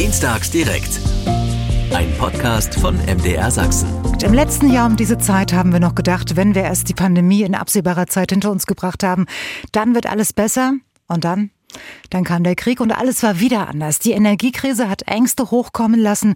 Dienstags direkt. Ein Podcast von MDR Sachsen. Im letzten Jahr um diese Zeit haben wir noch gedacht, wenn wir erst die Pandemie in absehbarer Zeit hinter uns gebracht haben, dann wird alles besser. Und dann dann kam der Krieg und alles war wieder anders. Die Energiekrise hat Ängste hochkommen lassen,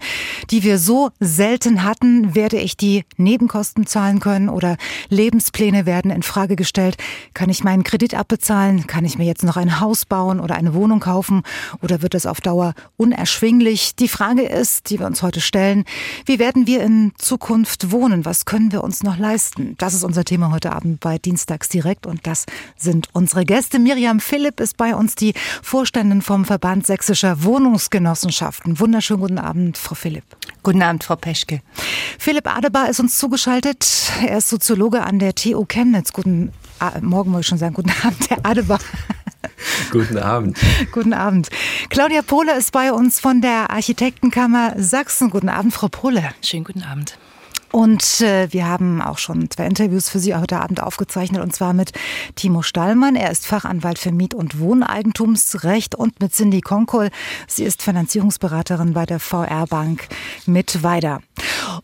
die wir so selten hatten. Werde ich die Nebenkosten zahlen können oder Lebenspläne werden in Frage gestellt? Kann ich meinen Kredit abbezahlen? Kann ich mir jetzt noch ein Haus bauen oder eine Wohnung kaufen? Oder wird es auf Dauer unerschwinglich? Die Frage ist, die wir uns heute stellen, wie werden wir in Zukunft wohnen? Was können wir uns noch leisten? Das ist unser Thema heute Abend bei Dienstags direkt und das sind unsere Gäste. Miriam Philipp ist bei uns, die Vorständin vom Verband Sächsischer Wohnungsgenossenschaften. Wunderschönen guten Abend, Frau Philipp. Guten Abend, Frau Peschke. Philipp Adebar ist uns zugeschaltet. Er ist Soziologe an der TU Chemnitz. Guten ah, Morgen, muss ich schon sagen. Guten Abend, Herr Adebar. Guten Abend. Guten Abend. Claudia Pohle ist bei uns von der Architektenkammer Sachsen. Guten Abend, Frau Pohle. Schönen guten Abend. Und äh, wir haben auch schon zwei Interviews für Sie heute Abend aufgezeichnet, und zwar mit Timo Stallmann. Er ist Fachanwalt für Miet- und Wohneigentumsrecht und mit Cindy Konkol. Sie ist Finanzierungsberaterin bei der VR Bank mit Weida.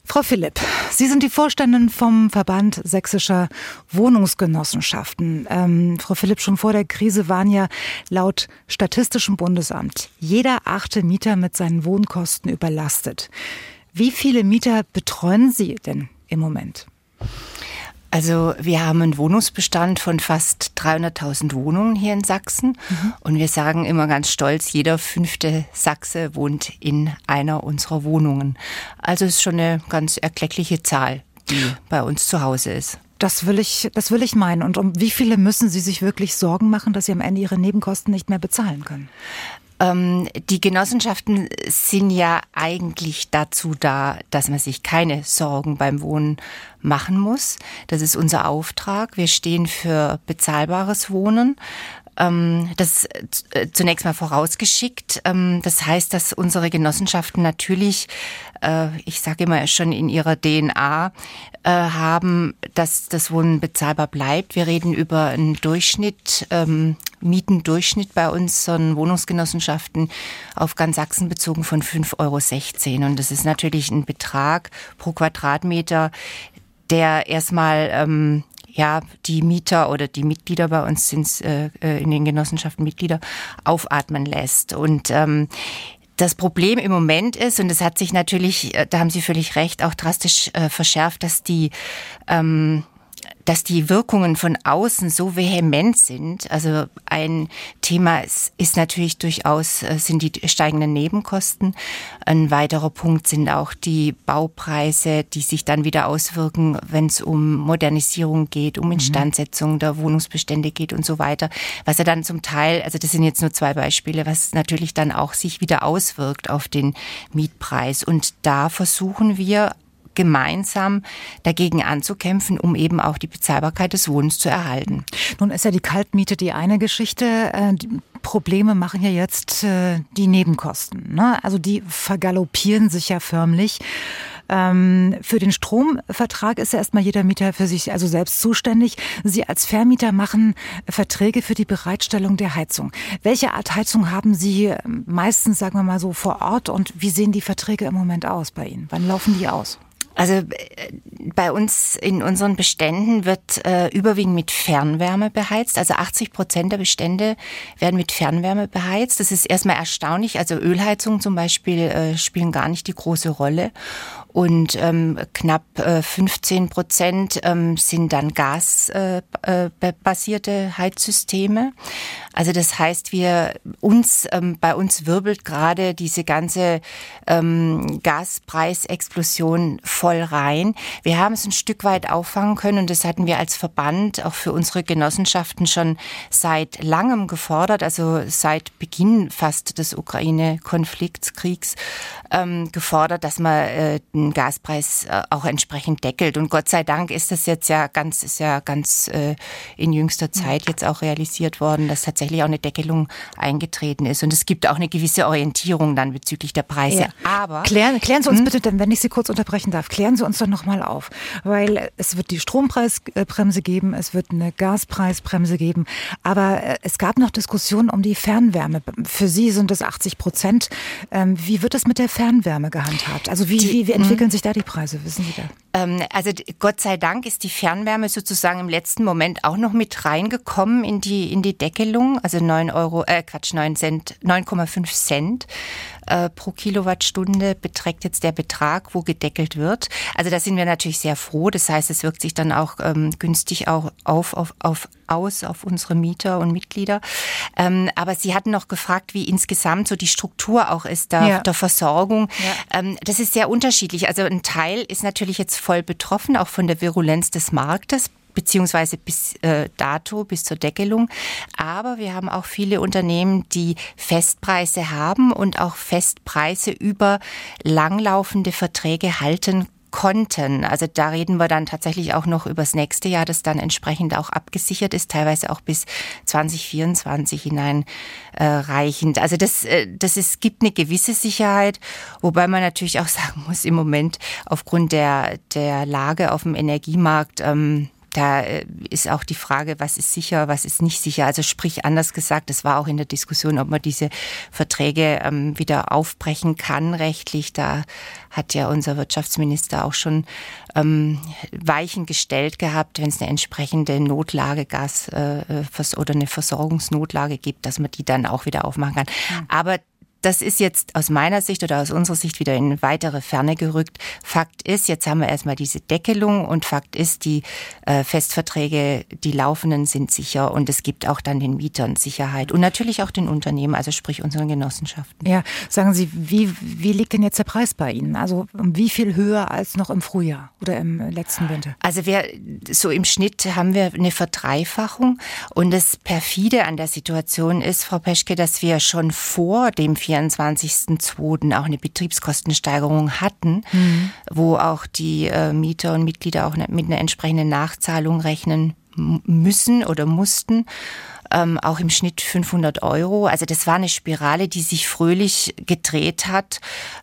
Frau Philipp, Sie sind die Vorständin vom Verband Sächsischer Wohnungsgenossenschaften. Ähm, Frau Philipp, schon vor der Krise waren ja laut Statistischem Bundesamt jeder achte Mieter mit seinen Wohnkosten überlastet. Wie viele Mieter betreuen Sie denn im Moment? Also wir haben einen Wohnungsbestand von fast 300.000 Wohnungen hier in Sachsen mhm. und wir sagen immer ganz stolz, jeder fünfte Sachse wohnt in einer unserer Wohnungen. Also ist schon eine ganz erkleckliche Zahl, die bei uns zu Hause ist. Das will ich, das will ich meinen. Und um wie viele müssen Sie sich wirklich Sorgen machen, dass Sie am Ende Ihre Nebenkosten nicht mehr bezahlen können? Ähm, die Genossenschaften sind ja eigentlich dazu da, dass man sich keine Sorgen beim Wohnen machen muss. Das ist unser Auftrag. Wir stehen für bezahlbares Wohnen. Ähm, das äh, zunächst mal vorausgeschickt. Ähm, das heißt, dass unsere Genossenschaften natürlich, äh, ich sage immer schon in ihrer DNA, äh, haben, dass das Wohnen bezahlbar bleibt. Wir reden über einen Durchschnitt, ähm, Mietendurchschnitt bei unseren Wohnungsgenossenschaften auf ganz Sachsen bezogen von 5,16 Euro. Und das ist natürlich ein Betrag pro Quadratmeter, der erstmal ähm, ja, die Mieter oder die Mitglieder bei uns sind äh, äh, in den Genossenschaften Mitglieder aufatmen lässt. Und ähm, das Problem im Moment ist, und das hat sich natürlich, äh, da haben Sie völlig recht, auch drastisch äh, verschärft, dass die ähm, dass die Wirkungen von außen so vehement sind. Also ein Thema ist, ist, natürlich durchaus äh, sind die steigenden Nebenkosten. Ein weiterer Punkt sind auch die Baupreise, die sich dann wieder auswirken, wenn es um Modernisierung geht, um mhm. Instandsetzung der Wohnungsbestände geht und so weiter. Was ja dann zum Teil, also das sind jetzt nur zwei Beispiele, was natürlich dann auch sich wieder auswirkt auf den Mietpreis. Und da versuchen wir gemeinsam dagegen anzukämpfen, um eben auch die Bezahlbarkeit des Wohnens zu erhalten. Nun ist ja die Kaltmiete die eine Geschichte. Äh, die Probleme machen ja jetzt äh, die Nebenkosten. Ne? Also die vergaloppieren sich ja förmlich. Ähm, für den Stromvertrag ist ja erstmal jeder Mieter für sich also selbst zuständig. Sie als Vermieter machen Verträge für die Bereitstellung der Heizung. Welche Art Heizung haben Sie ähm, meistens, sagen wir mal so, vor Ort und wie sehen die Verträge im Moment aus bei Ihnen? Wann laufen die aus? Also äh, bei uns in unseren Beständen wird äh, überwiegend mit Fernwärme beheizt. Also 80 Prozent der Bestände werden mit Fernwärme beheizt. Das ist erstmal erstaunlich. Also Ölheizungen zum Beispiel äh, spielen gar nicht die große Rolle und ähm, knapp äh, 15 Prozent ähm, sind dann gasbasierte äh, äh Heizsysteme. Also das heißt, wir uns ähm, bei uns wirbelt gerade diese ganze ähm, Gaspreisexplosion voll rein. Wir haben es ein Stück weit auffangen können und das hatten wir als Verband auch für unsere Genossenschaften schon seit langem gefordert, also seit Beginn fast des Ukraine-Konflikts, Kriegs ähm, gefordert, dass man äh, den Gaspreis äh, auch entsprechend deckelt. Und Gott sei Dank ist das jetzt ja ganz, ist ja ganz äh, in jüngster Zeit jetzt auch realisiert worden, dass tatsächlich auch eine Deckelung eingetreten ist. Und es gibt auch eine gewisse Orientierung dann bezüglich der Preise. Ja. Aber klären, klären Sie uns hm? bitte, denn wenn ich Sie kurz unterbrechen darf, klären Sie uns doch nochmal auf, weil es wird die Strompreisbremse geben, es wird eine Gaspreisbremse geben, aber äh, es gab noch Diskussionen um die Fernwärme. Für Sie sind es 80 Prozent. Ähm, wie wird es mit der Fernwärme gehandhabt? Also wie, die, wie, wie entwickeln sich da die Preise? Wissen Sie da? Ähm, also Gott sei Dank ist die Fernwärme sozusagen im letzten Moment auch noch mit reingekommen in die, in die Deckelung. Also 9 Euro, äh Quatsch, 9 Cent, 9,5 Cent äh, pro Kilowattstunde beträgt jetzt der Betrag, wo gedeckelt wird. Also da sind wir natürlich sehr froh. Das heißt, es wirkt sich dann auch ähm, günstig auch auf, auf, auf, aus auf unsere Mieter und Mitglieder. Ähm, aber Sie hatten noch gefragt, wie insgesamt so die Struktur auch ist der, ja. der Versorgung. Ja. Ähm, das ist sehr unterschiedlich. Also ein Teil ist natürlich jetzt voll betroffen, auch von der Virulenz des Marktes beziehungsweise bis äh, dato, bis zur Deckelung. Aber wir haben auch viele Unternehmen, die Festpreise haben und auch Festpreise über langlaufende Verträge halten konnten. Also da reden wir dann tatsächlich auch noch über das nächste Jahr, das dann entsprechend auch abgesichert ist, teilweise auch bis 2024 hinein äh, reichend. Also das, äh, das ist, gibt eine gewisse Sicherheit, wobei man natürlich auch sagen muss, im Moment aufgrund der, der Lage auf dem Energiemarkt, ähm, da äh, ist auch die Frage, was ist sicher, was ist nicht sicher. Also sprich anders gesagt, es war auch in der Diskussion, ob man diese Verträge ähm, wieder aufbrechen kann rechtlich. Da hat ja unser Wirtschaftsminister auch schon ähm, Weichen gestellt gehabt, wenn es eine entsprechende Notlage Gas äh, äh oder eine Versorgungsnotlage gibt, dass man die dann auch wieder aufmachen kann. Mhm. Aber das ist jetzt aus meiner Sicht oder aus unserer Sicht wieder in weitere Ferne gerückt. Fakt ist, jetzt haben wir erstmal diese Deckelung und Fakt ist, die äh, Festverträge, die laufenden sind sicher und es gibt auch dann den Mietern Sicherheit und natürlich auch den Unternehmen, also sprich unseren Genossenschaften. Ja, sagen Sie, wie, wie liegt denn jetzt der Preis bei Ihnen? Also wie viel höher als noch im Frühjahr oder im letzten Winter? Also wir, so im Schnitt haben wir eine Verdreifachung und das perfide an der Situation ist, Frau Peschke, dass wir schon vor dem 24.02. auch eine Betriebskostensteigerung hatten, mhm. wo auch die äh, Mieter und Mitglieder auch ne, mit einer entsprechenden Nachzahlung rechnen müssen oder mussten ähm, auch im Schnitt 500 Euro. Also das war eine Spirale, die sich fröhlich gedreht hat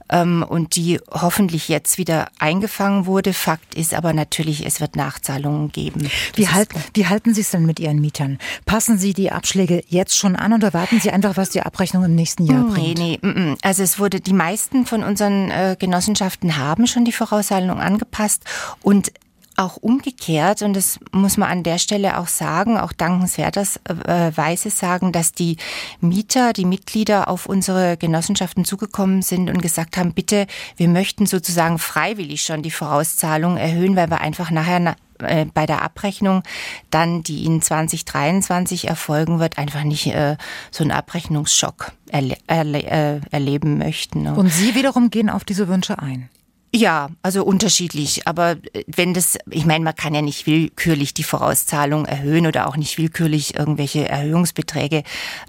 ähm, und die hoffentlich jetzt wieder eingefangen wurde. Fakt ist aber natürlich, es wird Nachzahlungen geben. wie, halt, wie halten Sie es denn mit Ihren Mietern? Passen Sie die Abschläge jetzt schon an oder warten Sie einfach, was die Abrechnung im nächsten Jahr bringt? Nee, nee. Also es wurde, die meisten von unseren äh, Genossenschaften haben schon die Vorauszahlung angepasst und auch umgekehrt, und das muss man an der Stelle auch sagen, auch dankenswerterweise sagen, dass die Mieter, die Mitglieder auf unsere Genossenschaften zugekommen sind und gesagt haben, bitte, wir möchten sozusagen freiwillig schon die Vorauszahlung erhöhen, weil wir einfach nachher äh, bei der Abrechnung dann, die in 2023 erfolgen wird, einfach nicht äh, so einen Abrechnungsschock erle erle äh, erleben möchten. Ne? Und Sie wiederum gehen auf diese Wünsche ein? Ja, also unterschiedlich. Aber äh, wenn das, ich meine, man kann ja nicht willkürlich die Vorauszahlung erhöhen oder auch nicht willkürlich irgendwelche Erhöhungsbeträge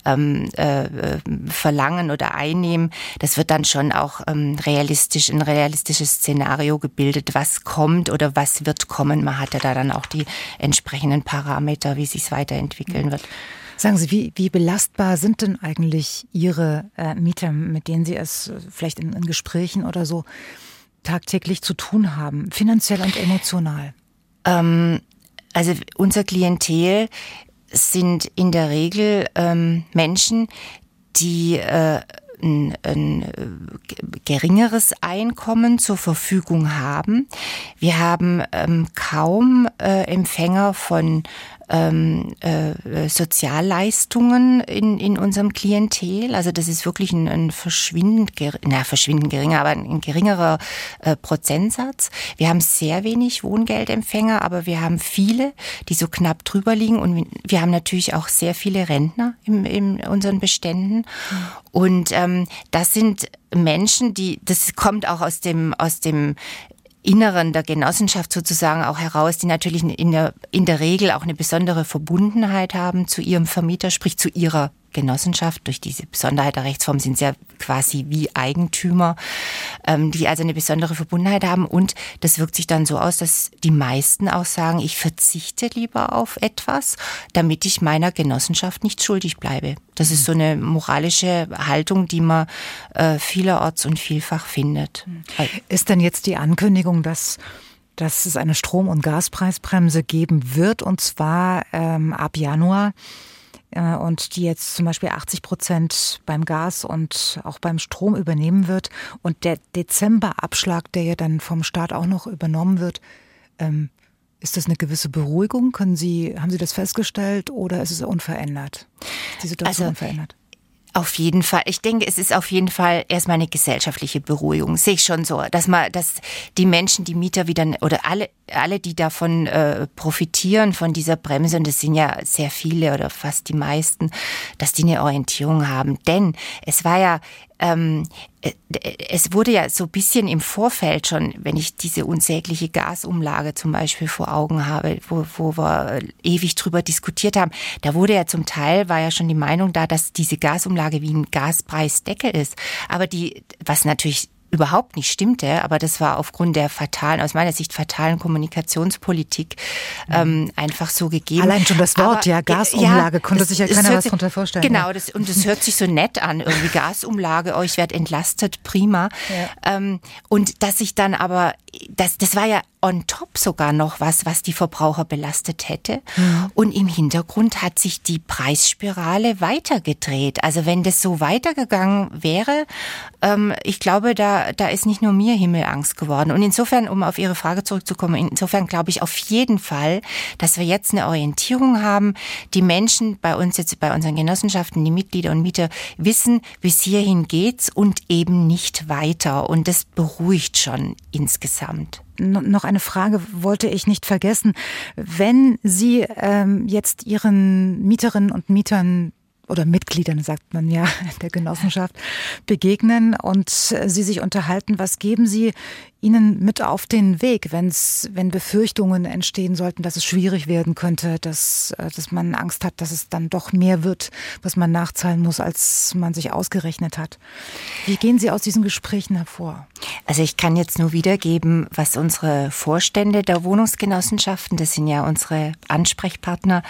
ähm, äh, verlangen oder einnehmen. Das wird dann schon auch ähm, realistisch, ein realistisches Szenario gebildet, was kommt oder was wird kommen. Man hat ja da dann auch die entsprechenden Parameter, wie sich es weiterentwickeln wird. Sagen Sie, wie, wie belastbar sind denn eigentlich Ihre äh, Mieter, mit denen Sie es äh, vielleicht in, in Gesprächen oder so tagtäglich zu tun haben, finanziell und emotional? Ähm, also unser Klientel sind in der Regel ähm, Menschen, die äh, ein, ein äh, geringeres Einkommen zur Verfügung haben. Wir haben ähm, kaum äh, Empfänger von ähm, äh, Sozialleistungen in, in unserem Klientel. Also das ist wirklich ein, ein verschwindend, na, verschwindend geringer, aber ein geringerer äh, Prozentsatz. Wir haben sehr wenig Wohngeldempfänger, aber wir haben viele, die so knapp drüber liegen und wir haben natürlich auch sehr viele Rentner in, in unseren Beständen. Und ähm, das sind Menschen, die, das kommt auch aus dem, aus dem Inneren der Genossenschaft sozusagen auch heraus, die natürlich in der, in der Regel auch eine besondere Verbundenheit haben zu ihrem Vermieter, sprich zu ihrer Genossenschaft. Durch diese Besonderheit der Rechtsform sind sie ja quasi wie Eigentümer, die also eine besondere Verbundenheit haben. Und das wirkt sich dann so aus, dass die meisten auch sagen, ich verzichte lieber auf etwas, damit ich meiner Genossenschaft nicht schuldig bleibe. Das ist so eine moralische Haltung, die man äh, vielerorts und vielfach findet. Ist denn jetzt die Ankündigung, dass dass es eine Strom- und Gaspreisbremse geben wird, und zwar ähm, ab Januar äh, und die jetzt zum Beispiel 80 Prozent beim Gas und auch beim Strom übernehmen wird. Und der Dezemberabschlag, der ja dann vom Staat auch noch übernommen wird, ähm, ist das eine gewisse Beruhigung? Können Sie, haben Sie das festgestellt oder ist es unverändert? Ist die Situation also, unverändert? Auf jeden Fall. Ich denke, es ist auf jeden Fall erstmal eine gesellschaftliche Beruhigung. Sehe ich schon so, dass man, dass die Menschen, die Mieter wieder oder alle, alle, die davon äh, profitieren von dieser Bremse, und das sind ja sehr viele oder fast die meisten, dass die eine Orientierung haben. Denn es war ja ähm, äh, es wurde ja so ein bisschen im Vorfeld schon, wenn ich diese unsägliche Gasumlage zum Beispiel vor Augen habe, wo, wo wir ewig drüber diskutiert haben, da wurde ja zum Teil, war ja schon die Meinung da, dass diese Gasumlage wie ein Gaspreisdeckel ist. Aber die, was natürlich überhaupt nicht stimmte, aber das war aufgrund der fatalen, aus meiner Sicht fatalen Kommunikationspolitik ähm, einfach so gegeben. Allein schon das Wort, aber, ja, Gasumlage, ja, konnte das, sich ja keiner was darunter vorstellen. Genau, das, und das hört sich so nett an, irgendwie Gasumlage, oh, ich werde entlastet, prima. Ja. Ähm, und dass ich dann aber, das, das war ja on top sogar noch was, was die Verbraucher belastet hätte. Mhm. Und im Hintergrund hat sich die Preisspirale weitergedreht. Also wenn das so weitergegangen wäre, ähm, ich glaube, da, da ist nicht nur mir Himmelangst geworden. Und insofern, um auf Ihre Frage zurückzukommen, insofern glaube ich auf jeden Fall, dass wir jetzt eine Orientierung haben. Die Menschen bei uns jetzt, bei unseren Genossenschaften, die Mitglieder und Mieter wissen, bis hierhin geht's und eben nicht weiter. Und das beruhigt schon insgesamt noch eine Frage wollte ich nicht vergessen. Wenn Sie ähm, jetzt Ihren Mieterinnen und Mietern oder Mitgliedern, sagt man ja, der Genossenschaft begegnen und Sie sich unterhalten. Was geben Sie Ihnen mit auf den Weg, wenn's, wenn Befürchtungen entstehen sollten, dass es schwierig werden könnte, dass, äh, dass man Angst hat, dass es dann doch mehr wird, was man nachzahlen muss, als man sich ausgerechnet hat? Wie gehen Sie aus diesen Gesprächen hervor? Also ich kann jetzt nur wiedergeben, was unsere Vorstände der Wohnungsgenossenschaften, das sind ja unsere Ansprechpartner,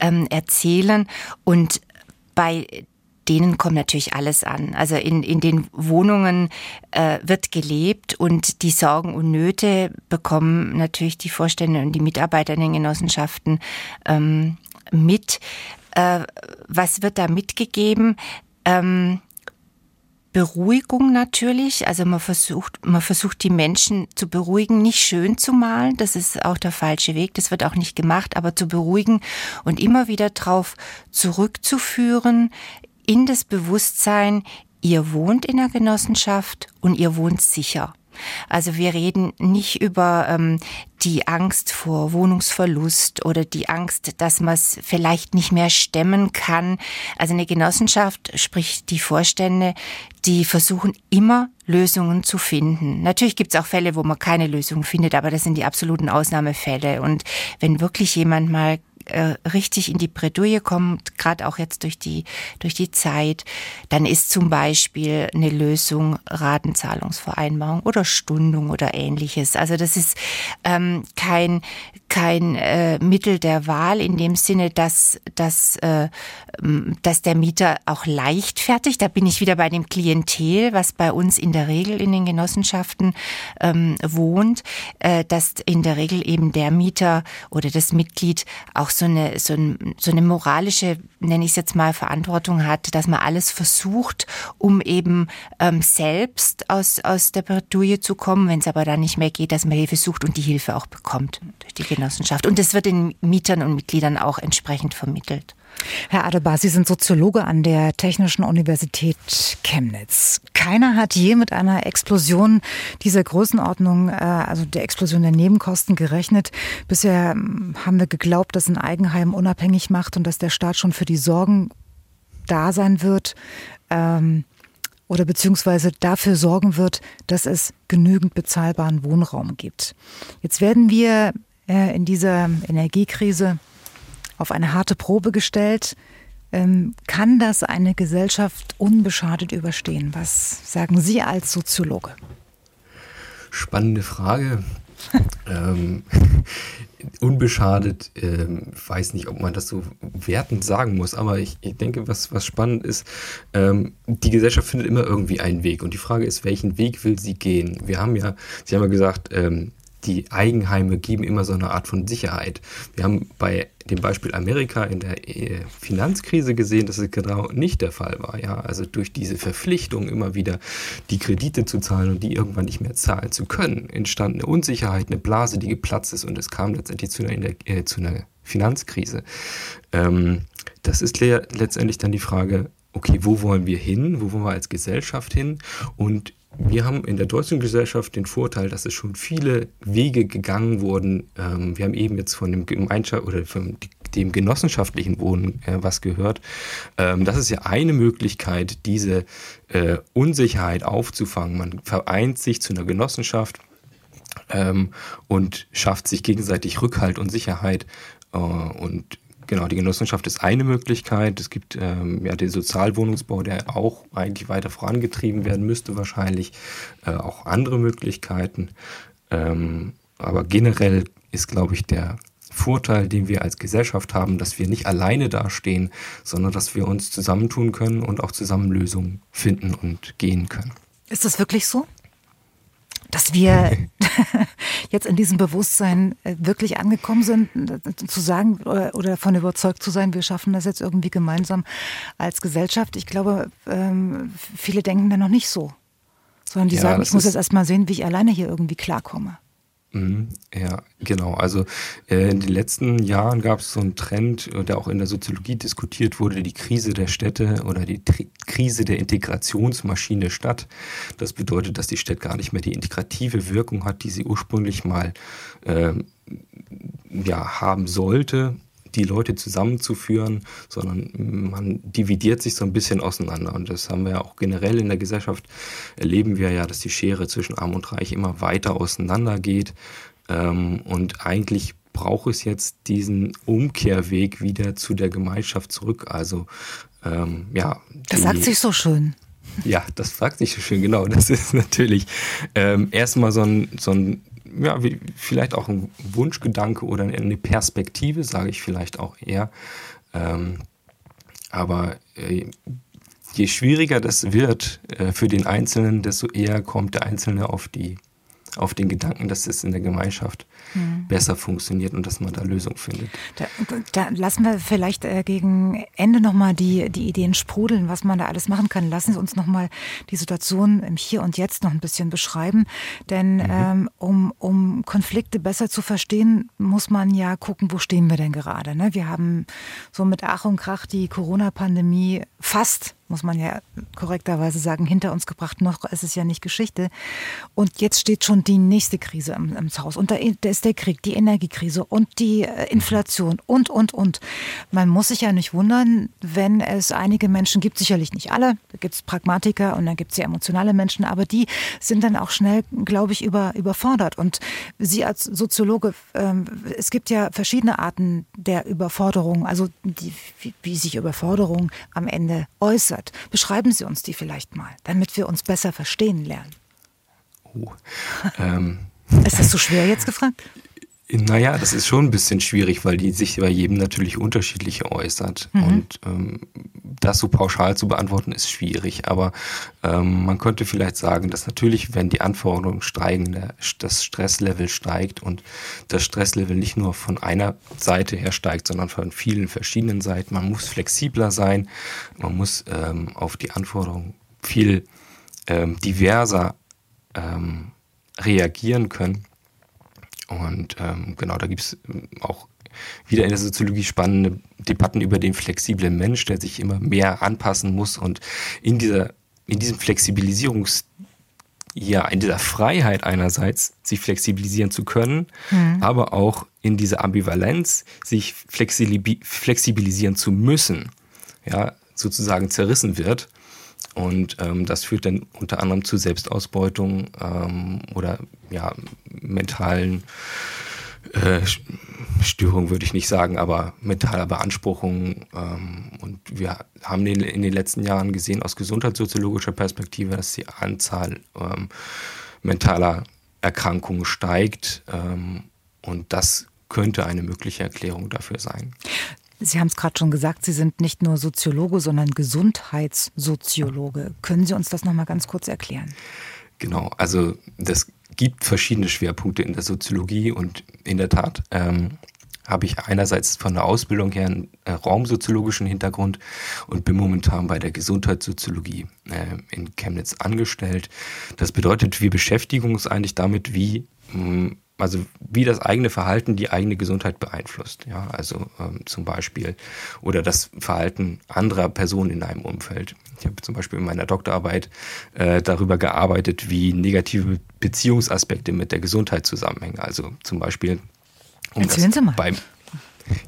ähm, erzählen. Und bei denen kommt natürlich alles an. Also in, in den Wohnungen äh, wird gelebt und die Sorgen und Nöte bekommen natürlich die Vorstände und die Mitarbeiter in den Genossenschaften ähm, mit. Äh, was wird da mitgegeben? Ähm, Beruhigung natürlich. Also man versucht, man versucht die Menschen zu beruhigen, nicht schön zu malen. Das ist auch der falsche Weg. Das wird auch nicht gemacht, aber zu beruhigen und immer wieder darauf zurückzuführen in das Bewusstsein, ihr wohnt in der Genossenschaft und ihr wohnt sicher. Also wir reden nicht über ähm, die Angst vor Wohnungsverlust oder die Angst, dass man es vielleicht nicht mehr stemmen kann. Also eine Genossenschaft, sprich die Vorstände, die versuchen immer Lösungen zu finden. Natürlich gibt es auch Fälle, wo man keine Lösung findet, aber das sind die absoluten Ausnahmefälle. Und wenn wirklich jemand mal äh, richtig in die Bredouille kommt, gerade auch jetzt durch die, durch die Zeit, dann ist zum Beispiel eine Lösung Ratenzahlungsvereinbarung oder Stundung oder ähnliches. Also das ist ähm, kein, kein äh, Mittel der Wahl in dem Sinne, dass, dass, äh, dass der Mieter auch leichtfertig, da bin ich wieder bei dem Klientel, was bei uns in der Regel in den Genossenschaften ähm, wohnt, äh, dass in der Regel eben der Mieter oder das Mitglied auch so eine, so, ein, so eine moralische, nenne ich es jetzt mal, Verantwortung hat, dass man alles versucht, um eben ähm, selbst aus, aus der Bredouille zu kommen, wenn es aber dann nicht mehr geht, dass man Hilfe sucht und die Hilfe auch bekommt durch die Genossenschaft. Und das wird den Mietern und Mitgliedern auch entsprechend vermittelt. Herr Adebar, Sie sind Soziologe an der Technischen Universität Chemnitz. Keiner hat je mit einer Explosion dieser Größenordnung, äh, also der Explosion der Nebenkosten, gerechnet. Bisher hm, haben wir geglaubt, dass ein Eigenheim unabhängig macht und dass der Staat schon für die Sorgen da sein wird ähm, oder beziehungsweise dafür sorgen wird, dass es genügend bezahlbaren Wohnraum gibt. Jetzt werden wir äh, in dieser Energiekrise auf eine harte Probe gestellt. Ähm, kann das eine Gesellschaft unbeschadet überstehen? Was sagen Sie als Soziologe? Spannende Frage. ähm, unbeschadet, ähm, weiß nicht, ob man das so wertend sagen muss, aber ich, ich denke, was, was spannend ist, ähm, die Gesellschaft findet immer irgendwie einen Weg und die Frage ist, welchen Weg will sie gehen? Wir haben ja, Sie haben ja gesagt, ähm, die Eigenheime geben immer so eine Art von Sicherheit. Wir haben bei dem Beispiel Amerika in der äh, Finanzkrise gesehen, dass es genau nicht der Fall war. Ja, also durch diese Verpflichtung immer wieder die Kredite zu zahlen und die irgendwann nicht mehr zahlen zu können, entstand eine Unsicherheit, eine Blase, die geplatzt ist und es kam letztendlich zu einer, äh, zu einer Finanzkrise. Ähm, das ist le letztendlich dann die Frage, okay, wo wollen wir hin? Wo wollen wir als Gesellschaft hin? Und wir haben in der deutschen Gesellschaft den Vorteil, dass es schon viele Wege gegangen wurden. Ähm, wir haben eben jetzt von dem Gemeinschaft oder von dem genossenschaftlichen Wohnen äh, was gehört. Ähm, das ist ja eine Möglichkeit, diese äh, Unsicherheit aufzufangen. Man vereint sich zu einer Genossenschaft ähm, und schafft sich gegenseitig Rückhalt und Sicherheit. Äh, und Genau, die Genossenschaft ist eine Möglichkeit. Es gibt ähm, ja den Sozialwohnungsbau, der auch eigentlich weiter vorangetrieben werden müsste, wahrscheinlich. Äh, auch andere Möglichkeiten. Ähm, aber generell ist, glaube ich, der Vorteil, den wir als Gesellschaft haben, dass wir nicht alleine dastehen, sondern dass wir uns zusammentun können und auch zusammen Lösungen finden und gehen können. Ist das wirklich so? Dass wir jetzt in diesem Bewusstsein äh, wirklich angekommen sind, zu sagen oder davon überzeugt zu sein, wir schaffen das jetzt irgendwie gemeinsam als Gesellschaft. Ich glaube, ähm, viele denken da noch nicht so, sondern die ja, sagen, ich muss jetzt erst mal sehen, wie ich alleine hier irgendwie klarkomme. Mhm, ja, genau. Also äh, in den letzten Jahren gab es so einen Trend, äh, der auch in der Soziologie diskutiert wurde, die Krise der Städte oder die Tri Krise der Integrationsmaschine Stadt. Das bedeutet, dass die Stadt gar nicht mehr die integrative Wirkung hat, die sie ursprünglich mal äh, ja, haben sollte die Leute zusammenzuführen, sondern man dividiert sich so ein bisschen auseinander. Und das haben wir ja auch generell in der Gesellschaft, erleben wir ja, dass die Schere zwischen Arm und Reich immer weiter auseinander geht. Ähm, und eigentlich braucht es jetzt diesen Umkehrweg wieder zu der Gemeinschaft zurück. Also ähm, ja. Das sagt sich so schön. Ja, das sagt sich so schön, genau. Das ist natürlich ähm, erstmal so ein, so ein ja, vielleicht auch ein Wunschgedanke oder eine Perspektive, sage ich vielleicht auch eher. Ähm, aber äh, je schwieriger das wird äh, für den Einzelnen, desto eher kommt der Einzelne auf die auf den Gedanken, dass es in der Gemeinschaft mhm. besser funktioniert und dass man da Lösungen findet. Da, da lassen wir vielleicht äh, gegen Ende nochmal die, die Ideen sprudeln, was man da alles machen kann. Lassen Sie uns nochmal die Situation im Hier und Jetzt noch ein bisschen beschreiben. Denn mhm. ähm, um, um Konflikte besser zu verstehen, muss man ja gucken, wo stehen wir denn gerade. Ne? Wir haben so mit Ach und Krach die Corona-Pandemie fast muss man ja korrekterweise sagen, hinter uns gebracht. Noch ist es ja nicht Geschichte. Und jetzt steht schon die nächste Krise im, im Haus. Und da, ist der Krieg, die Energiekrise und die äh, Inflation und, und, und. Man muss sich ja nicht wundern, wenn es einige Menschen gibt, sicherlich nicht alle, da gibt es Pragmatiker und dann gibt es ja emotionale Menschen, aber die sind dann auch schnell, glaube ich, über, überfordert. Und Sie als Soziologe, ähm, es gibt ja verschiedene Arten der Überforderung, also die, wie, wie sich Überforderung am Ende äußert hat. Beschreiben Sie uns die vielleicht mal, damit wir uns besser verstehen lernen. Oh, ähm. Ist das so schwer jetzt gefragt? Naja, das ist schon ein bisschen schwierig, weil die sich bei jedem natürlich unterschiedlich äußert. Mhm. Und ähm, das so pauschal zu beantworten, ist schwierig. Aber ähm, man könnte vielleicht sagen, dass natürlich, wenn die Anforderungen steigen, der, das Stresslevel steigt und das Stresslevel nicht nur von einer Seite her steigt, sondern von vielen verschiedenen Seiten. Man muss flexibler sein, man muss ähm, auf die Anforderungen viel ähm, diverser ähm, reagieren können. Und ähm, genau, da gibt es ähm, auch wieder in der Soziologie spannende Debatten über den flexiblen Mensch, der sich immer mehr anpassen muss und in dieser, in diesem Flexibilisierungs, ja, in dieser Freiheit einerseits, sich flexibilisieren zu können, mhm. aber auch in dieser Ambivalenz, sich flexibilisieren zu müssen, ja, sozusagen zerrissen wird. Und ähm, das führt dann unter anderem zu Selbstausbeutung ähm, oder ja, mentalen äh, Störung würde ich nicht sagen, aber mentaler Beanspruchung. Ähm, und wir haben in, in, den letzten Jahren gesehen aus gesundheitssoziologischer Perspektive, dass die Anzahl ähm, mentaler Erkrankungen steigt. Ähm, und das könnte eine mögliche Erklärung dafür sein. Sie haben es gerade schon gesagt, Sie sind nicht nur Soziologe, sondern Gesundheitssoziologe. Können Sie uns das noch mal ganz kurz erklären? Genau, also das gibt verschiedene Schwerpunkte in der Soziologie und in der Tat ähm, habe ich einerseits von der Ausbildung her einen äh, raumsoziologischen Hintergrund und bin momentan bei der Gesundheitssoziologie äh, in Chemnitz angestellt. Das bedeutet, wir beschäftigen uns eigentlich damit, wie hm, also wie das eigene Verhalten die eigene Gesundheit beeinflusst. Ja, also ähm, zum Beispiel oder das Verhalten anderer Personen in einem Umfeld. Ich habe zum Beispiel in meiner Doktorarbeit äh, darüber gearbeitet, wie negative Beziehungsaspekte mit der Gesundheit zusammenhängen. Also zum Beispiel um Erzählen Sie mal. Beim,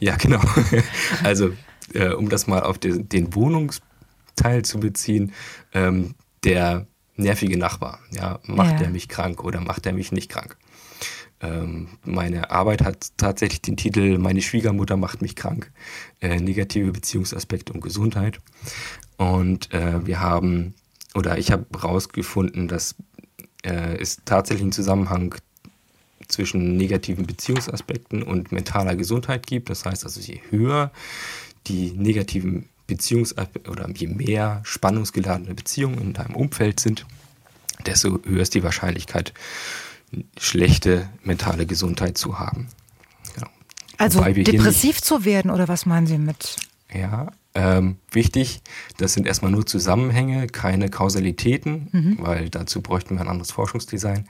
ja, genau. also äh, um das mal auf den, den Wohnungsteil zu beziehen, ähm, der nervige Nachbar, ja, macht ja. er mich krank oder macht er mich nicht krank? Ähm, meine Arbeit hat tatsächlich den Titel Meine Schwiegermutter macht mich krank. Äh, negative Beziehungsaspekte und Gesundheit. Und äh, wir haben, oder ich habe herausgefunden, dass äh, es tatsächlich einen Zusammenhang zwischen negativen Beziehungsaspekten und mentaler Gesundheit gibt. Das heißt also, je höher die negativen Beziehungsaspekte oder je mehr spannungsgeladene Beziehungen in deinem Umfeld sind, desto höher ist die Wahrscheinlichkeit, schlechte mentale Gesundheit zu haben. Genau. Also depressiv zu werden oder was meinen Sie mit? Ja, ähm, wichtig, das sind erstmal nur Zusammenhänge, keine Kausalitäten, mhm. weil dazu bräuchten wir ein anderes Forschungsdesign.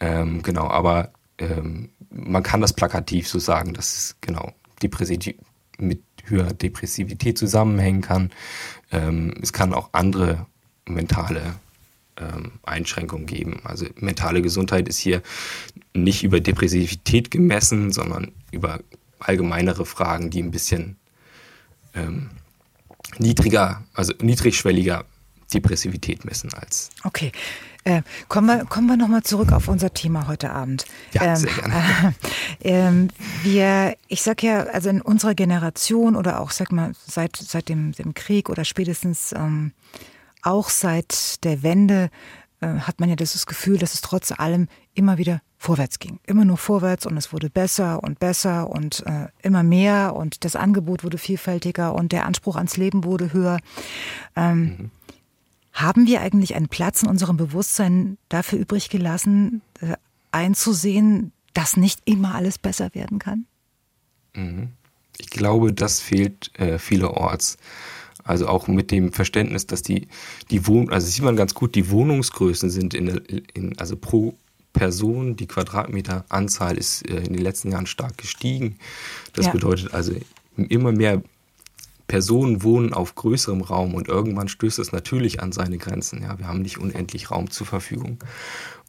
Ähm, genau, aber ähm, man kann das plakativ so sagen, dass es genau Depressiv mit höherer Depressivität zusammenhängen kann. Ähm, es kann auch andere mentale ähm, Einschränkungen geben. Also mentale Gesundheit ist hier nicht über Depressivität gemessen, sondern über allgemeinere Fragen, die ein bisschen ähm, niedriger, also niedrigschwelliger Depressivität messen als. Okay. Äh, kommen wir, kommen wir nochmal zurück auf unser Thema heute Abend. Ja, ähm, sehr gerne. Äh, wir, ich sag ja, also in unserer Generation oder auch, sag mal, seit, seit dem, dem Krieg oder spätestens ähm, auch seit der Wende äh, hat man ja das Gefühl, dass es trotz allem immer wieder vorwärts ging. Immer nur vorwärts und es wurde besser und besser und äh, immer mehr und das Angebot wurde vielfältiger und der Anspruch ans Leben wurde höher. Ähm, mhm. Haben wir eigentlich einen Platz in unserem Bewusstsein dafür übrig gelassen, äh, einzusehen, dass nicht immer alles besser werden kann? Mhm. Ich glaube, das fehlt äh, vielerorts. Also auch mit dem Verständnis, dass die, die Wohn also sieht man ganz gut, die Wohnungsgrößen sind in, in also pro Person, die Quadratmeteranzahl ist äh, in den letzten Jahren stark gestiegen. Das ja. bedeutet also immer mehr Personen wohnen auf größerem Raum und irgendwann stößt es natürlich an seine Grenzen. Ja, wir haben nicht unendlich Raum zur Verfügung.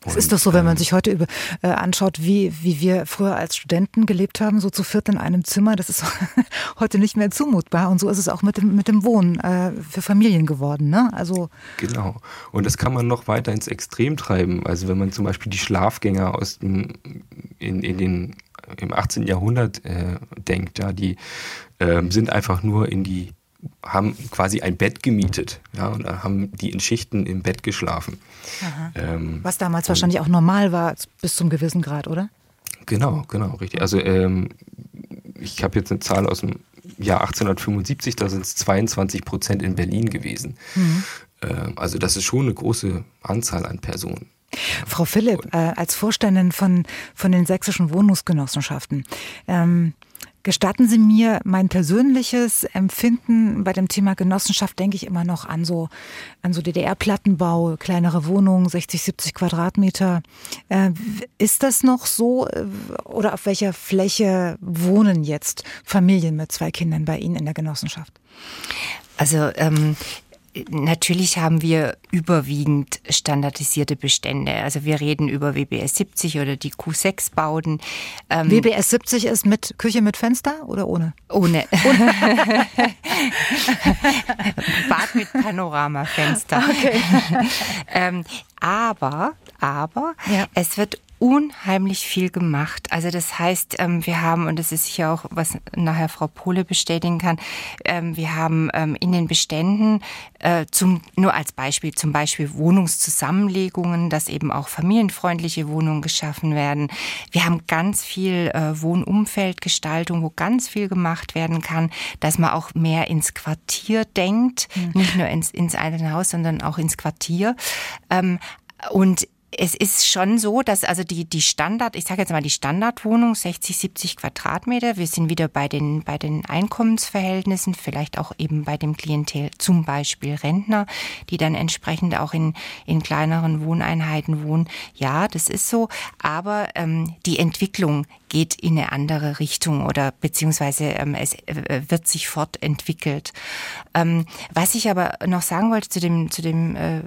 Es ist doch so, wenn man ähm, sich heute über, äh, anschaut, wie, wie wir früher als Studenten gelebt haben, so zu viert in einem Zimmer, das ist heute nicht mehr zumutbar. Und so ist es auch mit dem, mit dem Wohnen äh, für Familien geworden. Ne? Also genau. Und das kann man noch weiter ins Extrem treiben. Also wenn man zum Beispiel die Schlafgänger aus dem, in, in den, im 18. Jahrhundert äh, denkt, ja, die äh, sind einfach nur in die haben quasi ein Bett gemietet, ja, und dann haben die in Schichten im Bett geschlafen. Ähm, Was damals wahrscheinlich auch normal war, bis zum gewissen Grad, oder? Genau, genau, richtig. Also ähm, ich habe jetzt eine Zahl aus dem Jahr 1875, da sind es 22 Prozent in Berlin gewesen. Mhm. Ähm, also das ist schon eine große Anzahl an Personen. Frau Philipp, äh, als Vorständin von, von den sächsischen Wohnungsgenossenschaften, ähm, Gestatten Sie mir mein persönliches Empfinden bei dem Thema Genossenschaft, denke ich immer noch an so, an so DDR-Plattenbau, kleinere Wohnungen, 60, 70 Quadratmeter. Äh, ist das noch so äh, oder auf welcher Fläche wohnen jetzt Familien mit zwei Kindern bei Ihnen in der Genossenschaft? Also ähm, Natürlich haben wir überwiegend standardisierte Bestände. Also wir reden über WBS 70 oder die Q6-Bauten. Ähm WBS 70 ist mit Küche mit Fenster oder ohne? Ohne. Bad mit Panoramafenster. Okay. ähm, aber, aber ja. es wird unheimlich viel gemacht. Also das heißt, ähm, wir haben, und das ist sicher auch, was nachher Frau Pohle bestätigen kann, ähm, wir haben ähm, in den Beständen äh, zum, nur als Beispiel, zum Beispiel Wohnungszusammenlegungen, dass eben auch familienfreundliche Wohnungen geschaffen werden. Wir haben ganz viel äh, Wohnumfeldgestaltung, wo ganz viel gemacht werden kann, dass man auch mehr ins Quartier denkt, mhm. nicht nur ins, ins einzelne Haus, sondern auch ins Quartier. Und es ist schon so, dass also die, die Standard, ich sage jetzt mal die Standardwohnung, 60, 70 Quadratmeter, wir sind wieder bei den, bei den Einkommensverhältnissen, vielleicht auch eben bei dem Klientel, zum Beispiel Rentner, die dann entsprechend auch in, in kleineren Wohneinheiten wohnen. Ja, das ist so, aber ähm, die Entwicklung geht in eine andere Richtung oder beziehungsweise ähm, es äh, wird sich fortentwickelt. Ähm, was ich aber noch sagen wollte zu dem, zu dem äh,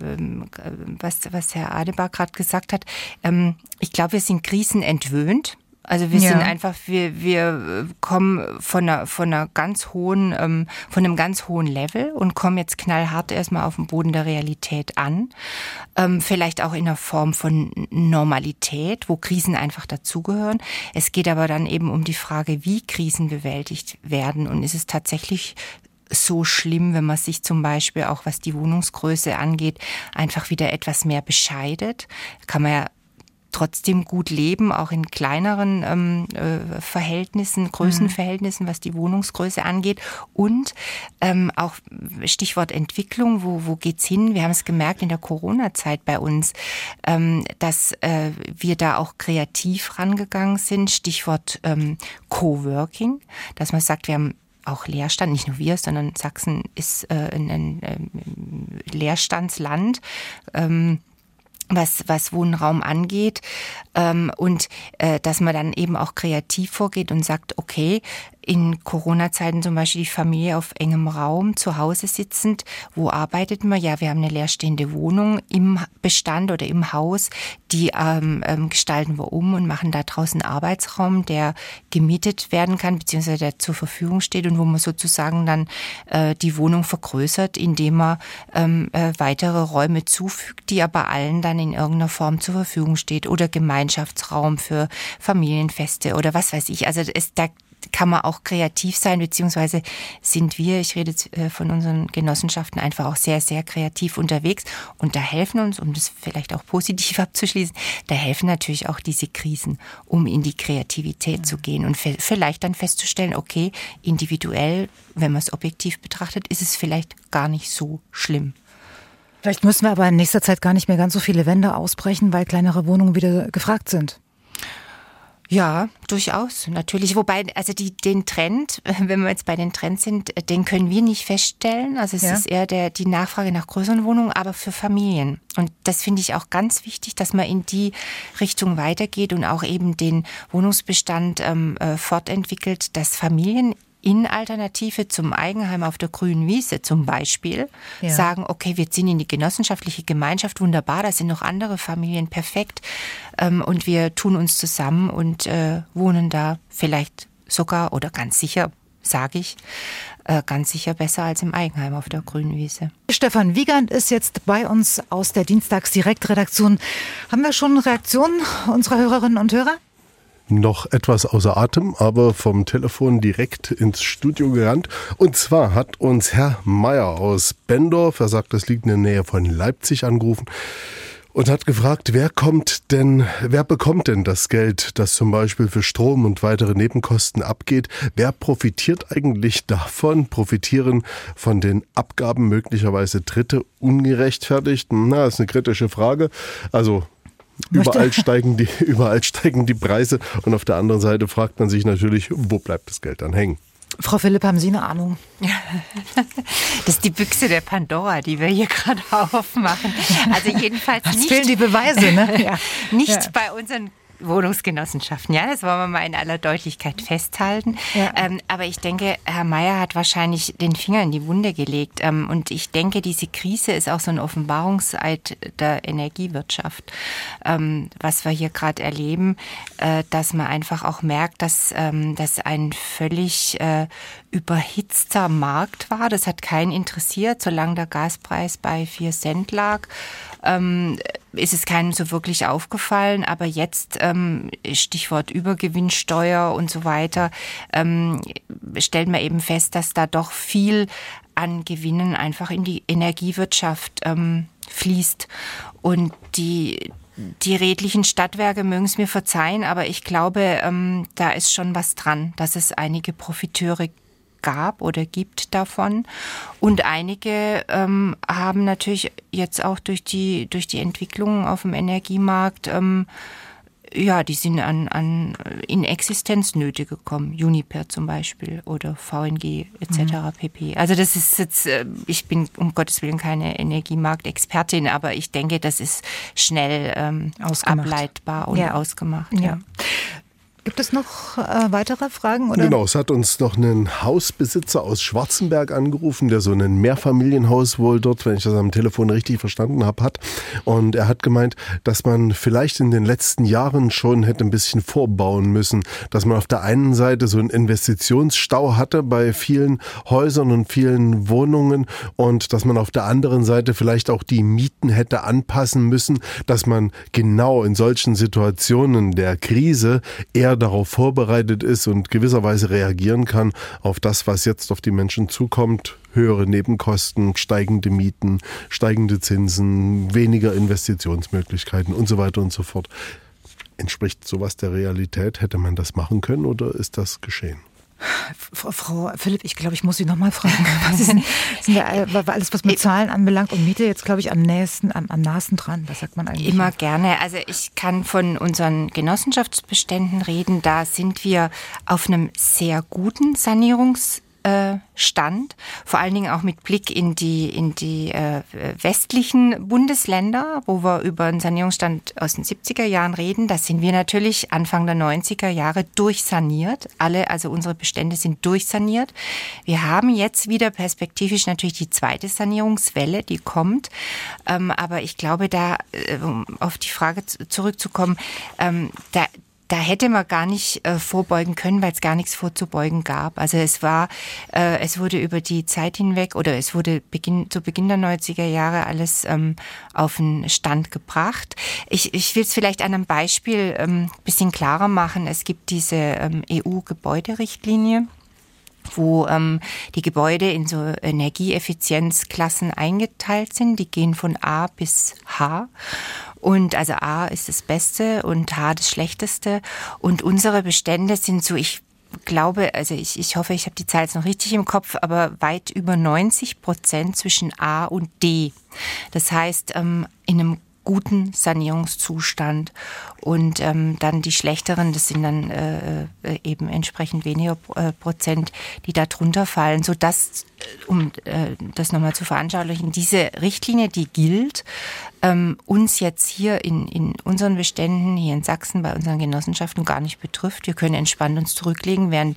was, was Herr Adebar gerade gesagt hat, ähm, ich glaube, wir sind krisenentwöhnt. Also wir ja. sind einfach, wir, wir kommen von einer, von einer ganz hohen, ähm, von einem ganz hohen Level und kommen jetzt knallhart erstmal auf den Boden der Realität an. Ähm, vielleicht auch in einer Form von Normalität, wo Krisen einfach dazugehören. Es geht aber dann eben um die Frage, wie Krisen bewältigt werden und ist es tatsächlich so schlimm, wenn man sich zum Beispiel auch was die Wohnungsgröße angeht, einfach wieder etwas mehr bescheidet. Kann man ja trotzdem gut leben, auch in kleineren ähm, äh, Verhältnissen, Größenverhältnissen, was die Wohnungsgröße angeht. Und ähm, auch Stichwort Entwicklung, wo, wo geht's hin? Wir haben es gemerkt in der Corona-Zeit bei uns, ähm, dass äh, wir da auch kreativ rangegangen sind. Stichwort ähm, Coworking, dass man sagt, wir haben auch Leerstand, nicht nur wir, sondern Sachsen ist äh, ein, ein, ein Leerstandsland. Ähm, was, was Wohnraum angeht und äh, dass man dann eben auch kreativ vorgeht und sagt, okay, in Corona-Zeiten zum Beispiel die Familie auf engem Raum zu Hause sitzend. Wo arbeitet man? Ja, wir haben eine leerstehende Wohnung im Bestand oder im Haus. Die ähm, ähm, gestalten wir um und machen da draußen einen Arbeitsraum, der gemietet werden kann, beziehungsweise der zur Verfügung steht und wo man sozusagen dann äh, die Wohnung vergrößert, indem man ähm, äh, weitere Räume zufügt, die aber allen dann in irgendeiner Form zur Verfügung steht oder Gemeinschaftsraum für Familienfeste oder was weiß ich. Also es, da kann man auch kreativ sein, beziehungsweise sind wir, ich rede jetzt äh, von unseren Genossenschaften, einfach auch sehr, sehr kreativ unterwegs. Und da helfen uns, um das vielleicht auch positiv abzuschließen, da helfen natürlich auch diese Krisen, um in die Kreativität mhm. zu gehen und vielleicht dann festzustellen, okay, individuell, wenn man es objektiv betrachtet, ist es vielleicht gar nicht so schlimm. Vielleicht müssen wir aber in nächster Zeit gar nicht mehr ganz so viele Wände ausbrechen, weil kleinere Wohnungen wieder gefragt sind. Ja, durchaus, natürlich. Wobei, also die, den Trend, wenn wir jetzt bei den Trends sind, den können wir nicht feststellen. Also es ja. ist eher der, die Nachfrage nach größeren Wohnungen, aber für Familien. Und das finde ich auch ganz wichtig, dass man in die Richtung weitergeht und auch eben den Wohnungsbestand ähm, äh, fortentwickelt, dass Familien in Alternative zum Eigenheim auf der grünen Wiese zum Beispiel ja. sagen, okay, wir ziehen in die genossenschaftliche Gemeinschaft, wunderbar, da sind noch andere Familien, perfekt. Ähm, und wir tun uns zusammen und äh, wohnen da vielleicht sogar oder ganz sicher, sage ich, äh, ganz sicher besser als im Eigenheim auf der grünen Wiese. Stefan Wiegand ist jetzt bei uns aus der Dienstagsdirektredaktion. Haben wir schon Reaktionen unserer Hörerinnen und Hörer? Noch etwas außer Atem, aber vom Telefon direkt ins Studio gerannt. Und zwar hat uns Herr Meier aus Bendorf, er sagt, das liegt in der Nähe von Leipzig, angerufen und hat gefragt, wer kommt denn, wer bekommt denn das Geld, das zum Beispiel für Strom und weitere Nebenkosten abgeht? Wer profitiert eigentlich davon? Profitieren von den Abgaben möglicherweise Dritte ungerechtfertigt? Na, das ist eine kritische Frage. Also Überall steigen, die, überall steigen die Preise und auf der anderen Seite fragt man sich natürlich, wo bleibt das Geld dann hängen? Frau Philipp, haben Sie eine Ahnung? Das ist die Büchse der Pandora, die wir hier gerade aufmachen. Also jedenfalls nicht. fehlen die Beweise, ne? Ja. Nicht ja. bei unseren Wohnungsgenossenschaften. Ja, das wollen wir mal in aller Deutlichkeit festhalten. Ja. Ähm, aber ich denke, Herr Mayer hat wahrscheinlich den Finger in die Wunde gelegt. Ähm, und ich denke, diese Krise ist auch so ein Offenbarungseid der Energiewirtschaft, ähm, was wir hier gerade erleben, äh, dass man einfach auch merkt, dass ähm, das ein völlig äh, überhitzter Markt war. Das hat keinen interessiert, solange der Gaspreis bei vier Cent lag. Ähm, ist es keinem so wirklich aufgefallen, aber jetzt ähm, Stichwort Übergewinnsteuer und so weiter, ähm, stellt man eben fest, dass da doch viel an Gewinnen einfach in die Energiewirtschaft ähm, fließt. Und die, die redlichen Stadtwerke mögen es mir verzeihen, aber ich glaube, ähm, da ist schon was dran, dass es einige Profiteure gab oder gibt davon. Und einige ähm, haben natürlich jetzt auch durch die, durch die Entwicklungen auf dem Energiemarkt ähm, ja, die sind an, an in Existenznöte gekommen. Uniper zum Beispiel oder VNG etc. Mhm. pp. Also das ist jetzt, äh, ich bin um Gottes Willen keine Energiemarktexpertin, aber ich denke, das ist schnell ähm, ableitbar und ja. ausgemacht. Ja. ja. Gibt es noch äh, weitere Fragen? Oder? Genau, es hat uns noch ein Hausbesitzer aus Schwarzenberg angerufen, der so ein Mehrfamilienhaus wohl dort, wenn ich das am Telefon richtig verstanden habe, hat. Und er hat gemeint, dass man vielleicht in den letzten Jahren schon hätte ein bisschen vorbauen müssen, dass man auf der einen Seite so einen Investitionsstau hatte bei vielen Häusern und vielen Wohnungen und dass man auf der anderen Seite vielleicht auch die Mieten hätte anpassen müssen, dass man genau in solchen Situationen der Krise eher eher darauf vorbereitet ist und gewisserweise reagieren kann auf das, was jetzt auf die Menschen zukommt. Höhere Nebenkosten, steigende Mieten, steigende Zinsen, weniger Investitionsmöglichkeiten und so weiter und so fort. Entspricht sowas der Realität? Hätte man das machen können oder ist das geschehen? Frau Philipp, ich glaube, ich muss Sie noch mal fragen. Was ist denn, sind ja alles, was mit Zahlen anbelangt und Miete, jetzt glaube ich am nächsten, am, am nahesten dran. Was sagt man eigentlich? Immer gerne. Also ich kann von unseren Genossenschaftsbeständen reden. Da sind wir auf einem sehr guten Sanierungs äh, stand, vor allen Dingen auch mit Blick in die, in die äh, westlichen Bundesländer, wo wir über einen Sanierungsstand aus den 70er Jahren reden. Da sind wir natürlich Anfang der 90er Jahre durchsaniert. Alle, also unsere Bestände sind durchsaniert. Wir haben jetzt wieder perspektivisch natürlich die zweite Sanierungswelle, die kommt. Ähm, aber ich glaube, da, äh, um auf die Frage zurückzukommen, ähm, da, da hätte man gar nicht äh, vorbeugen können, weil es gar nichts vorzubeugen gab. Also es war, äh, es wurde über die Zeit hinweg oder es wurde Beginn, zu Beginn der 90er Jahre alles ähm, auf den Stand gebracht. Ich, ich will es vielleicht an einem Beispiel ähm, bisschen klarer machen. Es gibt diese ähm, EU-Gebäuderichtlinie wo ähm, die Gebäude in so Energieeffizienzklassen eingeteilt sind. Die gehen von A bis H. Und also A ist das Beste und H das Schlechteste. Und unsere Bestände sind so, ich glaube, also ich, ich hoffe, ich habe die Zahl jetzt noch richtig im Kopf, aber weit über 90 Prozent zwischen A und D. Das heißt, ähm, in einem guten Sanierungszustand und ähm, dann die schlechteren, das sind dann äh, äh eben entsprechend weniger äh, Prozent, die da drunter fallen, so dass um äh, das nochmal zu veranschaulichen, diese Richtlinie, die gilt, ähm, uns jetzt hier in, in unseren Beständen, hier in Sachsen, bei unseren Genossenschaften gar nicht betrifft. Wir können entspannt uns zurücklegen, während,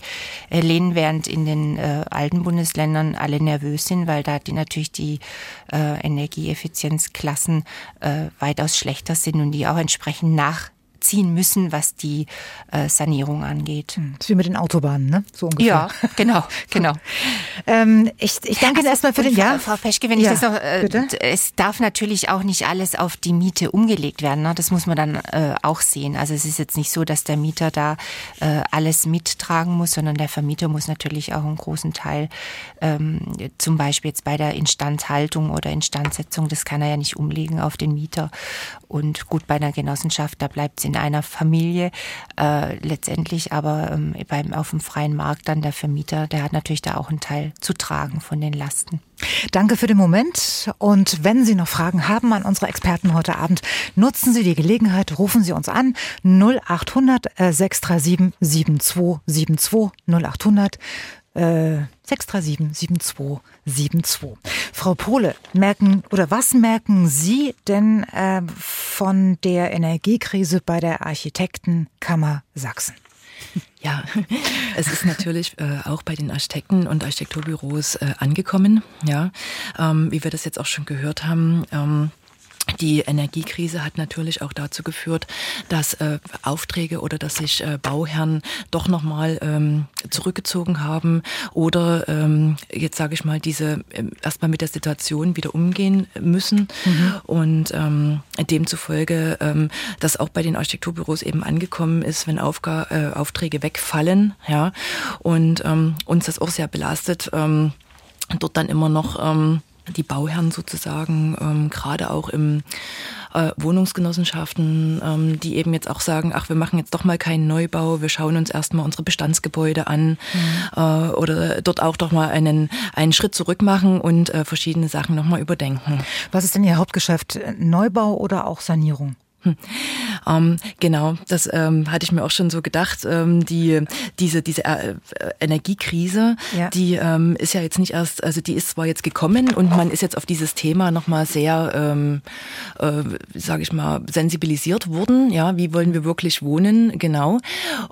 äh, lehnen, während in den äh, alten Bundesländern alle nervös sind, weil da die, natürlich die äh, Energieeffizienzklassen äh, weitaus schlechter sind und die auch entsprechend nach ziehen müssen, was die äh, Sanierung angeht. Hm, das ist wie mit den Autobahnen, ne? So ungefähr. Ja, genau, genau. ähm, ich, ich danke also, erstmal für den Jahr. Frau Peschke, wenn ja, ich das noch, äh, bitte? es darf natürlich auch nicht alles auf die Miete umgelegt werden. Ne? Das muss man dann äh, auch sehen. Also es ist jetzt nicht so, dass der Mieter da äh, alles mittragen muss, sondern der Vermieter muss natürlich auch einen großen Teil, ähm, zum Beispiel jetzt bei der Instandhaltung oder Instandsetzung, das kann er ja nicht umlegen auf den Mieter. Und gut, bei einer Genossenschaft, da bleibt es in einer Familie. Äh, letztendlich aber ähm, beim, auf dem freien Markt dann der Vermieter, der hat natürlich da auch einen Teil zu tragen von den Lasten. Danke für den Moment. Und wenn Sie noch Fragen haben an unsere Experten heute Abend, nutzen Sie die Gelegenheit, rufen Sie uns an 0800 637 7272 0800 637 7272. Frau Pohle, merken oder was merken Sie denn äh, von der Energiekrise bei der Architektenkammer Sachsen? Ja, es ist natürlich äh, auch bei den Architekten und Architekturbüros äh, angekommen. Ja, ähm, wie wir das jetzt auch schon gehört haben. Ähm, die Energiekrise hat natürlich auch dazu geführt, dass äh, Aufträge oder dass sich äh, Bauherren doch nochmal ähm, zurückgezogen haben oder ähm, jetzt sage ich mal, diese äh, erstmal mit der Situation wieder umgehen müssen. Mhm. Und ähm, demzufolge, ähm, dass auch bei den Architekturbüros eben angekommen ist, wenn Aufga äh, Aufträge wegfallen, ja, und ähm, uns das auch sehr belastet, ähm, dort dann immer noch ähm, die Bauherren sozusagen, ähm, gerade auch im äh, Wohnungsgenossenschaften, ähm, die eben jetzt auch sagen, ach, wir machen jetzt doch mal keinen Neubau, wir schauen uns erstmal unsere Bestandsgebäude an mhm. äh, oder dort auch doch mal einen, einen Schritt zurück machen und äh, verschiedene Sachen nochmal überdenken. Was ist denn Ihr Hauptgeschäft? Neubau oder auch Sanierung? Hm. Ähm, genau, das ähm, hatte ich mir auch schon so gedacht. Ähm, die, diese diese äh, Energiekrise, ja. die ähm, ist ja jetzt nicht erst, also die ist zwar jetzt gekommen und man ist jetzt auf dieses Thema nochmal sehr, ähm, äh, sage ich mal, sensibilisiert worden. Ja, wie wollen wir wirklich wohnen? Genau.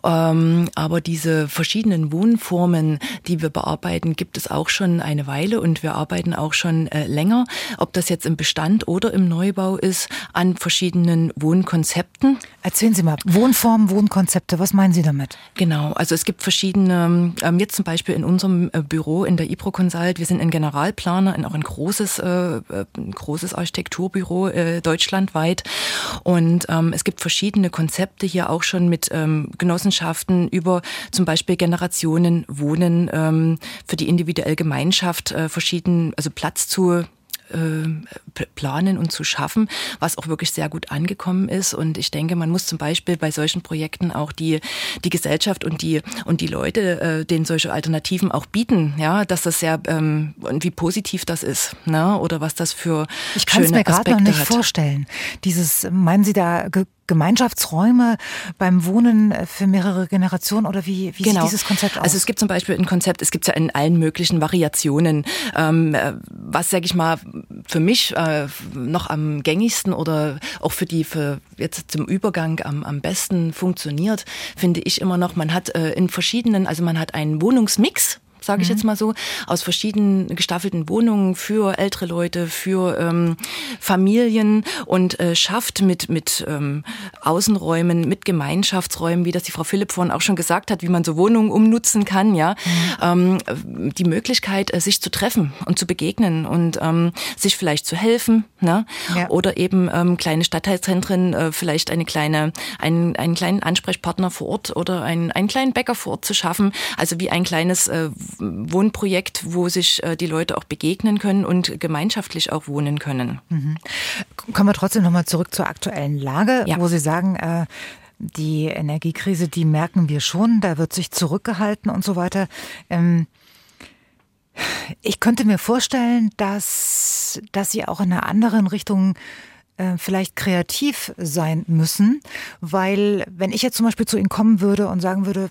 Ähm, aber diese verschiedenen Wohnformen, die wir bearbeiten, gibt es auch schon eine Weile und wir arbeiten auch schon äh, länger, ob das jetzt im Bestand oder im Neubau ist, an verschiedenen Wohnkonzepten. Erzählen Sie mal, Wohnformen, Wohnkonzepte, was meinen Sie damit? Genau, also es gibt verschiedene, ähm, jetzt zum Beispiel in unserem äh, Büro in der IPRO Consult, wir sind ein Generalplaner, auch ein großes, äh, äh, ein großes Architekturbüro äh, deutschlandweit und ähm, es gibt verschiedene Konzepte hier auch schon mit ähm, Genossenschaften über zum Beispiel Generationen Wohnen ähm, für die individuelle Gemeinschaft äh, verschieden, also Platz zu äh, planen und zu schaffen, was auch wirklich sehr gut angekommen ist. Und ich denke, man muss zum Beispiel bei solchen Projekten auch die, die Gesellschaft und die, und die Leute, äh, denen solche Alternativen auch bieten, ja, dass das sehr, ähm, und wie positiv das ist, ne? oder was das für Ich kann es mir gerade noch nicht hat. vorstellen. Dieses, meinen Sie da Gemeinschaftsräume beim Wohnen für mehrere Generationen oder wie, wie genau. sieht dieses Konzept aus? Also es gibt zum Beispiel ein Konzept, es gibt ja in allen möglichen Variationen. Ähm, was, sage ich mal, für mich äh, noch am gängigsten oder auch für die für jetzt zum Übergang am, am besten funktioniert, finde ich immer noch, man hat äh, in verschiedenen, also man hat einen Wohnungsmix, sage ich mhm. jetzt mal so, aus verschiedenen gestaffelten Wohnungen für ältere Leute, für ähm, Familien und äh, schafft mit, mit ähm, Außenräumen, mit Gemeinschaftsräumen, wie das die Frau Philipp vorhin auch schon gesagt hat, wie man so Wohnungen umnutzen kann, ja, mhm. ähm, die Möglichkeit, äh, sich zu treffen und zu begegnen und ähm, sich vielleicht zu helfen, ne? Ja. oder eben ähm, kleine Stadtteilzentren, äh, vielleicht eine kleine, einen, einen kleinen Ansprechpartner vor Ort oder einen, einen kleinen Bäcker vor Ort zu schaffen, also wie ein kleines äh, Wohnprojekt, wo sich äh, die Leute auch begegnen können und gemeinschaftlich auch wohnen können. Mhm. Kommen wir trotzdem nochmal zurück zur aktuellen Lage, ja. wo Sie sagen, äh, die Energiekrise, die merken wir schon, da wird sich zurückgehalten und so weiter. Ähm, ich könnte mir vorstellen, dass, dass Sie auch in einer anderen Richtung äh, vielleicht kreativ sein müssen, weil wenn ich jetzt zum Beispiel zu Ihnen kommen würde und sagen würde,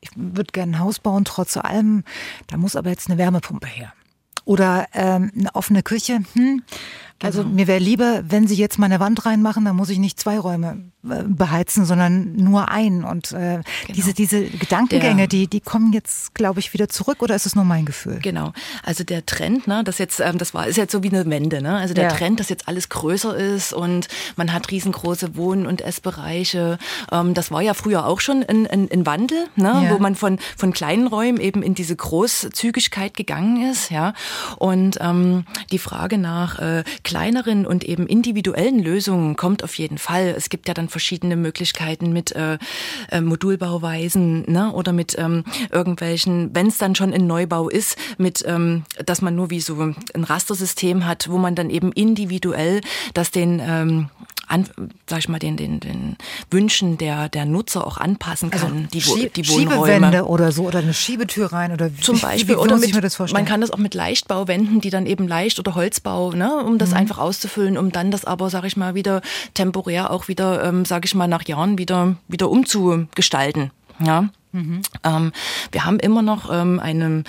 ich würde gerne ein Haus bauen, trotz allem, da muss aber jetzt eine Wärmepumpe her. Oder ähm, eine offene Küche. Hm. Also genau. mir wäre lieber, wenn Sie jetzt meine Wand reinmachen, dann muss ich nicht zwei Räume äh, beheizen, sondern nur ein. Und äh, genau. diese, diese Gedankengänge, der, die, die kommen jetzt, glaube ich, wieder zurück oder ist es nur mein Gefühl? Genau. Also der Trend, ne, das jetzt, ähm, das war, ist jetzt so wie eine Wende, ne? Also der ja. Trend, dass jetzt alles größer ist und man hat riesengroße Wohn- und Essbereiche. Ähm, das war ja früher auch schon ein, ein, ein Wandel, ne? Ja. wo man von, von kleinen Räumen eben in diese Großzügigkeit gegangen ist, ja. Und ähm, die Frage nach äh, kleineren und eben individuellen Lösungen kommt auf jeden Fall. Es gibt ja dann verschiedene Möglichkeiten mit äh, äh, Modulbauweisen ne? oder mit ähm, irgendwelchen, wenn es dann schon ein Neubau ist, mit, ähm, dass man nur wie so ein Rastersystem hat, wo man dann eben individuell das den ähm, an, sag ich mal, den, den, den Wünschen der, der Nutzer auch anpassen kann. Also die, die Wohnräume. Schiebewände oder so oder eine Schiebetür rein oder wie, zum Beispiel wie, wie oder mit, man kann das auch mit Leichtbauwänden, die dann eben leicht oder Holzbau, ne, um das mhm. einfach auszufüllen, um dann das aber, sag ich mal, wieder temporär auch wieder, ähm, sag ich mal, nach Jahren wieder wieder umzugestalten. Ja. Mhm. Ähm, wir haben immer noch ähm, eine,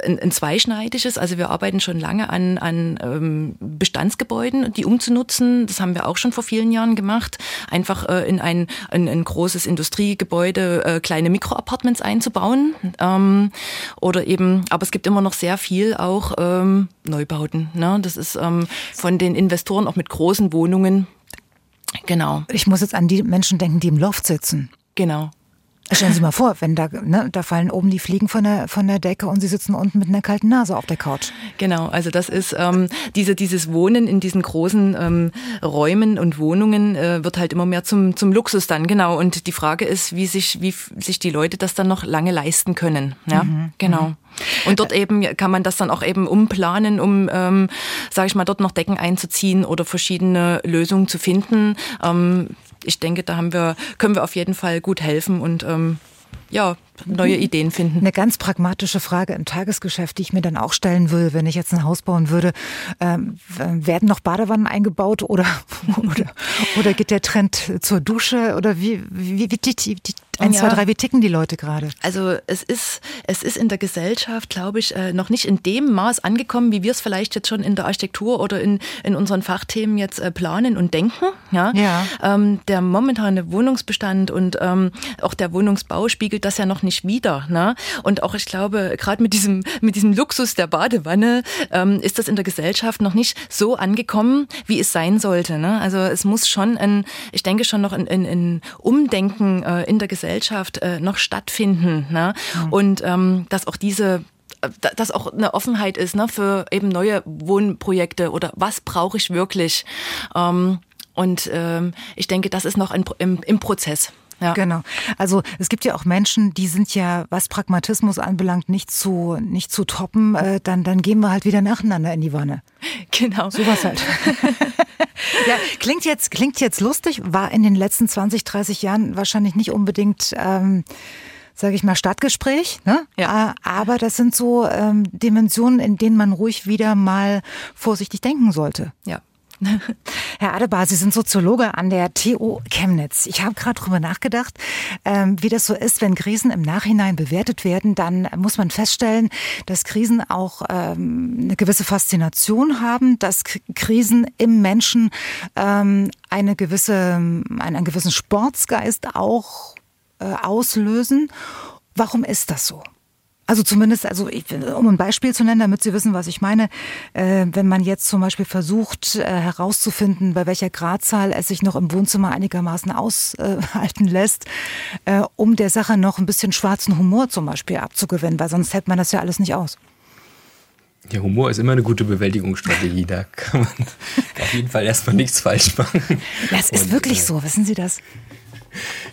äh, ein, ein, zweischneidiges, also wir arbeiten schon lange an, an ähm, Bestandsgebäuden, die umzunutzen. Das haben wir auch schon vor vielen Jahren gemacht. Einfach äh, in ein, in ein großes Industriegebäude äh, kleine Mikroapartments einzubauen. Ähm, oder eben, aber es gibt immer noch sehr viel auch ähm, Neubauten. Ne? Das ist ähm, von den Investoren auch mit großen Wohnungen. Genau. Ich muss jetzt an die Menschen denken, die im Loft sitzen. Genau. Stellen Sie mal vor, wenn da, ne, da fallen oben die Fliegen von der, von der Decke und Sie sitzen unten mit einer kalten Nase auf der Couch. Genau, also das ist ähm, diese, dieses Wohnen in diesen großen ähm, Räumen und Wohnungen äh, wird halt immer mehr zum, zum Luxus dann, genau. Und die Frage ist, wie sich, wie sich die Leute das dann noch lange leisten können. Ja, mhm. genau. Mhm. Und dort eben kann man das dann auch eben umplanen, um, ähm, sage ich mal, dort noch Decken einzuziehen oder verschiedene Lösungen zu finden. Ähm, ich denke, da haben wir, können wir auf jeden Fall gut helfen und ähm, ja, neue Ideen finden. Eine ganz pragmatische Frage im Tagesgeschäft, die ich mir dann auch stellen würde, wenn ich jetzt ein Haus bauen würde. Ähm, werden noch Badewannen eingebaut oder, oder, oder geht der Trend zur Dusche oder wie, wie, wie, wie, wie, Eins, ja. zwei, drei, wie ticken die Leute gerade? Also es ist, es ist in der Gesellschaft, glaube ich, äh, noch nicht in dem Maß angekommen, wie wir es vielleicht jetzt schon in der Architektur oder in, in unseren Fachthemen jetzt äh, planen und denken. Ja. ja. Ähm, der momentane Wohnungsbestand und ähm, auch der Wohnungsbau spiegelt das ja noch nicht wider. Ne? Und auch ich glaube, gerade mit diesem, mit diesem Luxus der Badewanne ähm, ist das in der Gesellschaft noch nicht so angekommen, wie es sein sollte. Ne? Also es muss schon ein, ich denke schon noch ein, ein, ein Umdenken äh, in der Gesellschaft Gesellschaft äh, noch stattfinden. Ne? Mhm. Und ähm, dass auch diese äh, dass auch eine Offenheit ist ne, für eben neue Wohnprojekte oder was brauche ich wirklich. Ähm, und ähm, ich denke, das ist noch ein, im, im Prozess. Ja. Genau. Also es gibt ja auch Menschen, die sind ja, was Pragmatismus anbelangt, nicht zu, nicht zu toppen. Äh, dann, dann gehen wir halt wieder nacheinander in die Wanne. Genau. Sowas halt. ja, klingt jetzt, klingt jetzt lustig, war in den letzten 20, 30 Jahren wahrscheinlich nicht unbedingt. Ähm, sage ich mal, Stadtgespräch. Ne? Ja. Äh, aber das sind so ähm, Dimensionen, in denen man ruhig wieder mal vorsichtig denken sollte. Ja. Herr Adebar, Sie sind Soziologe an der TU Chemnitz. Ich habe gerade drüber nachgedacht, ähm, wie das so ist, wenn Krisen im Nachhinein bewertet werden, dann muss man feststellen, dass Krisen auch ähm, eine gewisse Faszination haben, dass Krisen im Menschen ähm, eine gewisse, einen gewissen Sportsgeist auch äh, auslösen. Warum ist das so? Also zumindest, also ich, um ein Beispiel zu nennen, damit Sie wissen, was ich meine, äh, wenn man jetzt zum Beispiel versucht äh, herauszufinden, bei welcher Gradzahl es sich noch im Wohnzimmer einigermaßen aushalten lässt, äh, um der Sache noch ein bisschen schwarzen Humor zum Beispiel abzugewinnen, weil sonst hält man das ja alles nicht aus. Ja, Humor ist immer eine gute Bewältigungsstrategie. Da kann man auf jeden Fall erstmal nichts falsch machen. Ja, es ist Und, wirklich äh, so, wissen Sie das?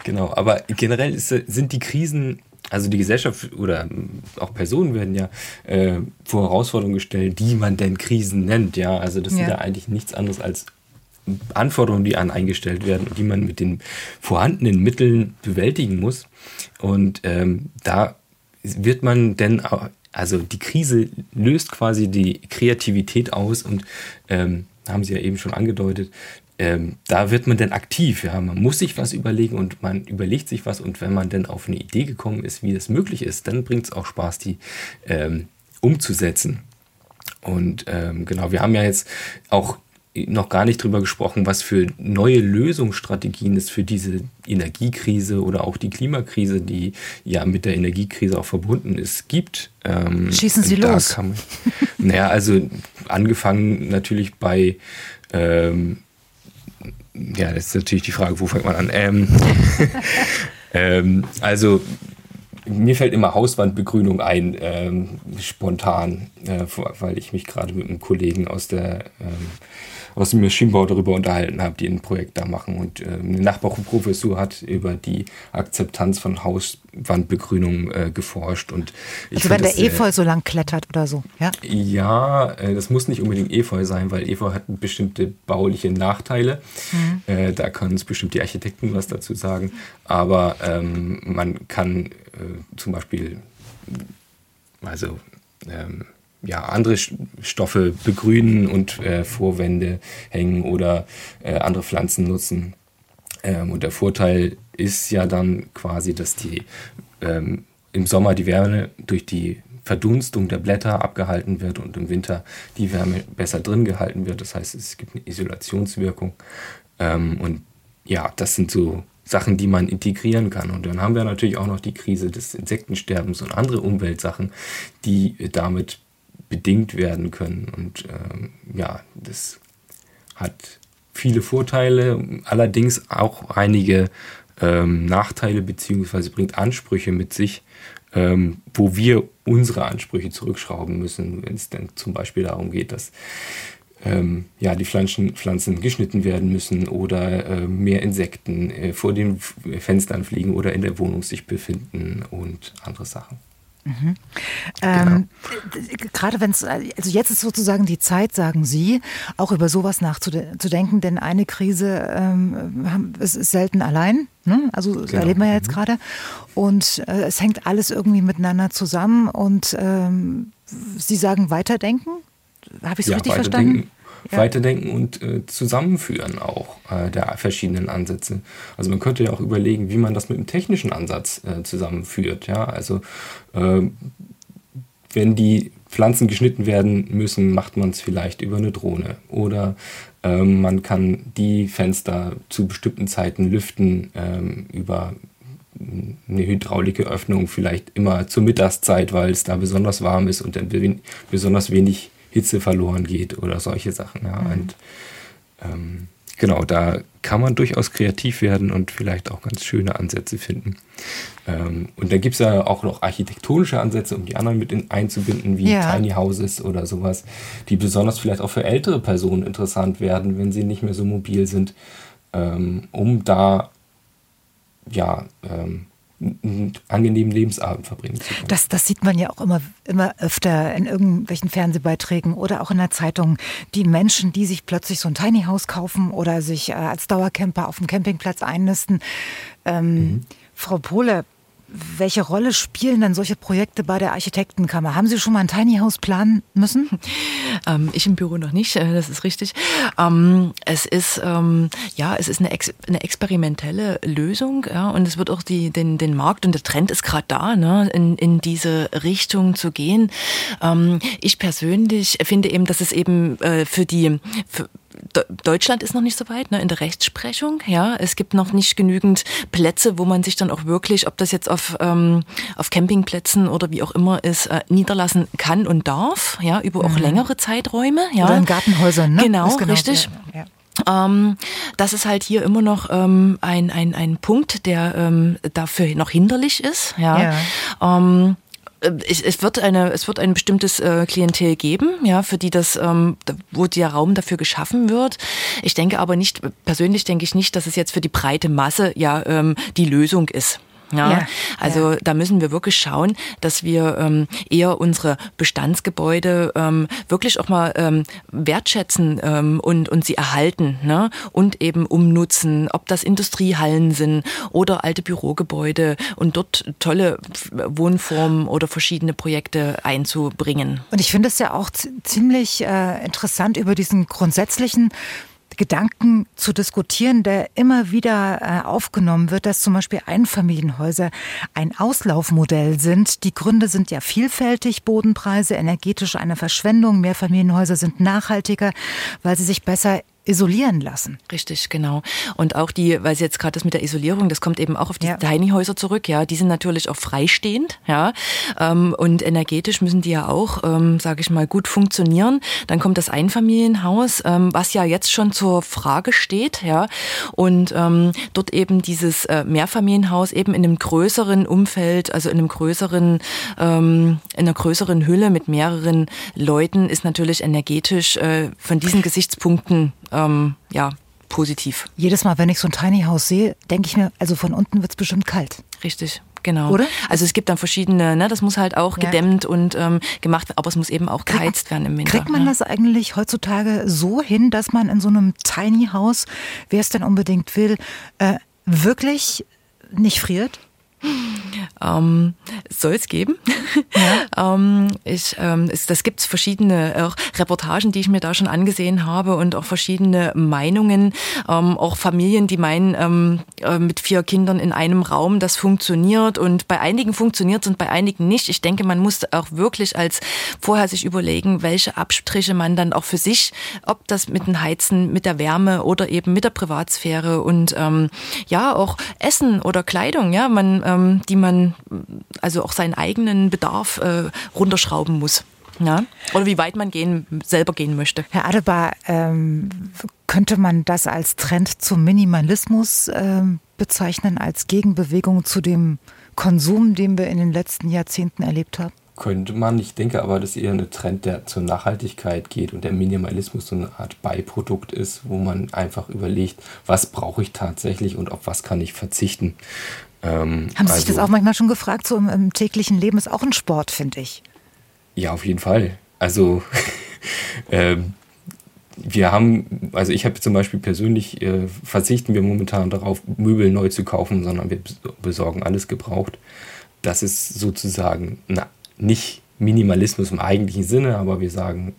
Genau, aber generell ist, sind die Krisen also die Gesellschaft oder auch Personen werden ja äh, vor Herausforderungen gestellt, die man denn Krisen nennt. Ja, also das ja. sind ja eigentlich nichts anderes als Anforderungen, die an eingestellt werden und die man mit den vorhandenen Mitteln bewältigen muss. Und ähm, da wird man denn auch, also die Krise löst quasi die Kreativität aus und ähm, haben Sie ja eben schon angedeutet, ähm, da wird man dann aktiv. Ja? Man muss sich was überlegen und man überlegt sich was. Und wenn man dann auf eine Idee gekommen ist, wie das möglich ist, dann bringt es auch Spaß, die ähm, umzusetzen. Und ähm, genau, wir haben ja jetzt auch noch gar nicht drüber gesprochen, was für neue Lösungsstrategien es für diese Energiekrise oder auch die Klimakrise, die ja mit der Energiekrise auch verbunden ist, gibt. Ähm, Schießen Sie los. Man, naja, also angefangen natürlich bei ähm, ja, das ist natürlich die Frage, wo fängt man an? Ähm, ähm, also mir fällt immer Hauswandbegrünung ein, ähm, spontan, äh, weil ich mich gerade mit einem Kollegen aus der ähm, aus dem Maschinenbau darüber unterhalten habe, die ein Projekt da machen. Und äh, eine Nachbarprofessur hat über die Akzeptanz von Hauswandbegrünung äh, geforscht. Und ich also wenn der Efeu so lang klettert oder so, ja? Ja, äh, das muss nicht unbedingt Efeu sein, weil Efeu hat bestimmte bauliche Nachteile. Mhm. Äh, da können es bestimmt die Architekten was dazu sagen. Aber ähm, man kann äh, zum Beispiel, also ähm, ja, andere Stoffe begrünen und äh, Vorwände hängen oder äh, andere Pflanzen nutzen. Ähm, und der Vorteil ist ja dann quasi, dass die ähm, im Sommer die Wärme durch die Verdunstung der Blätter abgehalten wird und im Winter die Wärme besser drin gehalten wird. Das heißt, es gibt eine Isolationswirkung. Ähm, und ja, das sind so Sachen, die man integrieren kann. Und dann haben wir natürlich auch noch die Krise des Insektensterbens und andere Umweltsachen, die damit bedingt werden können. Und ähm, ja, das hat viele Vorteile, allerdings auch einige ähm, Nachteile beziehungsweise bringt Ansprüche mit sich, ähm, wo wir unsere Ansprüche zurückschrauben müssen, wenn es dann zum Beispiel darum geht, dass ähm, ja, die Pflanzen, Pflanzen geschnitten werden müssen oder äh, mehr Insekten äh, vor den Fenstern fliegen oder in der Wohnung sich befinden und andere Sachen. Mhm. Ähm, genau. Gerade wenn es, also jetzt ist sozusagen die Zeit, sagen Sie, auch über sowas nachzudenken, denn eine Krise ähm, ist, ist selten allein. Ne? Also das genau. erleben wir ja jetzt mhm. gerade. Und äh, es hängt alles irgendwie miteinander zusammen. Und ähm, Sie sagen weiterdenken? Habe ich es ja, richtig verstanden? Ja. weiterdenken und äh, zusammenführen auch äh, der verschiedenen Ansätze. Also man könnte ja auch überlegen, wie man das mit dem technischen Ansatz äh, zusammenführt. Ja, also ähm, wenn die Pflanzen geschnitten werden müssen, macht man es vielleicht über eine Drohne oder ähm, man kann die Fenster zu bestimmten Zeiten lüften ähm, über eine hydraulische Öffnung vielleicht immer zur Mittagszeit, weil es da besonders warm ist und dann besonders wenig Hitze verloren geht oder solche Sachen. Ja. Mhm. Und ähm, genau, da kann man durchaus kreativ werden und vielleicht auch ganz schöne Ansätze finden. Ähm, und da gibt es ja auch noch architektonische Ansätze, um die anderen mit in, einzubinden, wie ja. Tiny Houses oder sowas, die besonders vielleicht auch für ältere Personen interessant werden, wenn sie nicht mehr so mobil sind, ähm, um da ja, ähm, einen angenehmen Lebensabend verbringen zu können. Das, das sieht man ja auch immer, immer öfter in irgendwelchen Fernsehbeiträgen oder auch in der Zeitung. Die Menschen, die sich plötzlich so ein Tiny House kaufen oder sich äh, als Dauercamper auf dem Campingplatz einnisten. Ähm, mhm. Frau Pohle, welche Rolle spielen denn solche Projekte bei der Architektenkammer? Haben Sie schon mal ein Tiny House planen müssen? Ähm, ich im Büro noch nicht, äh, das ist richtig. Ähm, es ist ähm, ja, es ist eine, ex eine experimentelle Lösung, ja, und es wird auch die, den, den Markt und der Trend ist gerade da, ne, in, in diese Richtung zu gehen. Ähm, ich persönlich finde eben, dass es eben äh, für die für, Deutschland ist noch nicht so weit ne, in der Rechtsprechung. Ja, es gibt noch nicht genügend Plätze, wo man sich dann auch wirklich, ob das jetzt auf, ähm, auf Campingplätzen oder wie auch immer ist, äh, niederlassen kann und darf. Ja, über auch mhm. längere Zeiträume. Ja, oder in Gartenhäusern. Ne? Genau, genau richtig. Ja, ja. Ähm, das ist halt hier immer noch ähm, ein, ein, ein Punkt, der ähm, dafür noch hinderlich ist. Ja. ja. Ähm, es, es, wird eine, es wird ein bestimmtes äh, Klientel geben, ja, für die das, ähm, wo der Raum dafür geschaffen wird. Ich denke aber nicht, persönlich denke ich nicht, dass es jetzt für die breite Masse ja ähm, die Lösung ist. Ja, ja also ja. da müssen wir wirklich schauen, dass wir ähm, eher unsere Bestandsgebäude ähm, wirklich auch mal ähm, wertschätzen ähm, und, und sie erhalten ne? und eben umnutzen, ob das Industriehallen sind oder alte Bürogebäude und dort tolle Wohnformen oder verschiedene Projekte einzubringen. Und ich finde es ja auch ziemlich äh, interessant über diesen grundsätzlichen Gedanken zu diskutieren, der immer wieder äh, aufgenommen wird, dass zum Beispiel Einfamilienhäuser ein Auslaufmodell sind. Die Gründe sind ja vielfältig, Bodenpreise, energetisch eine Verschwendung, Mehrfamilienhäuser sind nachhaltiger, weil sie sich besser isolieren lassen. Richtig, genau. Und auch die, weil Sie jetzt gerade das mit der Isolierung, das kommt eben auch auf die ja. Tiny Häuser zurück, ja, die sind natürlich auch freistehend, ja, ähm, und energetisch müssen die ja auch, ähm, sage ich mal, gut funktionieren. Dann kommt das Einfamilienhaus, ähm, was ja jetzt schon zur Frage steht, ja, und ähm, dort eben dieses äh, Mehrfamilienhaus eben in einem größeren Umfeld, also in einem größeren, ähm, in einer größeren Hülle mit mehreren Leuten ist natürlich energetisch äh, von diesen Gesichtspunkten ähm, ja, positiv. Jedes Mal, wenn ich so ein Tiny House sehe, denke ich mir, also von unten wird es bestimmt kalt. Richtig. Genau. Oder? Also es gibt dann verschiedene, ne, das muss halt auch ja. gedämmt und ähm, gemacht werden, aber es muss eben auch geheizt werden im Winter. Kriegt man ne? das eigentlich heutzutage so hin, dass man in so einem Tiny House, wer es denn unbedingt will, äh, wirklich nicht friert? Ähm, soll es geben. Ja. ähm, ich, ähm, es, das gibt verschiedene auch Reportagen, die ich mir da schon angesehen habe und auch verschiedene Meinungen. Ähm, auch Familien, die meinen, ähm, äh, mit vier Kindern in einem Raum, das funktioniert. Und bei einigen funktioniert es und bei einigen nicht. Ich denke, man muss auch wirklich als vorher sich überlegen, welche Abstriche man dann auch für sich, ob das mit dem Heizen, mit der Wärme oder eben mit der Privatsphäre und ähm, ja auch Essen oder Kleidung, ja, man, ähm, die man also auch seinen eigenen Bedarf äh, runterschrauben muss. Ja? Oder wie weit man gehen, selber gehen möchte. Herr Adebar, ähm, könnte man das als Trend zum Minimalismus ähm, bezeichnen, als Gegenbewegung zu dem Konsum, den wir in den letzten Jahrzehnten erlebt haben? Könnte man, ich denke aber, dass eher ein Trend, der zur Nachhaltigkeit geht und der Minimalismus so eine Art Beiprodukt ist, wo man einfach überlegt, was brauche ich tatsächlich und auf was kann ich verzichten. Ähm, Haben Sie also, sich das auch manchmal schon gefragt? So im, im täglichen Leben ist auch ein Sport, finde ich. Ja, auf jeden Fall. Also ähm, wir haben, also ich habe zum Beispiel persönlich, äh, verzichten wir momentan darauf, Möbel neu zu kaufen, sondern wir besorgen alles gebraucht. Das ist sozusagen na, nicht Minimalismus im eigentlichen Sinne, aber wir sagen,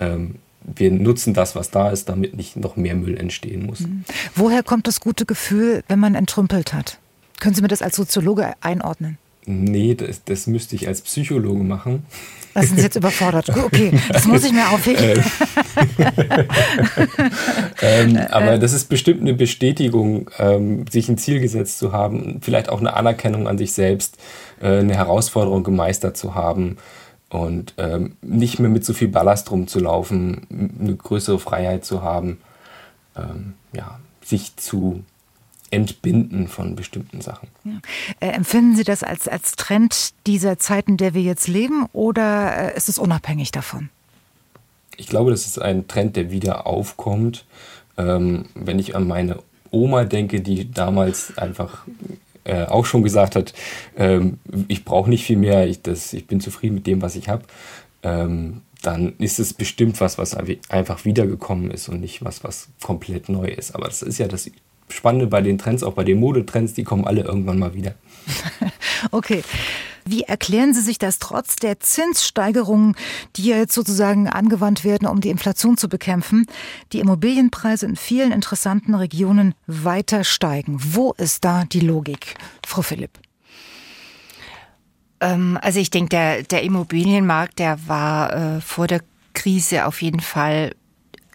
ähm, wir nutzen das, was da ist, damit nicht noch mehr Müll entstehen muss. Mhm. Woher kommt das gute Gefühl, wenn man entrümpelt hat? Können Sie mir das als Soziologe einordnen? Nee, das, das müsste ich als Psychologe machen. Das sind Sie jetzt überfordert. Okay, das muss ich mir aufheben. ähm, aber das ist bestimmt eine Bestätigung, ähm, sich ein Ziel gesetzt zu haben, vielleicht auch eine Anerkennung an sich selbst, äh, eine Herausforderung gemeistert zu haben und ähm, nicht mehr mit so viel Ballast rumzulaufen, eine größere Freiheit zu haben, ähm, ja, sich zu Entbinden von bestimmten Sachen. Ja. Äh, empfinden Sie das als, als Trend dieser Zeit, in der wir jetzt leben, oder äh, ist es unabhängig davon? Ich glaube, das ist ein Trend, der wieder aufkommt. Ähm, wenn ich an meine Oma denke, die damals einfach äh, auch schon gesagt hat, ähm, ich brauche nicht viel mehr, ich, das, ich bin zufrieden mit dem, was ich habe, ähm, dann ist es bestimmt was, was einfach wiedergekommen ist und nicht was, was komplett neu ist. Aber das ist ja das Spannende bei den Trends, auch bei den Modetrends, die kommen alle irgendwann mal wieder. okay. Wie erklären Sie sich das trotz der Zinssteigerungen, die ja jetzt sozusagen angewandt werden, um die Inflation zu bekämpfen, die Immobilienpreise in vielen interessanten Regionen weiter steigen? Wo ist da die Logik, Frau Philipp? Ähm, also ich denke, der, der Immobilienmarkt, der war äh, vor der Krise auf jeden Fall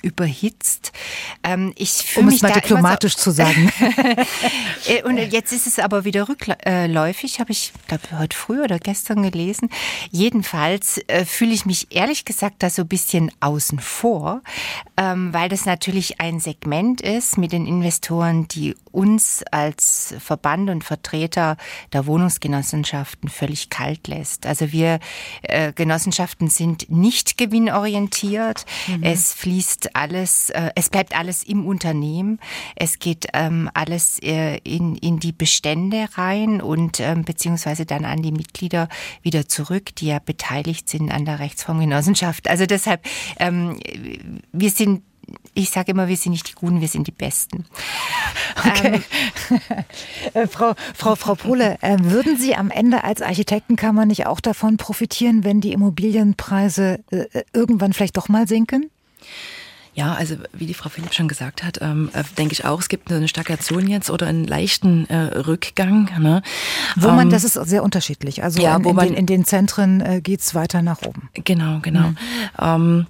überhitzt. Ähm, ich um es mal diplomatisch so zu sagen. Äh, und jetzt ist es aber wieder rückläufig, habe ich, glaube heute früh oder gestern gelesen. Jedenfalls äh, fühle ich mich ehrlich gesagt da so ein bisschen außen vor, ähm, weil das natürlich ein Segment ist mit den Investoren, die uns als Verband und Vertreter der Wohnungsgenossenschaften völlig kalt lässt. Also wir äh, Genossenschaften sind nicht gewinnorientiert. Mhm. Es fließt alles, äh, es bleibt alles im Unternehmen. Es geht ähm, alles äh, in, in die Bestände rein und ähm, beziehungsweise dann an die Mitglieder wieder zurück, die ja beteiligt sind an der Rechtsformgenossenschaft. Also deshalb, ähm, wir sind ich sage immer, wir sind nicht die Guten, wir sind die Besten. Okay. Ähm, Frau, Frau, Frau Pohle, äh, würden Sie am Ende als Architektenkammer nicht auch davon profitieren, wenn die Immobilienpreise äh, irgendwann vielleicht doch mal sinken? Ja, also wie die Frau Philipp schon gesagt hat, ähm, äh, denke ich auch, es gibt eine Stagnation jetzt oder einen leichten äh, Rückgang. Ne? Wo man, ähm, das ist sehr unterschiedlich. Also ja, in, in, den, in den Zentren äh, geht's weiter nach oben. Genau, genau. Mhm. Ähm,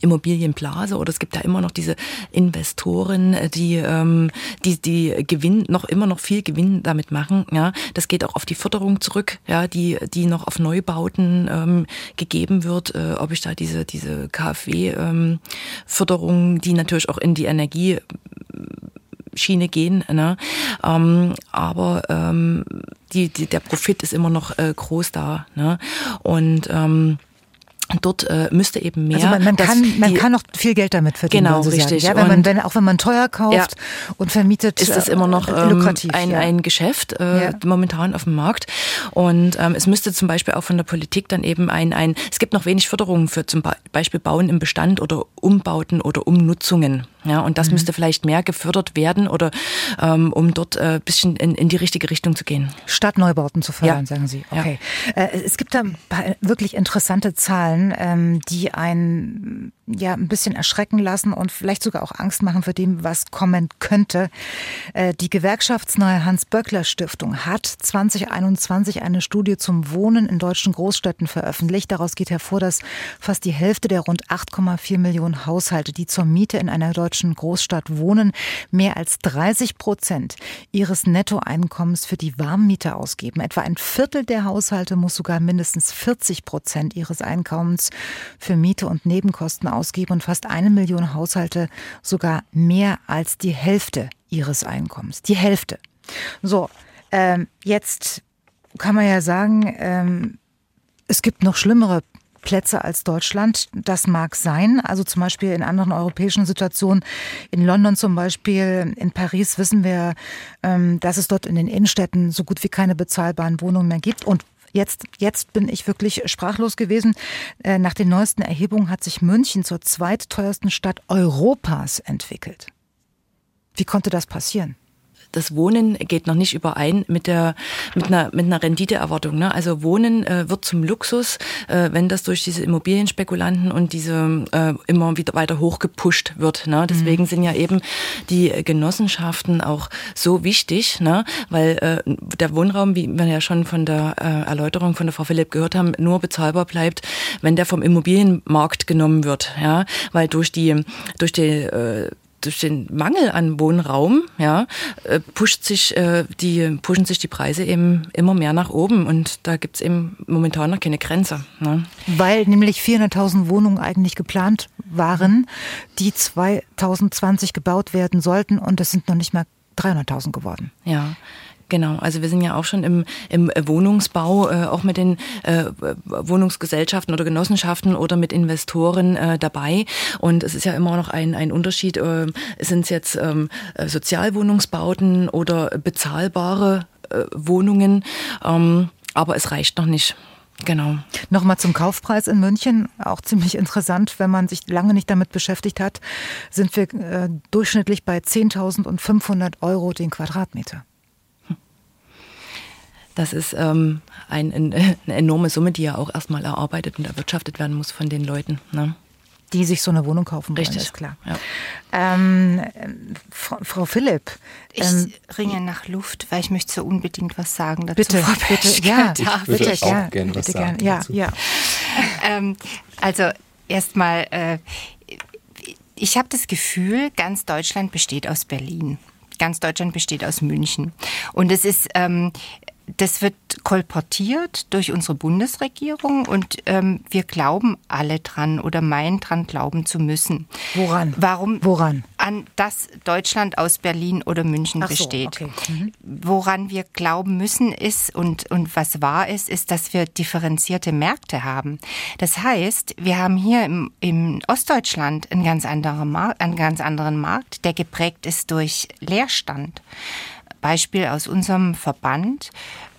Immobilienblase oder es gibt ja immer noch diese Investoren, äh, die ähm, die die Gewinn noch immer noch viel Gewinn damit machen. Ja, das geht auch auf die Förderung zurück, ja, die die noch auf Neubauten ähm, gegeben wird. Äh, ob ich da diese diese KfW-Förderung, ähm, die natürlich auch in die Energie Schiene gehen. Ne? Ähm, aber ähm, die, die, der Profit ist immer noch äh, groß da. Ne? Und ähm, dort äh, müsste eben mehr. Also man, man kann, man kann noch viel Geld damit verdienen. Genau, richtig. Ja, wenn man, wenn, auch wenn man teuer kauft ja, und vermietet, ist das immer noch äh, lukrativ, ein, ja. ein Geschäft äh, ja. momentan auf dem Markt. Und ähm, es müsste zum Beispiel auch von der Politik dann eben ein, ein, es gibt noch wenig Förderungen für zum Beispiel Bauen im Bestand oder Umbauten oder Umnutzungen. Ja, und das mhm. müsste vielleicht mehr gefördert werden oder ähm, um dort ein äh, bisschen in, in die richtige Richtung zu gehen. Stadtneubauten zu fördern, sagen Sie. Okay. Äh, es gibt da wirklich interessante Zahlen, ähm, die einen ja ein bisschen erschrecken lassen und vielleicht sogar auch Angst machen für dem, was kommen könnte. Äh, die gewerkschaftsnahe Hans-Böckler-Stiftung hat 2021 eine Studie zum Wohnen in deutschen Großstädten veröffentlicht. Daraus geht hervor, dass fast die Hälfte der rund 8,4 Millionen Haushalte, die zur Miete in einer deutschen Großstadt wohnen, mehr als 30 Prozent ihres Nettoeinkommens für die Warmmiete ausgeben. Etwa ein Viertel der Haushalte muss sogar mindestens 40 Prozent ihres Einkommens für Miete und Nebenkosten ausgeben und fast eine Million Haushalte sogar mehr als die Hälfte ihres Einkommens. Die Hälfte. So, ähm, jetzt kann man ja sagen, ähm, es gibt noch schlimmere Plätze als Deutschland. Das mag sein. Also zum Beispiel in anderen europäischen Situationen, in London zum Beispiel, in Paris wissen wir, ähm, dass es dort in den Innenstädten so gut wie keine bezahlbaren Wohnungen mehr gibt. Und Jetzt, jetzt bin ich wirklich sprachlos gewesen. Äh, nach den neuesten Erhebungen hat sich München zur zweitteuersten Stadt Europas entwickelt. Wie konnte das passieren? Das Wohnen geht noch nicht überein mit der mit einer mit einer Renditeerwartung. Ne? Also Wohnen äh, wird zum Luxus, äh, wenn das durch diese Immobilienspekulanten und diese äh, immer wieder weiter hochgepusht wird. Ne? Deswegen mhm. sind ja eben die Genossenschaften auch so wichtig, ne? weil äh, der Wohnraum, wie wir ja schon von der äh, Erläuterung von der Frau Philipp gehört haben, nur bezahlbar bleibt, wenn der vom Immobilienmarkt genommen wird. Ja? Weil durch die durch die äh, durch den Mangel an Wohnraum, ja, äh, pusht sich äh, die, pushen sich die Preise eben immer mehr nach oben und da gibt es eben momentan noch keine Grenze. Ne? Weil nämlich 400.000 Wohnungen eigentlich geplant waren, die 2020 gebaut werden sollten und es sind noch nicht mal 300.000 geworden. Ja. Genau, also wir sind ja auch schon im, im Wohnungsbau, äh, auch mit den äh, Wohnungsgesellschaften oder Genossenschaften oder mit Investoren äh, dabei. Und es ist ja immer noch ein, ein Unterschied, äh, sind es jetzt ähm, Sozialwohnungsbauten oder bezahlbare äh, Wohnungen. Ähm, aber es reicht noch nicht. Genau. Nochmal zum Kaufpreis in München, auch ziemlich interessant, wenn man sich lange nicht damit beschäftigt hat, sind wir äh, durchschnittlich bei 10.500 Euro den Quadratmeter. Das ist ähm, ein, ein, eine enorme Summe, die ja auch erstmal erarbeitet und erwirtschaftet werden muss von den Leuten. Ne? Die sich so eine Wohnung kaufen wollen, Richtig. ist klar. Ja. Ähm, Frau, Frau, Philipp. Ähm, ich ringe nach Luft, weil ich möchte so unbedingt was sagen dazu. Bitte, bitte, ja, ich würde bitte, auch ja, gerne was sagen. Gern, ja, ja. ähm, also erstmal, äh, ich habe das Gefühl, ganz Deutschland besteht aus Berlin ganz Deutschland besteht aus München. Und es ist ähm, das wird kolportiert durch unsere Bundesregierung und ähm, wir glauben alle dran oder meinen dran glauben zu müssen. Woran? Warum? Woran? An dass Deutschland aus Berlin oder München Ach besteht. So, okay. mhm. Woran wir glauben müssen ist und, und was wahr ist, ist, dass wir differenzierte Märkte haben. Das heißt, wir haben hier im, im Ostdeutschland einen ganz, anderen einen ganz anderen Markt, der geprägt ist durch Leerstand. Beispiel aus unserem Verband.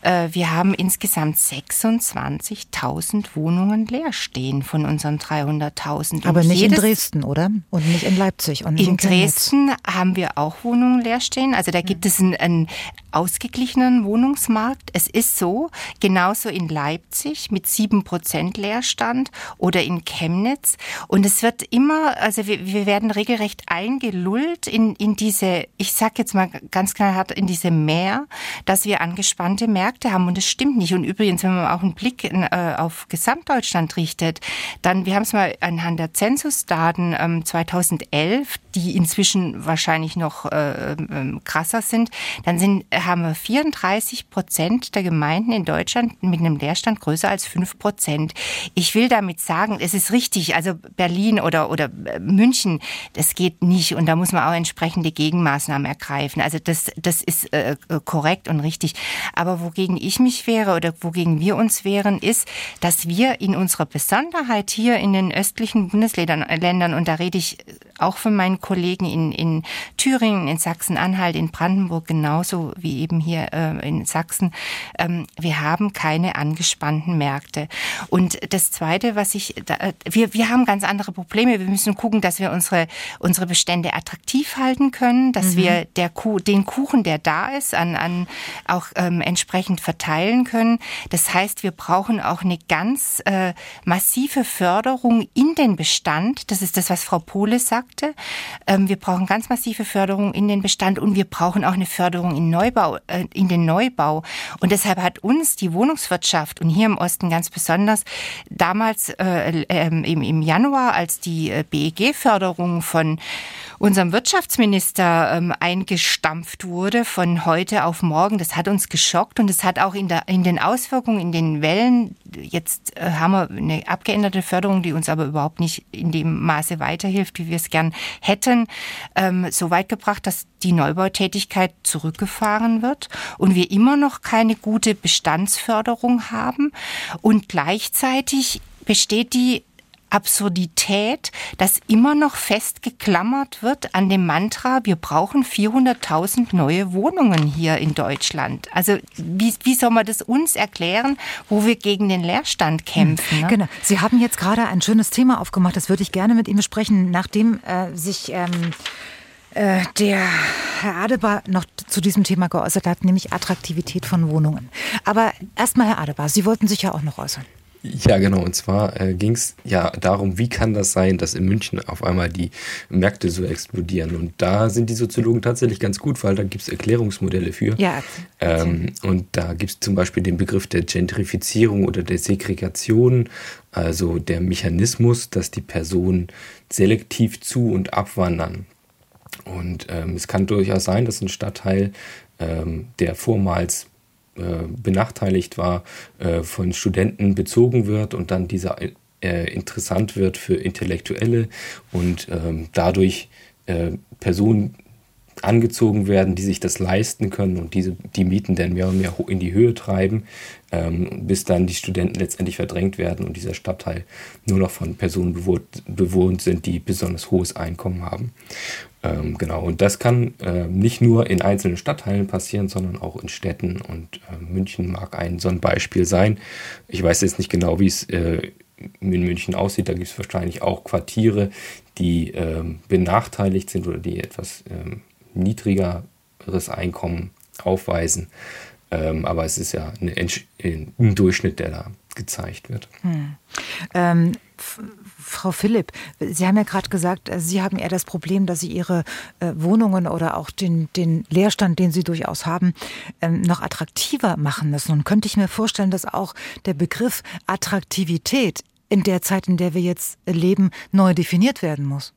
Äh, wir haben insgesamt 26.000 Wohnungen leer stehen von unseren 300.000. Aber nicht in Dresden, oder? Und nicht in Leipzig und in, Dresden haben wir auch Wohnungen leer stehen. Also da gibt es einen, einen ausgeglichenen Wohnungsmarkt. Es ist so, genauso in Leipzig mit sieben Prozent Leerstand oder in Chemnitz. Und es wird immer, also wir, wir werden regelrecht eingelullt in, in diese, ich sag jetzt mal ganz klar, in diese Mehr, dass wir angespannte Märkte haben. Und das stimmt nicht. Und übrigens, wenn man auch einen Blick in, äh, auf Gesamtdeutschland richtet, dann, wir haben es mal anhand der Zensusdaten ähm, 2011, die inzwischen wahrscheinlich noch äh, äh, krasser sind, dann sind haben wir 34 Prozent der Gemeinden in Deutschland mit einem Leerstand größer als 5 Prozent. Ich will damit sagen, es ist richtig, also Berlin oder, oder äh, München, das geht nicht und da muss man auch entsprechende Gegenmaßnahmen ergreifen. Also das, das ist äh, korrekt und richtig. Aber wogegen wogegen ich mich wehre oder wogegen wir uns wehren, ist, dass wir in unserer Besonderheit hier in den östlichen Bundesländern, äh, und da rede ich auch von meinen Kollegen in, in Thüringen, in Sachsen-Anhalt, in Brandenburg genauso wie eben hier äh, in Sachsen, ähm, wir haben keine angespannten Märkte. Und das Zweite, was ich, da, äh, wir, wir haben ganz andere Probleme. Wir müssen gucken, dass wir unsere, unsere Bestände attraktiv halten können, dass mhm. wir der Kuh, den Kuchen, der da ist, an, an auch ähm, entsprechend verteilen können. Das heißt, wir brauchen auch eine ganz äh, massive Förderung in den Bestand. Das ist das, was Frau Pohle sagte. Ähm, wir brauchen ganz massive Förderung in den Bestand und wir brauchen auch eine Förderung in Neubau, äh, in den Neubau. Und deshalb hat uns die Wohnungswirtschaft und hier im Osten ganz besonders damals äh, äh, im, im Januar, als die äh, BEG-Förderung von unserem Wirtschaftsminister ähm, eingestampft wurde von heute auf morgen. Das hat uns geschockt und es hat auch in, der, in den Auswirkungen, in den Wellen, jetzt äh, haben wir eine abgeänderte Förderung, die uns aber überhaupt nicht in dem Maße weiterhilft, wie wir es gern hätten, ähm, so weit gebracht, dass die Neubautätigkeit zurückgefahren wird und wir immer noch keine gute Bestandsförderung haben. Und gleichzeitig besteht die Absurdität, dass immer noch festgeklammert wird an dem Mantra, wir brauchen 400.000 neue Wohnungen hier in Deutschland. Also wie, wie soll man das uns erklären, wo wir gegen den Leerstand kämpfen? Ne? Genau. Sie haben jetzt gerade ein schönes Thema aufgemacht, das würde ich gerne mit Ihnen besprechen, nachdem äh, sich... Ähm äh, der Herr Adebar noch zu diesem Thema geäußert hat, nämlich Attraktivität von Wohnungen. Aber erstmal, Herr Adebar, Sie wollten sich ja auch noch äußern. Ja, genau. Und zwar äh, ging es ja darum, wie kann das sein, dass in München auf einmal die Märkte so explodieren. Und da sind die Soziologen tatsächlich ganz gut, weil da gibt es Erklärungsmodelle für. Ja. Ähm, und da gibt es zum Beispiel den Begriff der Gentrifizierung oder der Segregation, also der Mechanismus, dass die Personen selektiv zu und abwandern. Und ähm, es kann durchaus sein, dass ein Stadtteil, ähm, der vormals benachteiligt war, äh, von Studenten bezogen wird und dann dieser äh, interessant wird für Intellektuelle und ähm, dadurch Personen angezogen werden, die sich das leisten können und diese, die Mieten dann mehr und mehr in die Höhe treiben, ähm, bis dann die Studenten letztendlich verdrängt werden und dieser Stadtteil nur noch von Personen bewohnt, bewohnt sind, die besonders hohes Einkommen haben. Ähm, genau, und das kann äh, nicht nur in einzelnen Stadtteilen passieren, sondern auch in Städten. Und äh, München mag ein so ein Beispiel sein. Ich weiß jetzt nicht genau, wie es äh, in München aussieht. Da gibt es wahrscheinlich auch Quartiere, die ähm, benachteiligt sind oder die etwas ähm, niedrigeres Einkommen aufweisen. Ähm, aber es ist ja eine, ein Durchschnitt, der da gezeigt wird. Hm. Ähm, Frau Philipp, Sie haben ja gerade gesagt, äh, Sie haben eher das Problem, dass Sie Ihre äh, Wohnungen oder auch den, den Leerstand, den Sie durchaus haben, ähm, noch attraktiver machen müssen. Und könnte ich mir vorstellen, dass auch der Begriff Attraktivität in der Zeit, in der wir jetzt leben, neu definiert werden muss?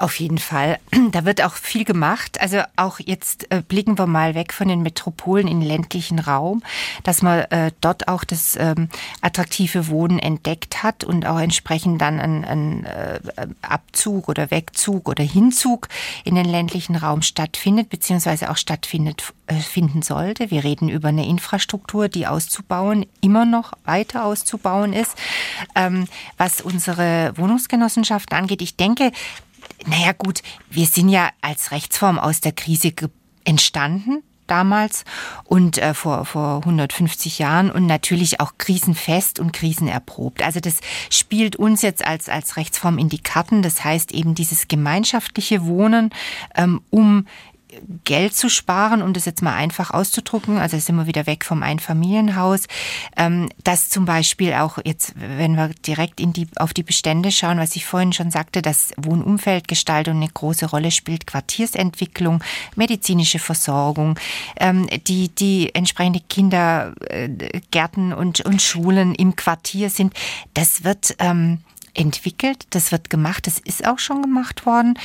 Auf jeden Fall. Da wird auch viel gemacht. Also auch jetzt äh, blicken wir mal weg von den Metropolen in den ländlichen Raum, dass man äh, dort auch das ähm, attraktive Wohnen entdeckt hat und auch entsprechend dann ein äh, Abzug oder Wegzug oder Hinzug in den ländlichen Raum stattfindet, beziehungsweise auch stattfindet finden sollte. Wir reden über eine Infrastruktur, die auszubauen, immer noch weiter auszubauen ist. Ähm, was unsere Wohnungsgenossenschaften angeht, ich denke, naja gut, wir sind ja als Rechtsform aus der Krise entstanden damals und äh, vor, vor 150 Jahren und natürlich auch krisenfest und krisenerprobt. Also das spielt uns jetzt als, als Rechtsform in die Karten. Das heißt eben dieses gemeinschaftliche Wohnen, ähm, um Geld zu sparen, um das jetzt mal einfach auszudrucken, also sind wir wieder weg vom Einfamilienhaus, ähm, dass zum Beispiel auch jetzt, wenn wir direkt in die, auf die Bestände schauen, was ich vorhin schon sagte, dass Wohnumfeldgestaltung eine große Rolle spielt, Quartiersentwicklung, medizinische Versorgung, ähm, die, die entsprechende Kindergärten und, und Schulen im Quartier sind, das wird ähm, entwickelt, das wird gemacht, das ist auch schon gemacht worden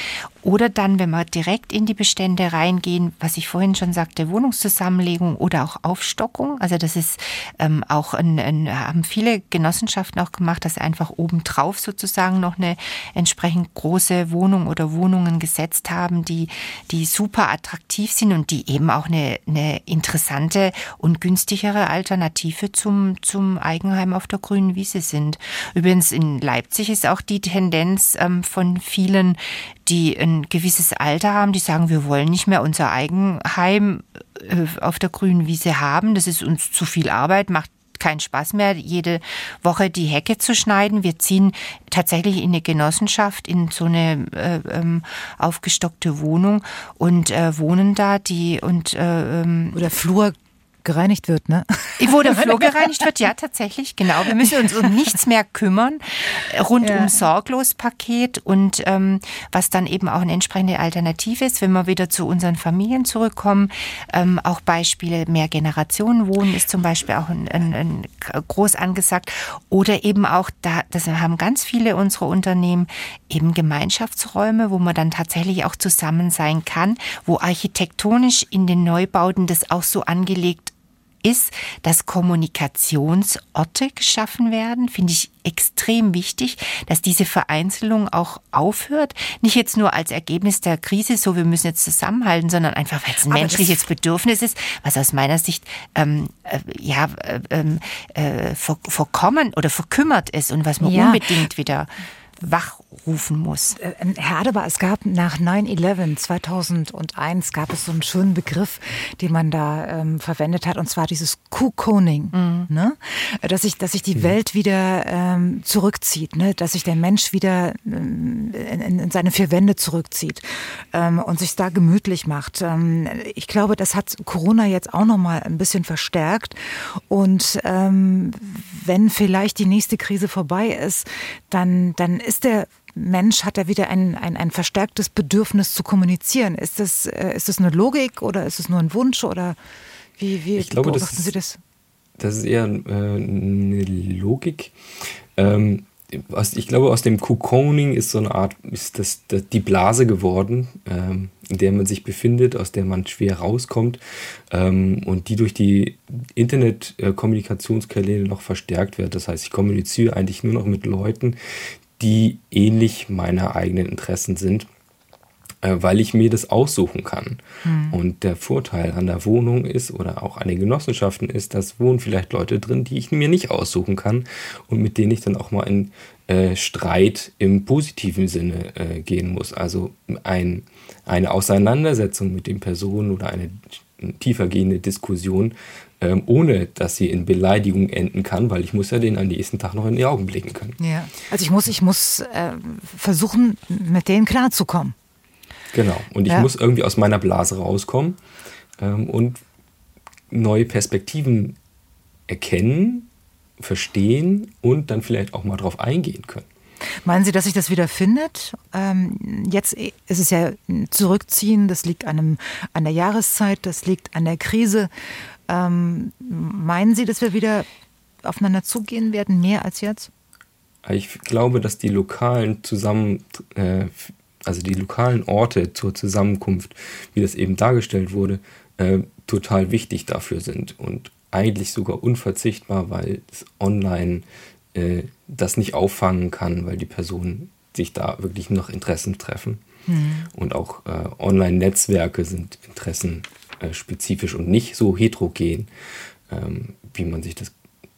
Oder dann, wenn wir direkt in die Bestände reingehen, was ich vorhin schon sagte, Wohnungszusammenlegung oder auch Aufstockung. Also das ist ähm, auch ein, ein, haben viele Genossenschaften auch gemacht, dass einfach obendrauf sozusagen noch eine entsprechend große Wohnung oder Wohnungen gesetzt haben, die, die super attraktiv sind und die eben auch eine, eine interessante und günstigere Alternative zum, zum Eigenheim auf der grünen Wiese sind. Übrigens in Leipzig ist auch die Tendenz ähm, von vielen, die ein gewisses Alter haben, die sagen, wir wollen nicht mehr unser Eigenheim äh, auf der grünen Wiese haben. Das ist uns zu viel Arbeit, macht keinen Spaß mehr, jede Woche die Hecke zu schneiden. Wir ziehen tatsächlich in eine Genossenschaft, in so eine äh, ähm, aufgestockte Wohnung und äh, wohnen da. Die und äh, ähm, oder Flur gereinigt wird, ne? Wo der Flur gereinigt wird, ja, tatsächlich, genau. Wir müssen uns um nichts mehr kümmern. Rundum ja. sorglos Paket und ähm, was dann eben auch eine entsprechende Alternative ist, wenn wir wieder zu unseren Familien zurückkommen. Ähm, auch Beispiele mehr Generationen wohnen ist zum Beispiel auch ein, ein, ein groß angesagt. Oder eben auch, da, das haben ganz viele unserer Unternehmen, eben Gemeinschaftsräume, wo man dann tatsächlich auch zusammen sein kann, wo architektonisch in den Neubauten das auch so angelegt ist, dass Kommunikationsorte geschaffen werden, finde ich extrem wichtig, dass diese Vereinzelung auch aufhört. Nicht jetzt nur als Ergebnis der Krise, so wir müssen jetzt zusammenhalten, sondern einfach, weil es ein Aber menschliches Bedürfnis ist, was aus meiner Sicht ähm, äh, ja äh, ähm, äh, verkommen oder verkümmert ist und was man ja. unbedingt wieder wachrufen muss. Äh, ähm, Herr Adebar, es gab nach 9-11 2001 gab es so einen schönen Begriff, den man da ähm, verwendet hat, und zwar dieses Cocooning, mhm. ne? dass sich dass sich die mhm. Welt wieder ähm, zurückzieht, ne? dass sich der Mensch wieder ähm, in, in, seine vier Wände zurückzieht ähm, und sich da gemütlich macht. Ähm, ich glaube, das hat Corona jetzt auch noch mal ein bisschen verstärkt und wenn vielleicht die nächste Krise vorbei ist, dann dann ist der Mensch, hat er wieder ein, ein, ein verstärktes Bedürfnis zu kommunizieren. Ist das, äh, ist das eine Logik oder ist es nur ein Wunsch oder wie, wie ich glaube, beobachten das, Sie das? Das ist eher äh, eine Logik. Ähm, ich glaube, aus dem Cocooning ist so eine Art, ist das, das die Blase geworden, ähm, in der man sich befindet, aus der man schwer rauskommt ähm, und die durch die Internet-Kommunikationskanäle noch verstärkt wird. Das heißt, ich kommuniziere eigentlich nur noch mit Leuten, die ähnlich meiner eigenen Interessen sind, äh, weil ich mir das aussuchen kann. Mhm. Und der Vorteil an der Wohnung ist oder auch an den Genossenschaften ist, dass wohnen vielleicht Leute drin, die ich mir nicht aussuchen kann und mit denen ich dann auch mal in äh, Streit im positiven Sinne äh, gehen muss. Also ein, eine Auseinandersetzung mit den Personen oder eine tiefergehende Diskussion ähm, ohne dass sie in Beleidigung enden kann, weil ich muss ja den am nächsten Tag noch in die Augen blicken können. Ja, also ich muss, ich muss äh, versuchen, mit denen klarzukommen. Genau, und ich ja. muss irgendwie aus meiner Blase rauskommen ähm, und neue Perspektiven erkennen, verstehen und dann vielleicht auch mal drauf eingehen können. Meinen Sie, dass sich das wieder findet? Ähm, jetzt ist es ja Zurückziehen, das liegt an, einem, an der Jahreszeit, das liegt an der Krise. Ähm, meinen Sie, dass wir wieder aufeinander zugehen werden, mehr als jetzt? Ich glaube, dass die lokalen zusammen, äh, also die lokalen Orte zur Zusammenkunft, wie das eben dargestellt wurde, äh, total wichtig dafür sind und eigentlich sogar unverzichtbar, weil es online äh, das nicht auffangen kann, weil die Personen sich da wirklich noch Interessen treffen. Mhm. Und auch äh, Online-Netzwerke sind Interessen spezifisch und nicht so heterogen, ähm, wie man sich das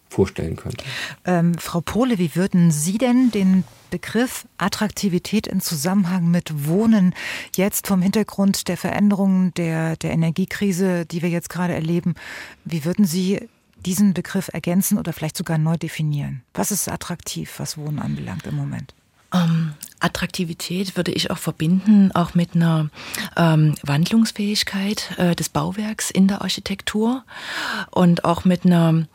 vorstellen könnte. Ähm, Frau Pohle, wie würden Sie denn den Begriff Attraktivität in Zusammenhang mit Wohnen jetzt vom Hintergrund der Veränderungen der, der Energiekrise, die wir jetzt gerade erleben, wie würden Sie diesen Begriff ergänzen oder vielleicht sogar neu definieren? Was ist attraktiv, was Wohnen anbelangt im Moment? Ähm, Attraktivität würde ich auch verbinden, auch mit einer ähm, Wandlungsfähigkeit äh, des Bauwerks in der Architektur und auch mit einer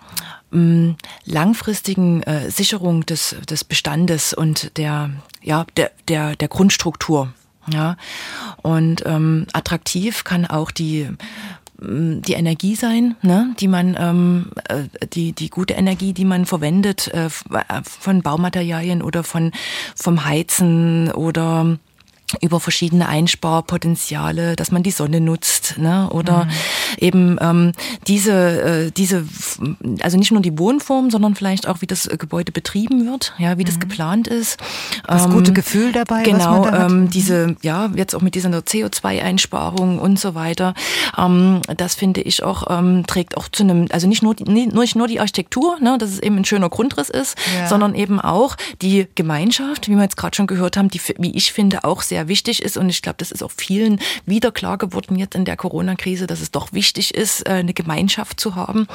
ähm, langfristigen äh, Sicherung des, des Bestandes und der, ja, der, der, der Grundstruktur. Ja, und ähm, attraktiv kann auch die die Energie sein, ne, die man, ähm, äh, die, die gute Energie, die man verwendet äh, von Baumaterialien oder von, vom Heizen oder über verschiedene Einsparpotenziale, dass man die Sonne nutzt, ne? oder mhm. eben ähm, diese, äh, diese, also nicht nur die Wohnform, sondern vielleicht auch, wie das Gebäude betrieben wird, ja, wie mhm. das geplant ist. Das ähm, gute Gefühl dabei. Genau, ähm, diese, ja, jetzt auch mit dieser CO2-Einsparung und so weiter. Ähm, das finde ich auch, ähm, trägt auch zu einem, also nicht nur, die, nicht nur die Architektur, ne, dass es eben ein schöner Grundriss ist, ja. sondern eben auch die Gemeinschaft, wie wir jetzt gerade schon gehört haben, die, wie ich finde, auch sehr wichtig ist. Und ich glaube, das ist auch vielen wieder klar geworden jetzt in der Corona-Krise, dass es doch wichtig ist, äh, eine Gemeinschaft zu haben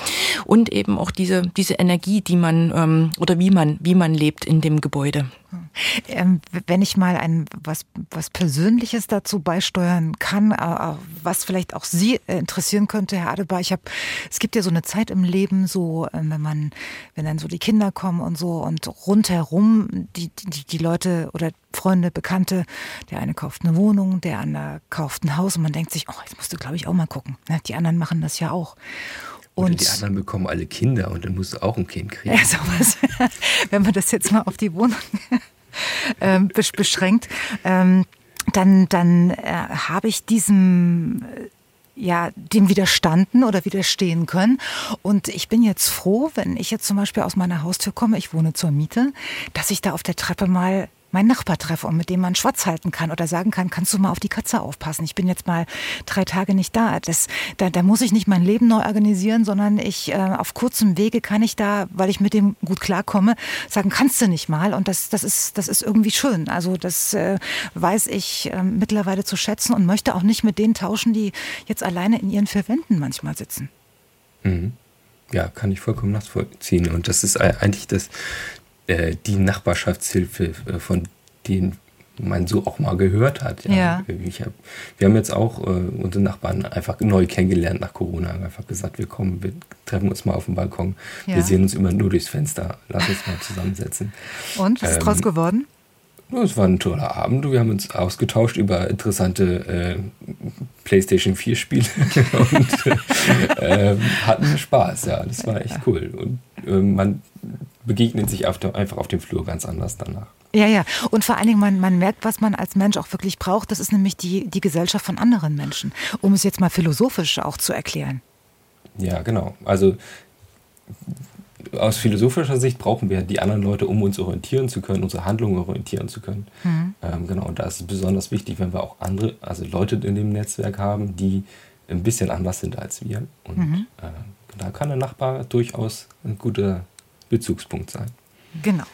und eben auch diese, diese Energie, die man ähm, oder wie man, wie man lebt in dem Gebäude. Ähm, wenn ich mal ein was, was Persönliches dazu beisteuern kann, äh, was vielleicht auch Sie interessieren könnte, Herr Adebar, ich habe, es gibt ja so eine Zeit im Leben, so äh, wenn man, wenn dann so die Kinder kommen und so und rundherum die, die, die Leute oder Freunde, Bekannte, der eine kauft eine Wohnung, der andere kauft ein Haus und man denkt sich, oh, jetzt musst du, glaube ich, auch mal gucken. Ne? Die anderen machen das ja auch. Und Oder die anderen bekommen alle Kinder und dann musst du auch ein Kind kriegen. Ja, sowas. Wenn man das jetzt mal auf die Wohnung ähm, beschränkt, ähm, dann, dann äh, habe ich diesem äh, ja, dem widerstanden oder widerstehen können. Und ich bin jetzt froh, wenn ich jetzt zum Beispiel aus meiner Haustür komme, ich wohne zur Miete, dass ich da auf der Treppe mal meinen Nachbar treffe und mit dem man Schwatz halten kann oder sagen kann, kannst du mal auf die Katze aufpassen? Ich bin jetzt mal drei Tage nicht da. Das, da, da muss ich nicht mein Leben neu organisieren, sondern ich äh, auf kurzem Wege kann ich da, weil ich mit dem gut klarkomme, sagen, kannst du nicht mal. Und das, das, ist, das ist irgendwie schön. Also das äh, weiß ich äh, mittlerweile zu schätzen und möchte auch nicht mit denen tauschen, die jetzt alleine in ihren vier Wänden manchmal sitzen. Mhm. Ja, kann ich vollkommen nachvollziehen. Und das ist eigentlich das, äh, die Nachbarschaftshilfe, äh, von denen man so auch mal gehört hat. Ja. ja. Ich hab, wir haben jetzt auch äh, unsere Nachbarn einfach neu kennengelernt nach Corona. Haben einfach gesagt, wir kommen, wir treffen uns mal auf dem Balkon. Ja. Wir sehen uns immer nur durchs Fenster. Lass uns mal zusammensetzen. Und was ist ähm, draus geworden? Es war ein toller Abend. Wir haben uns ausgetauscht über interessante äh, PlayStation 4 Spiele und äh, hatten Spaß. Ja, das war echt cool. Und äh, man begegnet sich auf der, einfach auf dem Flur ganz anders danach. Ja, ja. Und vor allen Dingen, man, man merkt, was man als Mensch auch wirklich braucht. Das ist nämlich die, die Gesellschaft von anderen Menschen. Um es jetzt mal philosophisch auch zu erklären. Ja, genau. Also aus philosophischer Sicht brauchen wir die anderen Leute, um uns orientieren zu können, unsere Handlungen orientieren zu können. Mhm. Ähm, genau, und da ist es besonders wichtig, wenn wir auch andere, also Leute in dem Netzwerk haben, die ein bisschen anders sind als wir. Und mhm. äh, da kann der Nachbar durchaus ein guter Bezugspunkt sein. Genau.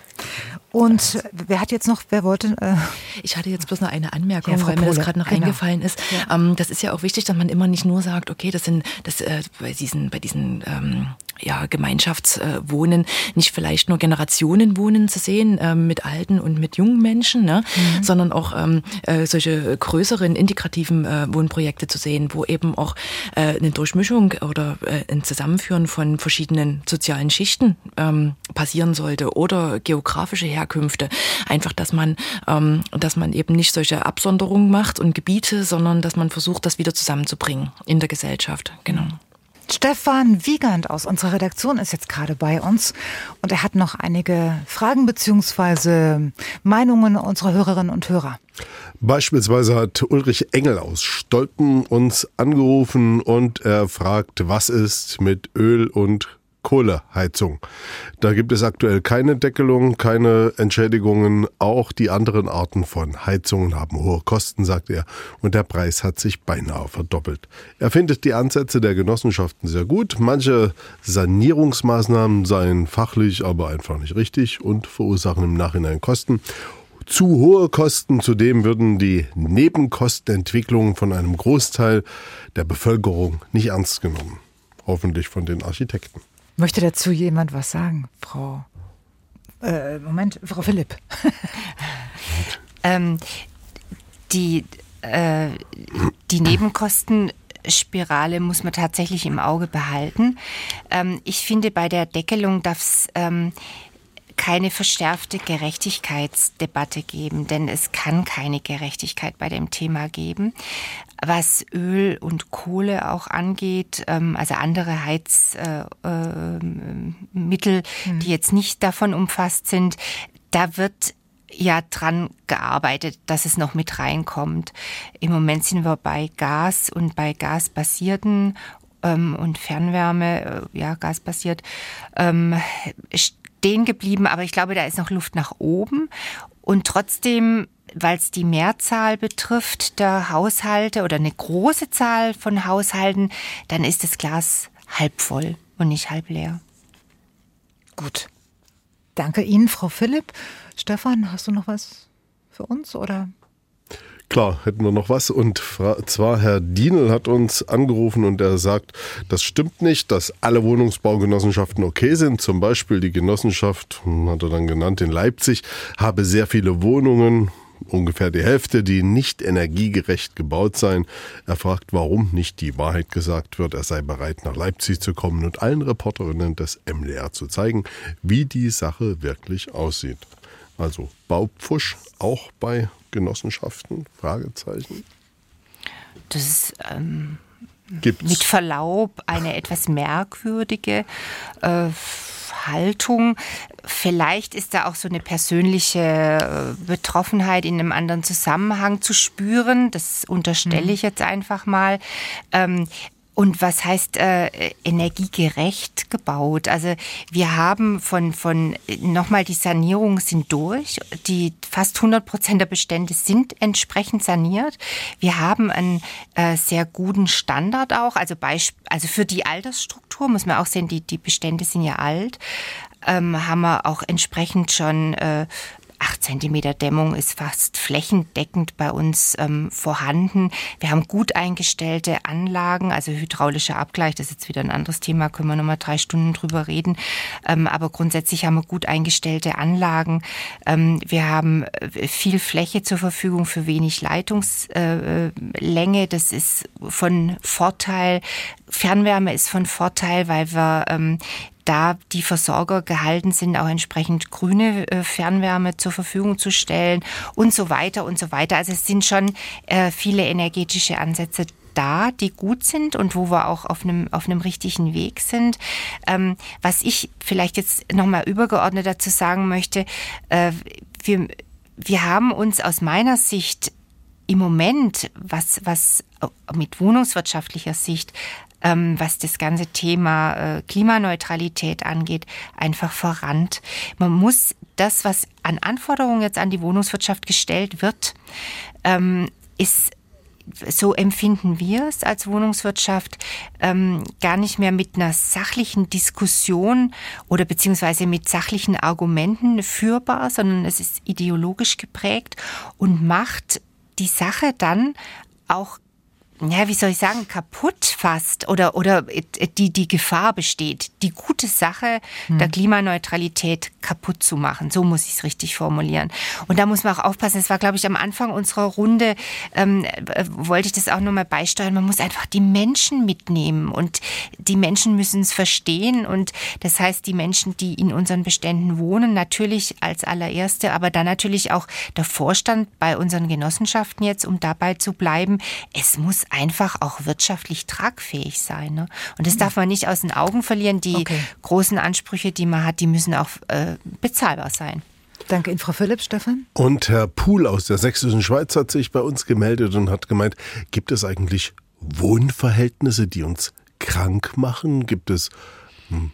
Und wer hat jetzt noch, wer wollte? Äh ich hatte jetzt bloß noch eine Anmerkung, ja, weil mir das gerade noch genau. eingefallen ist. Ja. Ähm, das ist ja auch wichtig, dass man immer nicht nur sagt, okay, das sind das äh, bei diesen bei diesen ähm, ja, Gemeinschaftswohnen nicht vielleicht nur Generationenwohnen zu sehen äh, mit alten und mit jungen Menschen, ne? Mhm. sondern auch ähm, äh, solche größeren integrativen äh, Wohnprojekte zu sehen, wo eben auch äh, eine Durchmischung oder äh, ein Zusammenführen von verschiedenen sozialen Schichten ähm, passieren sollte oder geografische Herkünfte. Einfach, dass man, ähm, dass man eben nicht solche Absonderungen macht und Gebiete, sondern dass man versucht, das wieder zusammenzubringen in der Gesellschaft. Genau. Stefan Wiegand aus unserer Redaktion ist jetzt gerade bei uns und er hat noch einige Fragen bzw. Meinungen unserer Hörerinnen und Hörer. Beispielsweise hat Ulrich Engel aus Stolpen uns angerufen und er fragt, was ist mit Öl und Kohleheizung. Da gibt es aktuell keine Deckelung, keine Entschädigungen. Auch die anderen Arten von Heizungen haben hohe Kosten, sagt er, und der Preis hat sich beinahe verdoppelt. Er findet die Ansätze der Genossenschaften sehr gut. Manche Sanierungsmaßnahmen seien fachlich aber einfach nicht richtig und verursachen im Nachhinein Kosten zu hohe Kosten. Zudem würden die Nebenkostenentwicklungen von einem Großteil der Bevölkerung nicht ernst genommen. Hoffentlich von den Architekten. Möchte dazu jemand was sagen, Frau? Äh, Moment, Frau Philipp. ähm, die, äh, die Nebenkostenspirale muss man tatsächlich im Auge behalten. Ähm, ich finde, bei der Deckelung darf es ähm, keine verschärfte Gerechtigkeitsdebatte geben, denn es kann keine Gerechtigkeit bei dem Thema geben was Öl und Kohle auch angeht, ähm, also andere Heizmittel, äh, äh, mhm. die jetzt nicht davon umfasst sind, da wird ja dran gearbeitet, dass es noch mit reinkommt. Im Moment sind wir bei Gas und bei gasbasierten ähm, und Fernwärme, äh, ja, gasbasiert, ähm, stehen geblieben. Aber ich glaube, da ist noch Luft nach oben. Und trotzdem weil es die Mehrzahl betrifft der Haushalte oder eine große Zahl von Haushalten, dann ist das Glas halb voll und nicht halb leer. Gut. Danke Ihnen, Frau Philipp. Stefan, hast du noch was für uns oder? Klar, hätten wir noch was. Und zwar Herr Dienel hat uns angerufen und er sagt, das stimmt nicht, dass alle Wohnungsbaugenossenschaften okay sind. Zum Beispiel die Genossenschaft, hm, hat er dann genannt, in Leipzig, habe sehr viele Wohnungen, ungefähr die Hälfte, die nicht energiegerecht gebaut seien. Er fragt, warum nicht die Wahrheit gesagt wird. Er sei bereit, nach Leipzig zu kommen und allen Reporterinnen des MDR zu zeigen, wie die Sache wirklich aussieht. Also Baupfusch auch bei Genossenschaften? Fragezeichen. Das ist ähm, mit Verlaub eine etwas merkwürdige äh, Haltung. Vielleicht ist da auch so eine persönliche äh, Betroffenheit in einem anderen Zusammenhang zu spüren. Das unterstelle mhm. ich jetzt einfach mal. Ähm, und was heißt äh, energiegerecht gebaut? Also wir haben von, von nochmal die Sanierungen sind durch. Die fast 100 Prozent der Bestände sind entsprechend saniert. Wir haben einen äh, sehr guten Standard auch. Also, Beisp also für die Altersstruktur muss man auch sehen, die, die Bestände sind ja alt. Ähm, haben wir auch entsprechend schon äh, 8 cm Dämmung ist fast flächendeckend bei uns ähm, vorhanden. Wir haben gut eingestellte Anlagen, also hydraulischer Abgleich, das ist jetzt wieder ein anderes Thema, können wir nochmal drei Stunden drüber reden. Ähm, aber grundsätzlich haben wir gut eingestellte Anlagen. Ähm, wir haben äh, viel Fläche zur Verfügung für wenig Leitungslänge. Äh, das ist von Vorteil. Fernwärme ist von Vorteil, weil wir ähm, da die Versorger gehalten sind, auch entsprechend grüne äh, Fernwärme zur Verfügung zu stellen und so weiter und so weiter. Also es sind schon äh, viele energetische Ansätze da, die gut sind und wo wir auch auf einem, auf einem richtigen Weg sind. Ähm, was ich vielleicht jetzt nochmal übergeordnet dazu sagen möchte, äh, wir, wir haben uns aus meiner Sicht im Moment, was, was mit wohnungswirtschaftlicher Sicht ähm, was das ganze Thema äh, Klimaneutralität angeht, einfach verrannt. Man muss das, was an Anforderungen jetzt an die Wohnungswirtschaft gestellt wird, ähm, ist so empfinden wir es als Wohnungswirtschaft, ähm, gar nicht mehr mit einer sachlichen Diskussion oder beziehungsweise mit sachlichen Argumenten führbar, sondern es ist ideologisch geprägt und macht die Sache dann auch ja, wie soll ich sagen, kaputt fast oder, oder die, die Gefahr besteht, die gute Sache hm. der Klimaneutralität kaputt zu machen. So muss ich es richtig formulieren. Und da muss man auch aufpassen. Das war, glaube ich, am Anfang unserer Runde, ähm, äh, wollte ich das auch nochmal beisteuern. Man muss einfach die Menschen mitnehmen und die Menschen müssen es verstehen. Und das heißt, die Menschen, die in unseren Beständen wohnen, natürlich als allererste, aber dann natürlich auch der Vorstand bei unseren Genossenschaften jetzt, um dabei zu bleiben. Es muss einfach auch wirtschaftlich tragfähig sein. Ne? Und das darf man nicht aus den Augen verlieren. Die okay. großen Ansprüche, die man hat, die müssen auch äh, bezahlbar sein. Danke Ihnen, Frau Philipp, Stefan. Und Herr Pohl aus der Sächsischen Schweiz hat sich bei uns gemeldet und hat gemeint, gibt es eigentlich Wohnverhältnisse, die uns krank machen? Gibt es hm,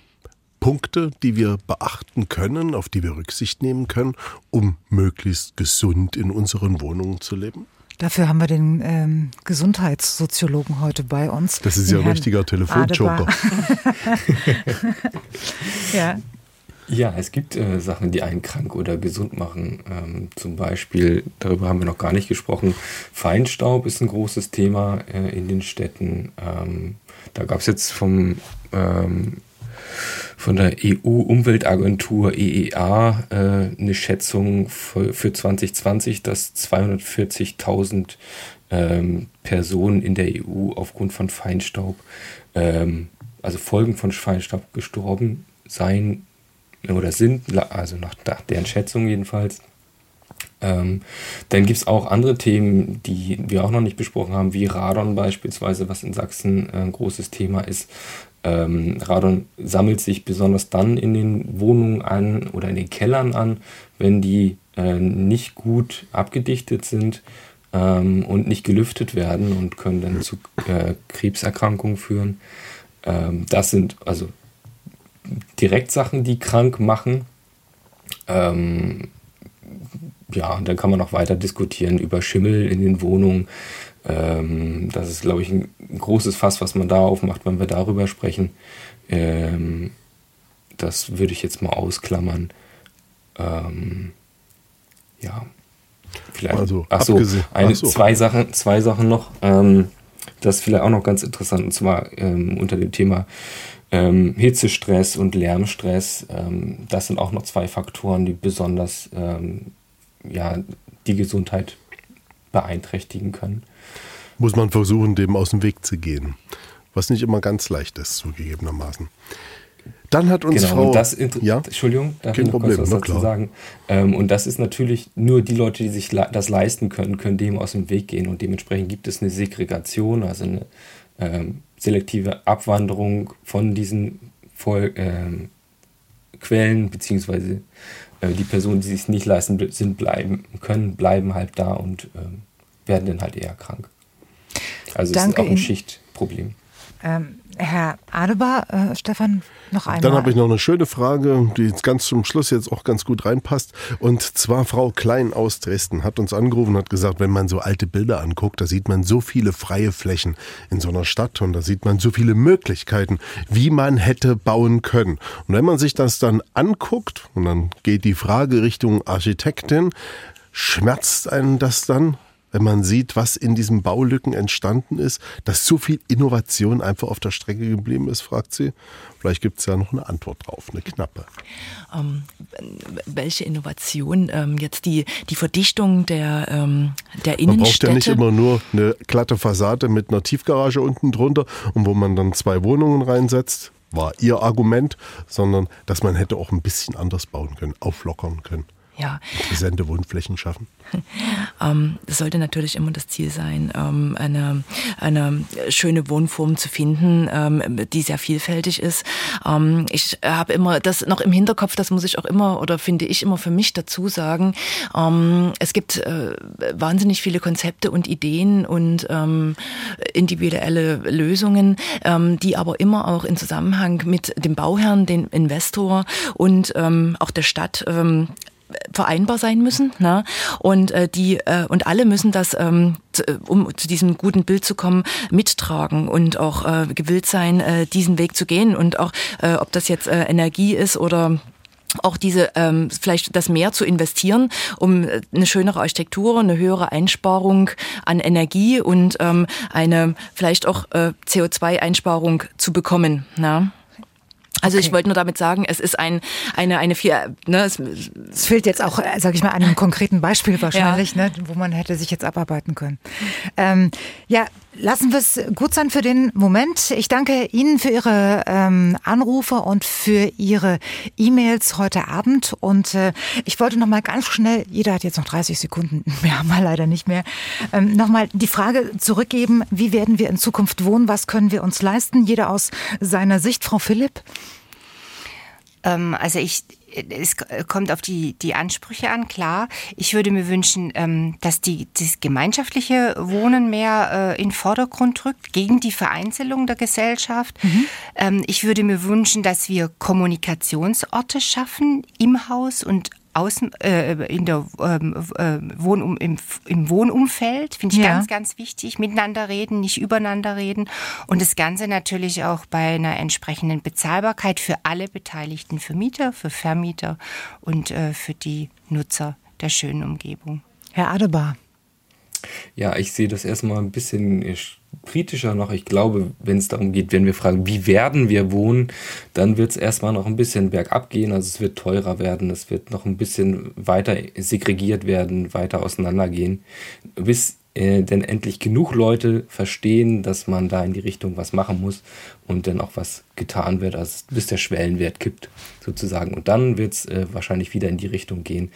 Punkte, die wir beachten können, auf die wir Rücksicht nehmen können, um möglichst gesund in unseren Wohnungen zu leben? Dafür haben wir den ähm, Gesundheitssoziologen heute bei uns. Das ist ja ein richtiger Telefonjoker. ja. Ja, es gibt äh, Sachen, die einen krank oder gesund machen. Ähm, zum Beispiel, darüber haben wir noch gar nicht gesprochen, Feinstaub ist ein großes Thema äh, in den Städten. Ähm, da gab es jetzt vom ähm, von der EU-Umweltagentur EEA äh, eine Schätzung für, für 2020, dass 240.000 ähm, Personen in der EU aufgrund von Feinstaub, ähm, also Folgen von Feinstaub gestorben sein oder sind, also nach, nach deren Schätzung jedenfalls. Ähm, dann gibt es auch andere Themen, die wir auch noch nicht besprochen haben, wie Radon beispielsweise, was in Sachsen äh, ein großes Thema ist. Ähm, Radon sammelt sich besonders dann in den Wohnungen an oder in den Kellern an, wenn die äh, nicht gut abgedichtet sind ähm, und nicht gelüftet werden und können dann zu äh, Krebserkrankungen führen. Ähm, das sind also direkt Sachen, die krank machen. Ähm, ja, und dann kann man auch weiter diskutieren über Schimmel in den Wohnungen. Ähm, das ist, glaube ich, ein großes Fass, was man da aufmacht, wenn wir darüber sprechen. Ähm, das würde ich jetzt mal ausklammern. Ähm, ja, vielleicht. Also, achso, abgesehen- eine, ach so. zwei, Sachen, zwei Sachen noch. Ähm, das ist vielleicht auch noch ganz interessant, und zwar ähm, unter dem Thema ähm, Hitzestress und Lärmstress. Ähm, das sind auch noch zwei Faktoren, die besonders ähm, ja, die Gesundheit beeinträchtigen können. Muss man versuchen, dem aus dem Weg zu gehen. Was nicht immer ganz leicht ist, zugegebenermaßen. Dann hat uns Genau, Frau. und das ja? Entschuldigung, darf Kein ich noch Problem, kurz was dazu sagen? Ähm, und das ist natürlich nur die Leute, die sich le- das leisten können, können dem aus dem Weg gehen. Und dementsprechend gibt es eine Segregation, also eine ähm, selektive Abwanderung von diesen Voll, ähm, Quellen, beziehungsweise äh, die Personen, die sich nicht leisten sind, bleiben können, bleiben halt da und ähm, werden dann halt eher krank. Also es Danke ist auch ein Ihnen. Schichtproblem. Ähm, Herr Adebar, äh, Stefan, noch einmal. Dann habe ich noch eine schöne Frage, die jetzt ganz zum Schluss jetzt auch ganz gut reinpasst. Und zwar Frau Klein aus Dresden hat uns angerufen und hat gesagt, wenn man so alte Bilder anguckt, da sieht man so viele freie Flächen in so einer Stadt und da sieht man so viele Möglichkeiten, wie man hätte bauen können. Und wenn man sich das dann anguckt und dann geht die Frage Richtung Architektin, schmerzt einen das dann? Wenn man sieht, was in diesen Baulücken entstanden ist, dass so viel Innovation einfach auf der Strecke geblieben ist, fragt sie. Vielleicht gibt es ja noch eine Antwort drauf, eine knappe. Ähm, welche Innovation ähm, jetzt die, die Verdichtung der, ähm, der Man braucht ja Innenstädte? nicht immer nur eine glatte Fassade mit einer Tiefgarage unten drunter und wo man dann zwei Wohnungen reinsetzt, war ihr Argument, sondern dass man hätte auch ein bisschen anders bauen können, auflockern können, ja, präsente Wohnflächen schaffen. Ähm, das sollte natürlich immer das Ziel sein, ähm, eine, eine schöne Wohnform zu finden, ähm, die sehr vielfältig ist. Ähm, ich habe immer das noch im Hinterkopf, das muss ich auch immer oder finde ich immer für mich dazu sagen. Ähm, es gibt äh, wahnsinnig viele Konzepte und Ideen und ähm, individuelle Lösungen, ähm, die aber immer auch in Zusammenhang mit dem Bauherrn, dem Investor und ähm, auch der Stadt ähm, vereinbar sein müssen. Ne? Und äh, die äh, und alle müssen das, ähm, zu, äh, um zu diesem guten Bild zu kommen, mittragen und auch äh, gewillt sein, äh, diesen Weg zu gehen. Und auch, äh, ob das jetzt äh, Energie ist oder auch diese ähm, vielleicht das mehr zu investieren, um äh, eine schönere Architektur, eine höhere Einsparung an Energie und ähm, eine vielleicht auch äh, CO2-Einsparung zu bekommen. Ne? Also ich Okay. wollte nur damit sagen, es ist ein eine eine vier, ne, es, Es fehlt jetzt auch, äh, sag ich mal, an einem konkreten Beispiel wahrscheinlich, ne, wo man hätte sich jetzt abarbeiten können. Ähm, ja, lassen wir es gut sein für den Moment. Ich danke Ihnen für Ihre ähm, Anrufe und für Ihre E-Mails heute Abend. Und äh, ich wollte noch mal ganz schnell, jeder hat jetzt noch 30 Sekunden, mehr haben wir leider nicht mehr, ähm, noch mal die Frage zurückgeben, wie werden wir in Zukunft wohnen, was können wir uns leisten? Jeder aus seiner Sicht. Frau Philipp? Ähm, also ich, es kommt auf die, die Ansprüche an, klar. Ich würde mir wünschen, ähm, dass die, das gemeinschaftliche Wohnen mehr äh, in den Vordergrund rückt, gegen die Vereinzelung der Gesellschaft. Ähm, ich würde mir wünschen, dass wir Kommunikationsorte schaffen im Haus und außen äh, in der ähm, äh, Wohnum, im, im Wohnumfeld finde ich Ja. ganz ganz wichtig miteinander reden nicht übereinander reden und das Ganze natürlich auch bei einer entsprechenden Bezahlbarkeit für alle Beteiligten für Mieter für Vermieter und äh, für die Nutzer der schönen Umgebung Herr Adebar. Ja, ich sehe das erstmal ein bisschen kritischer noch. Ich glaube, wenn es darum geht, wenn wir fragen, wie werden wir wohnen, dann wird es erstmal noch ein bisschen bergab gehen. Also es wird teurer werden, es wird noch ein bisschen weiter segregiert werden, weiter auseinandergehen, bis äh, denn endlich genug Leute verstehen, dass man da in die Richtung was machen muss und dann auch was getan wird, also bis der Schwellenwert kippt sozusagen. Und dann wird es äh, wahrscheinlich wieder in die Richtung gehen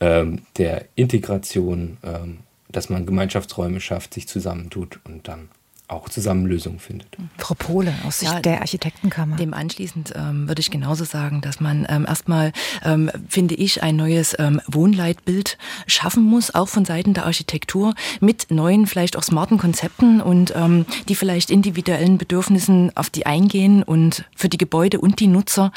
ähm, der Integration, ähm, dass man Gemeinschaftsräume schafft, sich zusammentut und dann auch zusammen Lösungen findet. Frau Pohle aus Sicht ja, der Architektenkammer. Dem anschließend ähm, würde ich genauso sagen, dass man ähm, erstmal, ähm, finde ich, ein neues ähm, Wohnleitbild schaffen muss, auch von Seiten der Architektur, mit neuen, vielleicht auch smarten Konzepten und ähm, die vielleicht individuellen Bedürfnissen auf die eingehen und für die Gebäude und die Nutzer.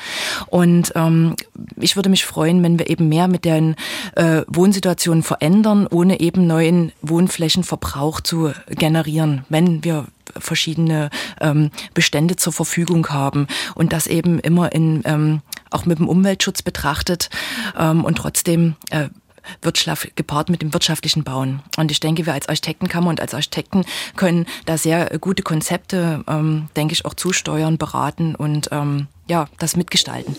Und ähm, ich würde mich freuen, wenn wir eben mehr mit den äh, Wohnsituationen verändern, ohne eben neuen Wohnflächenverbrauch zu generieren. Wenn wir verschiedene ähm, Bestände zur Verfügung haben und das eben immer in ähm, auch mit dem Umweltschutz betrachtet ähm, und trotzdem äh, gepaart mit dem wirtschaftlichen Bauen. Und ich denke, wir als Architektenkammer und als Architekten können da sehr gute Konzepte, ähm, denke ich, auch zusteuern, beraten und ähm, ja, das mitgestalten.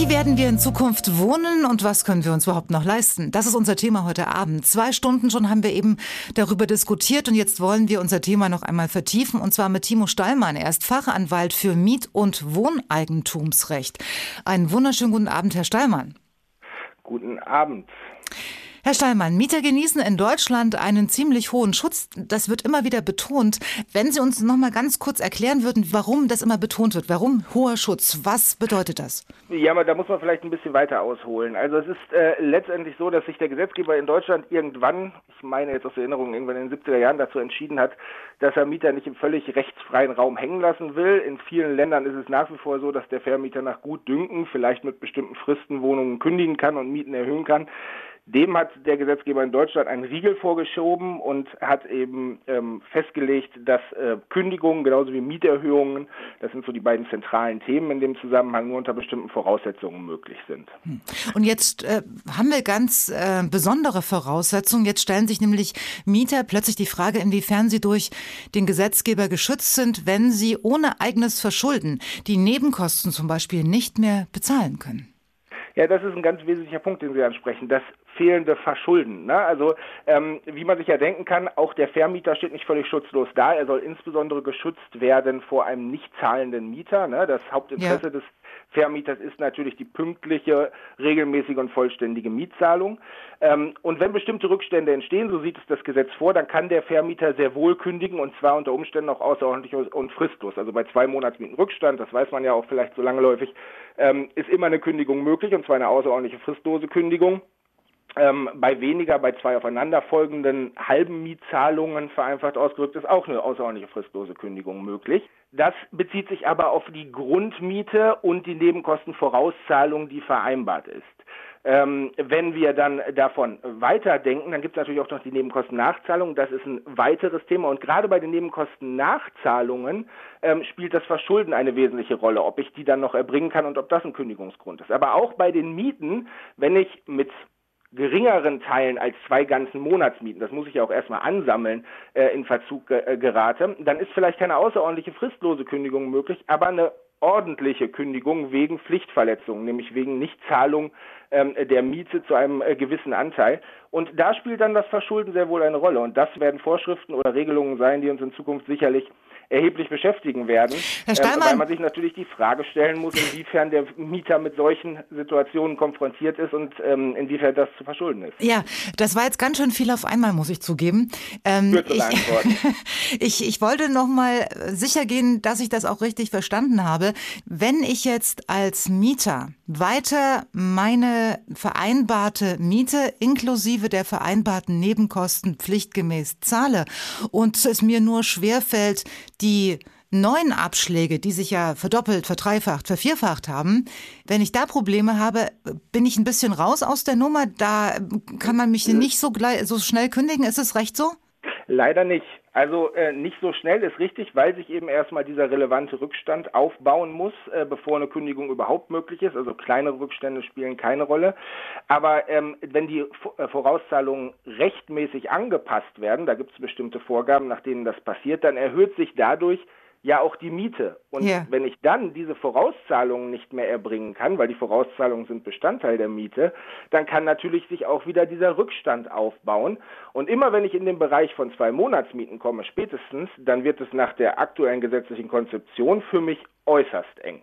Wie werden wir in Zukunft wohnen und was können wir uns überhaupt noch leisten? Das ist unser Thema heute Abend. Zwei Stunden schon haben wir eben darüber diskutiert und jetzt wollen wir unser Thema noch einmal vertiefen und zwar mit Timo Stallmann. Er ist Fachanwalt für Miet- und Wohneigentumsrecht. Einen wunderschönen guten Abend, Herr Stallmann. Guten Abend. Herr Stallmann, Mieter genießen in Deutschland einen ziemlich hohen Schutz. Das wird immer wieder betont. Wenn Sie uns noch mal ganz kurz erklären würden, warum das immer betont wird, warum hoher Schutz, was bedeutet das? Ja, aber da muss man vielleicht ein bisschen weiter ausholen. Also es ist äh, letztendlich so, dass sich der Gesetzgeber in Deutschland irgendwann, ich meine jetzt aus Erinnerung, irgendwann in den 70er Jahren dazu entschieden hat, dass er Mieter nicht im völlig rechtsfreien Raum hängen lassen will. In vielen Ländern ist es nach wie vor so, dass der Vermieter nach Gutdünken vielleicht mit bestimmten Fristen Wohnungen kündigen kann und Mieten erhöhen kann. Dem hat der Gesetzgeber in Deutschland einen Riegel vorgeschoben und hat eben ähm, festgelegt, dass äh, Kündigungen genauso wie Mieterhöhungen, das sind so die beiden zentralen Themen in dem Zusammenhang, nur unter bestimmten Voraussetzungen möglich sind. Hm. Und jetzt äh, haben wir ganz äh, besondere Voraussetzungen. Jetzt stellen sich nämlich Mieter plötzlich die Frage, inwiefern sie durch den Gesetzgeber geschützt sind, wenn sie ohne eigenes Verschulden die Nebenkosten zum Beispiel nicht mehr bezahlen können. Ja, das ist ein ganz wesentlicher Punkt, den Sie ansprechen. Das fehlende Verschulden. Ne? Also ähm, wie man sich ja denken kann, auch der Vermieter steht nicht völlig schutzlos da. Er soll insbesondere geschützt werden vor einem nicht zahlenden Mieter. Ne? Das Hauptinteresse ja. des Vermieters ist natürlich die pünktliche, regelmäßige und vollständige Mietzahlung. Ähm, und wenn bestimmte Rückstände entstehen, so sieht es das Gesetz vor, dann kann der Vermieter sehr wohl kündigen und zwar unter Umständen auch außerordentlich und fristlos. Also bei zwei Monatsmieten Rückstand, das weiß man ja auch vielleicht so langläufig, ähm, ist immer eine Kündigung möglich und zwar eine außerordentliche fristlose Kündigung. Ähm, bei weniger, bei zwei aufeinanderfolgenden halben Mietzahlungen vereinfacht ausgedrückt ist auch eine außerordentliche fristlose Kündigung möglich. Das bezieht sich aber auf die Grundmiete und die Nebenkostenvorauszahlung, die vereinbart ist. Ähm, wenn wir dann davon weiterdenken, dann gibt es natürlich auch noch die Nebenkostennachzahlung. Das ist ein weiteres Thema. Und gerade bei den Nebenkostennachzahlungen ähm, spielt das Verschulden eine wesentliche Rolle, ob ich die dann noch erbringen kann und ob das ein Kündigungsgrund ist. Aber auch bei den Mieten, wenn ich mit geringeren Teilen als zwei ganzen Monatsmieten, das muss ich ja auch erstmal ansammeln, äh, in Verzug äh, gerate, dann ist vielleicht keine außerordentliche fristlose Kündigung möglich, aber eine ordentliche Kündigung wegen Pflichtverletzungen, nämlich wegen Nichtzahlung ähm, der Miete zu einem äh, gewissen Anteil. Und da spielt dann das Verschulden sehr wohl eine Rolle. Und das werden Vorschriften oder Regelungen sein, die uns in Zukunft sicherlich erheblich beschäftigen werden, Herr Steinmann, äh, weil man sich natürlich die Frage stellen muss, inwiefern der Mieter mit solchen Situationen konfrontiert ist und ähm, inwiefern das zu verschulden ist. Ja, das war jetzt ganz schön viel auf einmal, muss ich zugeben. Ähm, ich, ich, ich wollte noch mal sicher gehen, dass ich das auch richtig verstanden habe. Wenn ich jetzt als Mieter weiter meine vereinbarte Miete inklusive der vereinbarten Nebenkosten pflichtgemäß zahle und es mir nur schwerfällt, die neuen Abschläge, die sich ja verdoppelt, verdreifacht, vervierfacht haben, wenn ich da Probleme habe, bin ich ein bisschen raus aus der Nummer. Da kann man mich nicht so, gleich, so schnell kündigen. Ist es recht so? Leider nicht. Also äh, nicht so schnell ist richtig, weil sich eben erstmal dieser relevante Rückstand aufbauen muss, äh, bevor eine Kündigung überhaupt möglich ist. Also kleinere Rückstände spielen keine Rolle. Aber ähm, wenn die äh, Vorauszahlungen rechtmäßig angepasst werden, da gibt es bestimmte Vorgaben, nach denen das passiert, dann erhöht sich dadurch ja auch die Miete. Und yeah. wenn ich dann diese Vorauszahlungen nicht mehr erbringen kann, weil die Vorauszahlungen sind Bestandteil der Miete, dann kann natürlich sich auch wieder dieser Rückstand aufbauen. Und immer wenn ich in den Bereich von zwei Monatsmieten komme, spätestens, dann wird es nach der aktuellen gesetzlichen Konzeption für mich äußerst eng.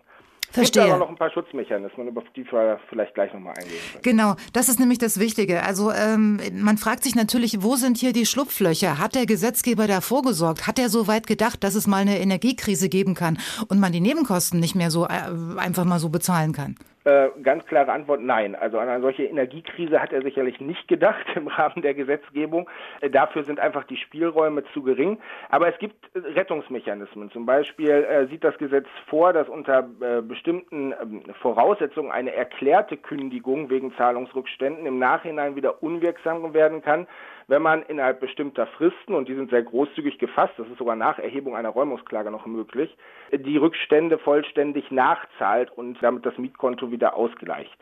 Verstehe. Es gibt aber noch ein paar Schutzmechanismen, über die wir vielleicht gleich nochmal eingehen können. Genau, das ist nämlich das Wichtige. Also ähm, man fragt sich natürlich, wo sind hier die Schlupflöcher? Hat der Gesetzgeber da vorgesorgt? Hat er so weit gedacht, dass es mal eine Energiekrise geben kann und man die Nebenkosten nicht mehr so äh, einfach mal so bezahlen kann? Äh, ganz klare Antwort nein. Also an eine solche Energiekrise hat er sicherlich nicht gedacht im Rahmen der Gesetzgebung. Äh, dafür sind einfach die Spielräume zu gering. Aber es gibt Rettungsmechanismen. Zum Beispiel äh, sieht das Gesetz vor, dass unter äh, bestimmten ähm, Voraussetzungen eine erklärte Kündigung wegen Zahlungsrückständen im Nachhinein wieder unwirksam werden kann, wenn man innerhalb bestimmter Fristen, und die sind sehr großzügig gefasst, das ist sogar nach Erhebung einer Räumungsklage noch möglich, die Rückstände vollständig nachzahlt und damit das Mietkonto wieder ausgleicht.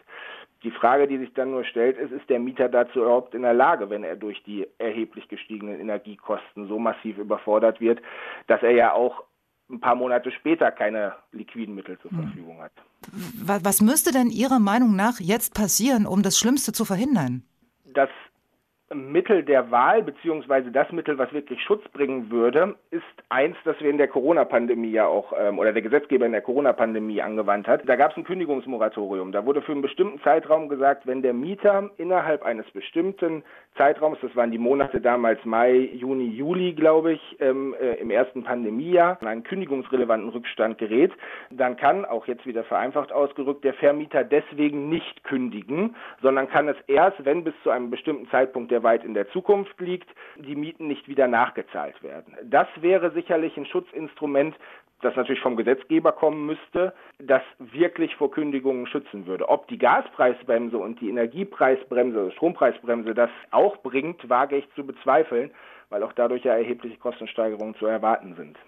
Die Frage, die sich dann nur stellt, ist, ist der Mieter dazu überhaupt in der Lage, wenn er durch die erheblich gestiegenen Energiekosten so massiv überfordert wird, dass er ja auch ein paar Monate später keine liquiden Mittel zur hm. Verfügung hat. Was müsste denn Ihrer Meinung nach jetzt passieren, um das Schlimmste zu verhindern? Das Mittel der Wahl, beziehungsweise das Mittel, was wirklich Schutz bringen würde, ist eins, das wir in der Corona-Pandemie ja auch, ähm, oder der Gesetzgeber in der Corona-Pandemie angewandt hat. Da gab es ein Kündigungsmoratorium. Da wurde für einen bestimmten Zeitraum gesagt, wenn der Mieter innerhalb eines bestimmten Zeitraums, das waren die Monate damals Mai, Juni, Juli, glaube ich, ähm, äh, im ersten Pandemiejahr, in einen kündigungsrelevanten Rückstand gerät, dann kann, auch jetzt wieder vereinfacht ausgerückt, der Vermieter deswegen nicht kündigen, sondern kann es erst, wenn bis zu einem bestimmten Zeitpunkt der weit in der Zukunft liegt, die Mieten nicht wieder nachgezahlt werden. Das wäre sicherlich ein Schutzinstrument, das natürlich vom Gesetzgeber kommen müsste, das wirklich vor Kündigungen schützen würde. Ob die Gaspreisbremse und die Energiepreisbremse, Strompreisbremse das auch bringt, wage ich zu bezweifeln weil auch dadurch ja erhebliche Kostensteigerungen zu erwarten sind.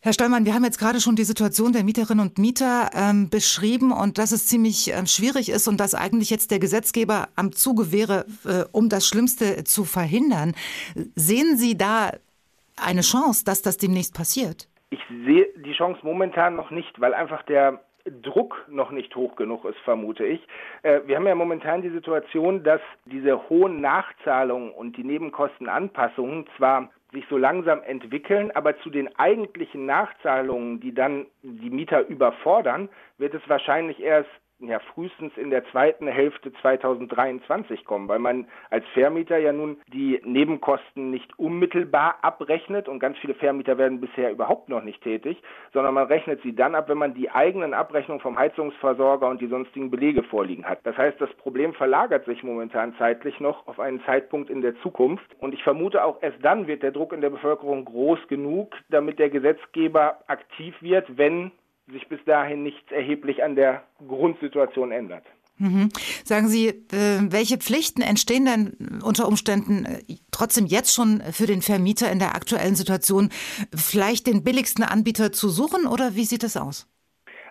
Herr Steuermann, wir haben jetzt gerade schon die Situation der Mieterinnen und Mieter ähm, beschrieben und dass es ziemlich ähm, schwierig ist und dass eigentlich jetzt der Gesetzgeber am Zuge wäre, äh, um das Schlimmste zu verhindern. Sehen Sie da eine Chance, dass das demnächst passiert? Ich sehe die Chance momentan noch nicht, weil einfach der Druck noch nicht hoch genug ist, vermute ich. Äh, wir haben ja momentan die Situation, dass diese hohen Nachzahlungen und die Nebenkostenanpassungen zwar sich so langsam entwickeln, aber zu den eigentlichen Nachzahlungen, die dann die Mieter überfordern, wird es wahrscheinlich erst ja frühestens in der zweiten Hälfte 2023 kommen, weil man als Vermieter ja nun die Nebenkosten nicht unmittelbar abrechnet und ganz viele Vermieter werden bisher überhaupt noch nicht tätig, sondern man rechnet sie dann ab, wenn man die eigenen Abrechnungen vom Heizungsversorger und die sonstigen Belege vorliegen hat. Das heißt, das Problem verlagert sich momentan zeitlich noch auf einen Zeitpunkt in der Zukunft und ich vermute auch erst dann wird der Druck in der Bevölkerung groß genug, damit der Gesetzgeber aktiv wird, wenn sich bis dahin nichts erheblich an der Grundsituation ändert. Mhm. Sagen Sie, äh, welche Pflichten entstehen denn unter Umständen äh, trotzdem jetzt schon für den Vermieter in der aktuellen Situation, vielleicht den billigsten Anbieter zu suchen oder wie sieht es aus?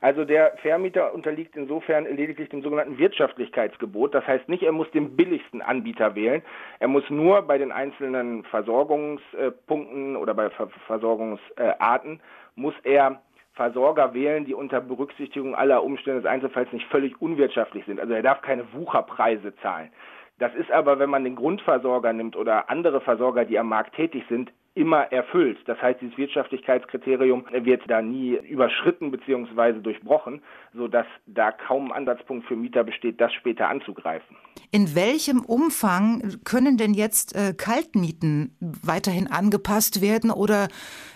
Also der Vermieter unterliegt insofern lediglich dem sogenannten Wirtschaftlichkeitsgebot. Das heißt nicht, er muss den billigsten Anbieter wählen. Er muss nur bei den einzelnen Versorgungspunkten oder bei Versorgungsarten muss er Versorger wählen, die unter Berücksichtigung aller Umstände des Einzelfalls nicht völlig unwirtschaftlich sind. Also er darf keine Wucherpreise zahlen. Das ist aber, wenn man den Grundversorger nimmt oder andere Versorger, die am Markt tätig sind, immer erfüllt. Das heißt, dieses Wirtschaftlichkeitskriterium wird da nie überschritten bzw. durchbrochen, sodass da kaum ein Ansatzpunkt für Mieter besteht, das später anzugreifen. In welchem Umfang können denn jetzt äh, Kaltmieten weiterhin angepasst werden oder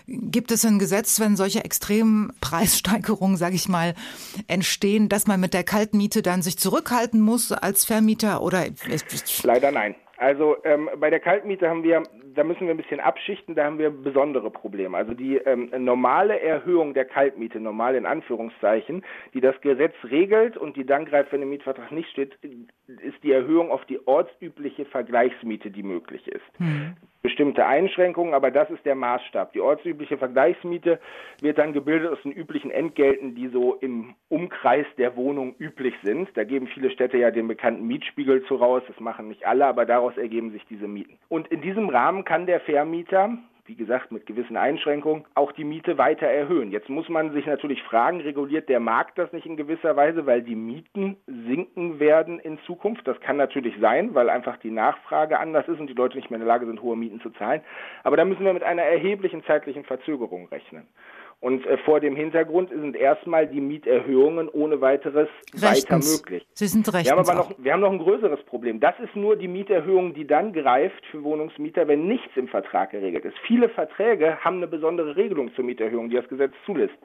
gibt es ein Gesetz, wenn solche extremen Preissteigerungen, sage ich mal, entstehen, dass man mit der Kaltmiete dann sich zurückhalten muss als Vermieter oder Leider nein. Also ähm, bei der Kaltmiete haben wir, da müssen wir ein bisschen abschichten, da haben wir besondere Probleme. Also die ähm, normale Erhöhung der Kaltmiete, normal in Anführungszeichen, die das Gesetz regelt und die dann greift, wenn im Mietvertrag nicht steht, ist die Erhöhung auf die ortsübliche Vergleichsmiete, die möglich ist. Mhm bestimmte Einschränkungen, aber das ist der Maßstab. Die ortsübliche Vergleichsmiete wird dann gebildet aus den üblichen Entgelten, die so im Umkreis der Wohnung üblich sind. Da geben viele Städte ja den bekannten Mietspiegel zu raus, das machen nicht alle, aber daraus ergeben sich diese Mieten. Und in diesem Rahmen kann der Vermieter wie gesagt, mit gewissen Einschränkungen, auch die Miete weiter erhöhen. Jetzt muss man sich natürlich fragen, reguliert der Markt das nicht in gewisser Weise, weil die Mieten sinken werden in Zukunft? Das kann natürlich sein, weil einfach die Nachfrage anders ist und die Leute nicht mehr in der Lage sind, hohe Mieten zu zahlen. Aber da müssen wir mit einer erheblichen zeitlichen Verzögerung rechnen. Und äh, vor dem Hintergrund sind erstmal die Mieterhöhungen ohne weiteres rechtens. weiter möglich. Sie sind recht. Wir haben aber noch, wir haben noch ein größeres Problem. Das ist nur die Mieterhöhung, die dann greift für Wohnungsmieter, wenn nichts im Vertrag geregelt ist. Viele Verträge haben eine besondere Regelung zur Mieterhöhung, die das Gesetz zulässt.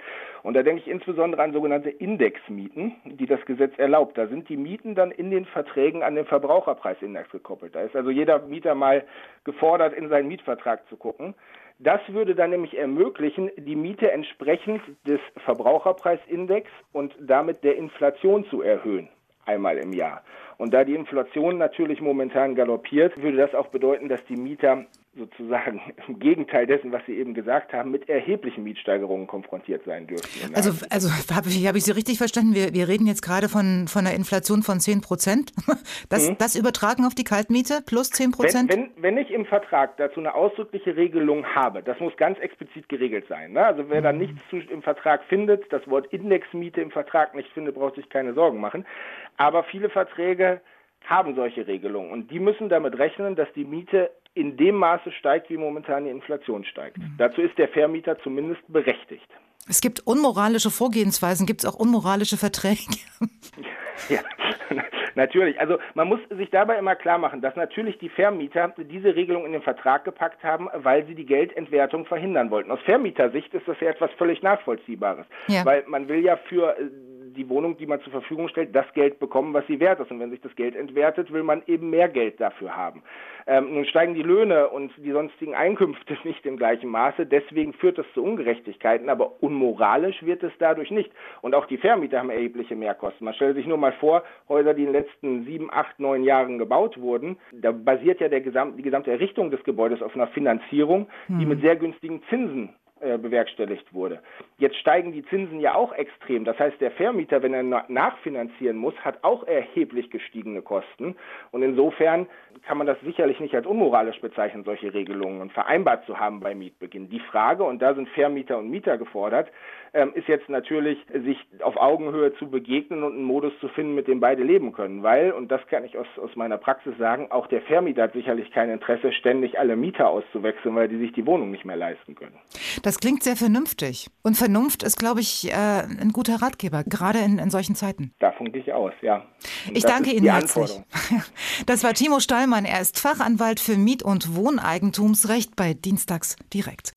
Und da denke ich insbesondere an sogenannte Indexmieten, die das Gesetz erlaubt. Da sind die Mieten dann in den Verträgen an den Verbraucherpreisindex gekoppelt. Da ist also jeder Mieter mal gefordert, in seinen Mietvertrag zu gucken. Das würde dann nämlich ermöglichen, die Miete entsprechend des Verbraucherpreisindex und damit der Inflation zu erhöhen, einmal im Jahr. Und da die Inflation natürlich momentan galoppiert, würde das auch bedeuten, dass die Mieter sozusagen im Gegenteil dessen, was Sie eben gesagt haben, mit erheblichen Mietsteigerungen konfrontiert sein dürften. Also, also habe ich, hab ich Sie richtig verstanden? Wir, wir reden jetzt gerade von, von einer Inflation von 10 Prozent. Das, mhm. das übertragen auf die Kaltmiete plus 10 Prozent? Wenn, wenn, wenn, ich im Vertrag dazu eine ausdrückliche Regelung habe, das muss ganz explizit geregelt sein. Ne? Also wer mhm. da nichts zu, im Vertrag findet, das Wort Indexmiete im Vertrag nicht findet, braucht sich keine Sorgen machen. Aber viele Verträge haben solche Regelungen und die müssen damit rechnen, dass die Miete in dem Maße steigt, wie momentan die Inflation steigt. Mhm. Dazu ist der Vermieter zumindest berechtigt. Es gibt unmoralische Vorgehensweisen, gibt es auch unmoralische Verträge? ja, natürlich. Also man muss sich dabei immer klar machen, dass natürlich die Vermieter diese Regelung in den Vertrag gepackt haben, weil sie die Geldentwertung verhindern wollten. Aus Vermietersicht ist das ja etwas völlig Nachvollziehbares, ja. weil man will ja für äh, die Wohnung, die man zur Verfügung stellt, das Geld bekommen, was sie wert ist. Und wenn sich das Geld entwertet, will man eben mehr Geld dafür haben. Ähm, nun steigen die Löhne und die sonstigen Einkünfte nicht im gleichen Maße. Deswegen führt das zu Ungerechtigkeiten, aber unmoralisch wird es dadurch nicht. Und auch die Vermieter haben erhebliche Mehrkosten. Man stellt sich nur mal vor, Häuser, die in den letzten sieben, acht, neun Jahren gebaut wurden, da basiert ja Gesam die gesamte Errichtung des Gebäudes auf einer Finanzierung, die hm. mit sehr günstigen Zinsen äh, bewerkstelligt wurde. Jetzt steigen die Zinsen ja auch extrem. Das heißt, der Vermieter, wenn er nachfinanzieren muss, hat auch erheblich gestiegene Kosten. Und insofern kann man das sicherlich nicht als unmoralisch bezeichnen, solche Regelungen vereinbart zu haben bei Mietbeginn. Die Frage, und da sind Vermieter und Mieter gefordert, ähm, ist jetzt natürlich, sich auf Augenhöhe zu begegnen und einen Modus zu finden, mit dem beide leben können. Weil, und das kann ich aus, aus meiner Praxis sagen, auch der Vermieter hat sicherlich kein Interesse, ständig alle Mieter auszuwechseln, weil die sich die Wohnung nicht mehr leisten können. Das klingt sehr vernünftig. Und Vernunft ist, glaube ich, äh, ein guter Ratgeber, gerade in, in solchen Zeiten. Davon gehe ich aus, ja. Und ich danke Ihnen herzlich. Das war Timo Stallmann. Er ist Fachanwalt für Miet- und Wohneigentumsrecht bei Dienstags direkt.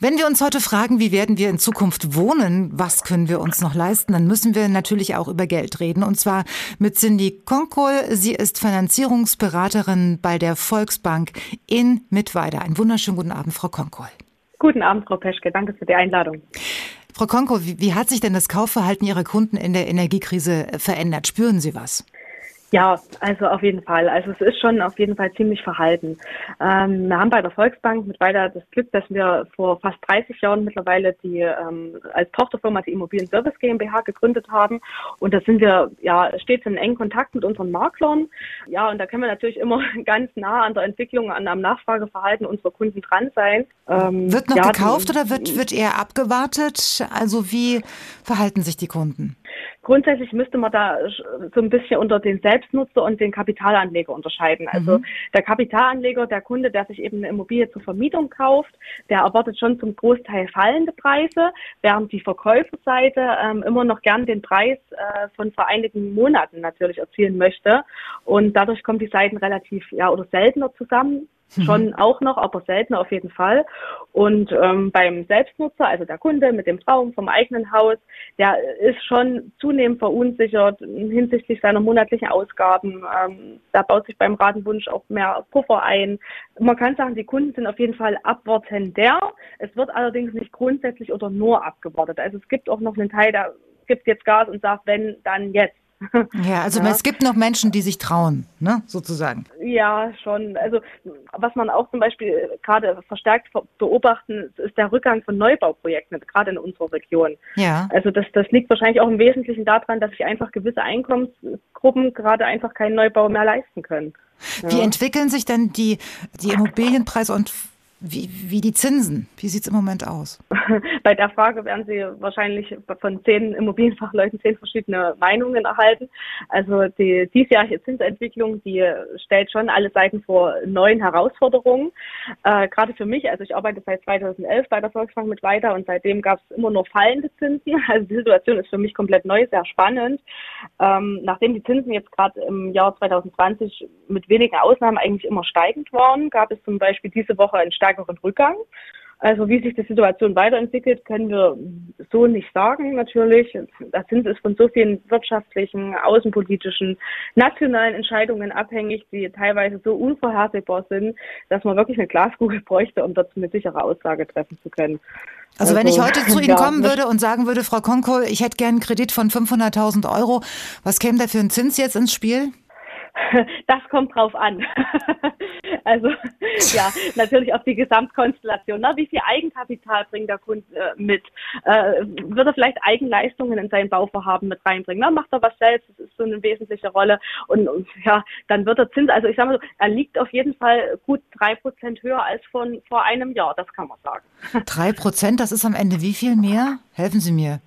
Wenn wir uns heute fragen, wie werden wir in Zukunft wohnen, was können wir uns noch leisten, dann müssen wir natürlich auch über Geld reden. Und zwar mit Cindy Konkol. Sie ist Finanzierungsberaterin bei der Volksbank in Mittweida. Einen wunderschönen guten Abend, Frau Konkol. Guten Abend, Frau Peschke. Danke für die Einladung. Frau Konko, wie, wie, hat sich denn das Kaufverhalten Ihrer Kunden in der Energiekrise verändert? Spüren Sie was? Ja, also auf jeden Fall. Also es ist schon auf jeden Fall ziemlich verhalten. Ähm, wir haben bei der Volksbank mit weiter das Glück, dass wir vor fast 30 Jahren mittlerweile die ähm, als Tochterfirma die Immobilien Service GmbH gegründet haben. Und da sind wir ja stets in engen Kontakt mit unseren Maklern. Ja, und da können wir natürlich immer ganz nah an der Entwicklung, an am Nachfrageverhalten unserer Kunden dran sein. Ähm, wird noch ja, gekauft oder wird, wird eher abgewartet? Also wie verhalten sich die Kunden? Grundsätzlich müsste man da so ein bisschen unter den Selbstnutzer und den Kapitalanleger unterscheiden. Also mhm. der Kapitalanleger, der Kunde, der sich eben eine Immobilie zur Vermietung kauft, der erwartet schon zum Großteil fallende Preise, während die Verkäuferseite ähm, immer noch gern den Preis äh, von vor einigen Monaten natürlich erzielen möchte. Und dadurch kommen die Seiten relativ ja oder seltener zusammen. Mhm. Schon auch noch, aber seltener auf jeden Fall. Und ähm, beim Selbstnutzer, also der Kunde mit dem Traum vom eigenen Haus, der ist schon zunehmend verunsichert hinsichtlich seiner monatlichen Ausgaben. Ähm, da baut sich beim Ratenwunsch auch mehr Puffer ein. Man kann sagen, die Kunden sind auf jeden Fall abwartender. Es wird allerdings nicht grundsätzlich oder nur abgewartet. Also es gibt auch noch einen Teil, der gibt jetzt Gas und sagt, wenn, dann jetzt. Ja, also ja. es gibt noch Menschen, die sich trauen, ne, sozusagen. Ja, schon. Also was man auch zum Beispiel gerade verstärkt beobachten, ist der Rückgang von Neubauprojekten, gerade in unserer Region. Ja. Also das, das liegt wahrscheinlich auch im Wesentlichen daran, dass sich einfach gewisse Einkommensgruppen gerade einfach keinen Neubau mehr leisten können. Wie ja. entwickeln sich denn die, die Immobilienpreise und wie, wie die Zinsen? Wie sieht es im Moment aus? bei der Frage werden Sie wahrscheinlich von zehn Immobilienfachleuten zehn verschiedene Meinungen erhalten. Also die diesjährige Zinsentwicklung, die stellt schon alle Seiten vor neuen Herausforderungen. Äh, gerade für mich, also ich arbeite seit 2011 bei der Volksbank mit weiter und seitdem gab es immer nur fallende Zinsen. Also die Situation ist für mich komplett neu, sehr spannend. Ähm, nachdem die Zinsen jetzt gerade im Jahr 2020 mit wenigen Ausnahmen eigentlich immer steigend waren, gab es zum Beispiel diese Woche einen stärkeren Rückgang. Also wie sich die Situation weiterentwickelt, können wir so nicht sagen natürlich. Da sind es von so vielen wirtschaftlichen, außenpolitischen, nationalen Entscheidungen abhängig, die teilweise so unvorhersehbar sind, dass man wirklich eine Glaskugel bräuchte, um dazu eine sichere Aussage treffen zu können. Also, also wenn ich also, heute zu Ihnen ja, kommen würde und sagen würde, Frau Konkol, ich hätte gern einen Kredit von 500.000 Euro, was käme da für ein Zins jetzt ins Spiel? Das kommt drauf an. Also ja, natürlich auf die Gesamtkonstellation. Na, wie viel Eigenkapital bringt der Kunde äh, mit? Äh, wird er vielleicht Eigenleistungen in sein Bauvorhaben mit reinbringen? Na, macht er was selbst? Das ist so eine wesentliche Rolle. Und, und ja, dann wird der Zins, also ich sage mal so, er liegt auf jeden Fall gut drei Prozent höher als von vor einem Jahr, das kann man sagen. Drei Prozent, das ist am Ende wie viel mehr? Helfen Sie mir.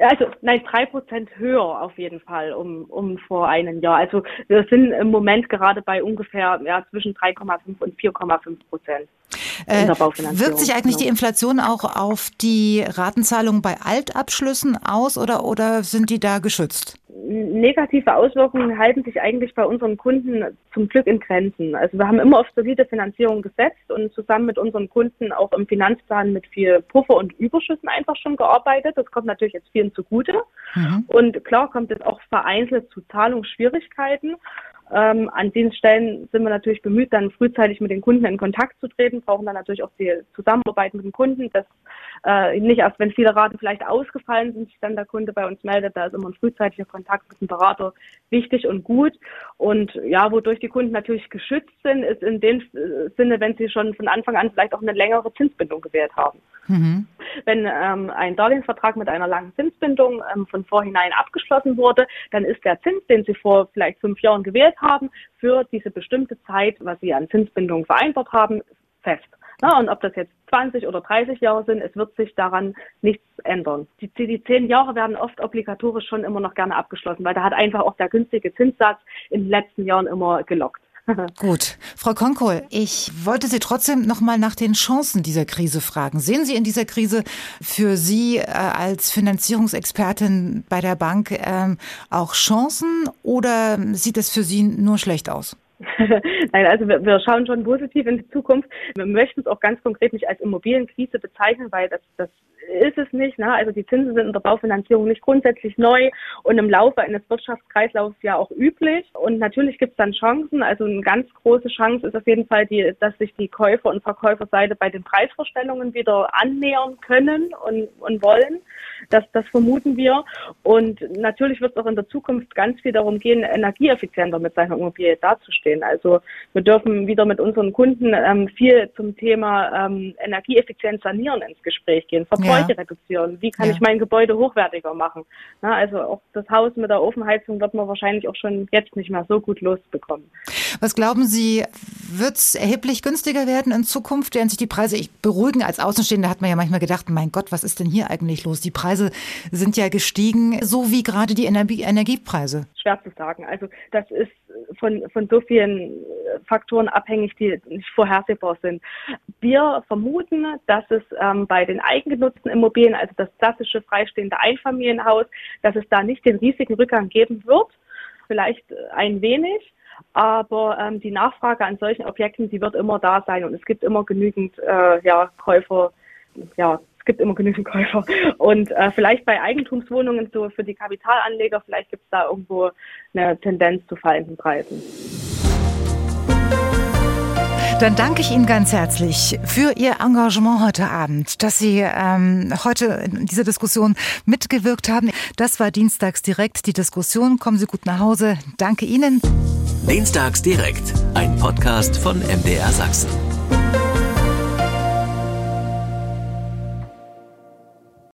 Also nein, drei Prozent höher auf jeden Fall um, um vor einem Jahr. Also wir sind im Moment gerade bei ungefähr ja, zwischen 3,5 und 4,5 Prozent. Äh, wirkt sich eigentlich genau. die Inflation auch auf die Ratenzahlungen bei Altabschlüssen aus oder, oder sind die da geschützt? negative Auswirkungen halten sich eigentlich bei unseren Kunden zum Glück in Grenzen. Also wir haben immer auf solide Finanzierung gesetzt und zusammen mit unseren Kunden auch im Finanzplan mit viel Puffer und Überschüssen einfach schon gearbeitet. Das kommt natürlich jetzt vielen zugute. Mhm. Und klar kommt es auch vereinzelt zu Zahlungsschwierigkeiten. Ähm, an den Stellen sind wir natürlich bemüht, dann frühzeitig mit den Kunden in Kontakt zu treten, brauchen dann natürlich auch die Zusammenarbeit mit dem Kunden, dass äh, nicht erst, wenn viele Raten vielleicht ausgefallen sind, sich dann der Kunde bei uns meldet, da ist immer ein frühzeitiger Kontakt mit dem Berater wichtig und gut. Und ja, wodurch die Kunden natürlich geschützt sind, ist in dem Sinne, wenn sie schon von Anfang an vielleicht auch eine längere Zinsbindung gewählt haben. Mhm. Wenn ähm, ein Darlehensvertrag mit einer langen Zinsbindung ähm, von vorhinein abgeschlossen wurde, dann ist der Zins, den Sie vor vielleicht fünf Jahren gewählt haben, für diese bestimmte Zeit, was Sie an Zinsbindung vereinbart haben, fest. Na, und ob das jetzt 20 oder 30 Jahre sind, es wird sich daran nichts ändern. Die, die zehn Jahre werden oft obligatorisch schon immer noch gerne abgeschlossen, weil da hat einfach auch der günstige Zinssatz in den letzten Jahren immer gelockt. Gut. Frau Konkol, ich wollte Sie trotzdem noch mal nach den Chancen dieser Krise fragen. Sehen Sie in dieser Krise für Sie äh, als Finanzierungsexpertin bei der Bank ähm, auch Chancen oder sieht es für Sie nur schlecht aus? Nein, also wir, wir, schauen schon positiv in die Zukunft. Wir möchten es auch ganz konkret nicht als Immobilienkrise bezeichnen, weil das, das ist es nicht. Ne? Also die Zinsen sind in der Baufinanzierung nicht grundsätzlich neu und im Laufe eines Wirtschaftskreislaufs ja auch üblich. Und natürlich gibt es dann Chancen. Also eine ganz große Chance ist auf jeden Fall, die, dass sich die Käufer- und Verkäuferseite bei den Preisvorstellungen wieder annähern können und, und wollen. Das, das vermuten wir. Und natürlich wird es auch in der Zukunft ganz viel darum gehen, energieeffizienter mit seiner Immobilie dazustehen. Also wir dürfen wieder mit unseren Kunden ähm, viel zum Thema ähm, Energieeffizienz sanieren ins Gespräch gehen, Verbräuche ja. reduzieren. Wie kann ja. ich mein Gebäude hochwertiger machen? Na, also auch das Haus mit der Ofenheizung wird man wahrscheinlich auch schon jetzt nicht mehr so gut losbekommen. Was glauben Sie, wird es erheblich günstiger werden in Zukunft, während sich die Preise beruhigen? Als Außenstehender hat man ja manchmal gedacht, mein Gott, was ist denn hier eigentlich los? Die Preise sind ja gestiegen, so wie gerade die Energie Energiepreise. Schwer zu sagen. Also das ist von, von so vielen Faktoren abhängig, die nicht vorhersehbar sind. Wir vermuten, dass es ähm, bei den eigengenutzten Immobilien, also das klassische freistehende Einfamilienhaus, dass es da nicht den riesigen Rückgang geben wird. Vielleicht ein wenig. Aber ähm, die Nachfrage an solchen Objekten, die wird immer da sein und es gibt immer genügend äh, ja, Käufer, ja, es gibt immer genügend Käufer. Und äh, vielleicht bei Eigentumswohnungen so für die Kapitalanleger, vielleicht gibt es da irgendwo eine Tendenz zu fallenden Preisen. Dann danke ich Ihnen ganz herzlich für Ihr Engagement heute Abend, dass Sie ähm, heute in dieser Diskussion mitgewirkt haben. Das war Dienstags direkt die Diskussion. Kommen Sie gut nach Hause. Danke Ihnen. Dienstags direkt, ein Podcast von MDR Sachsen.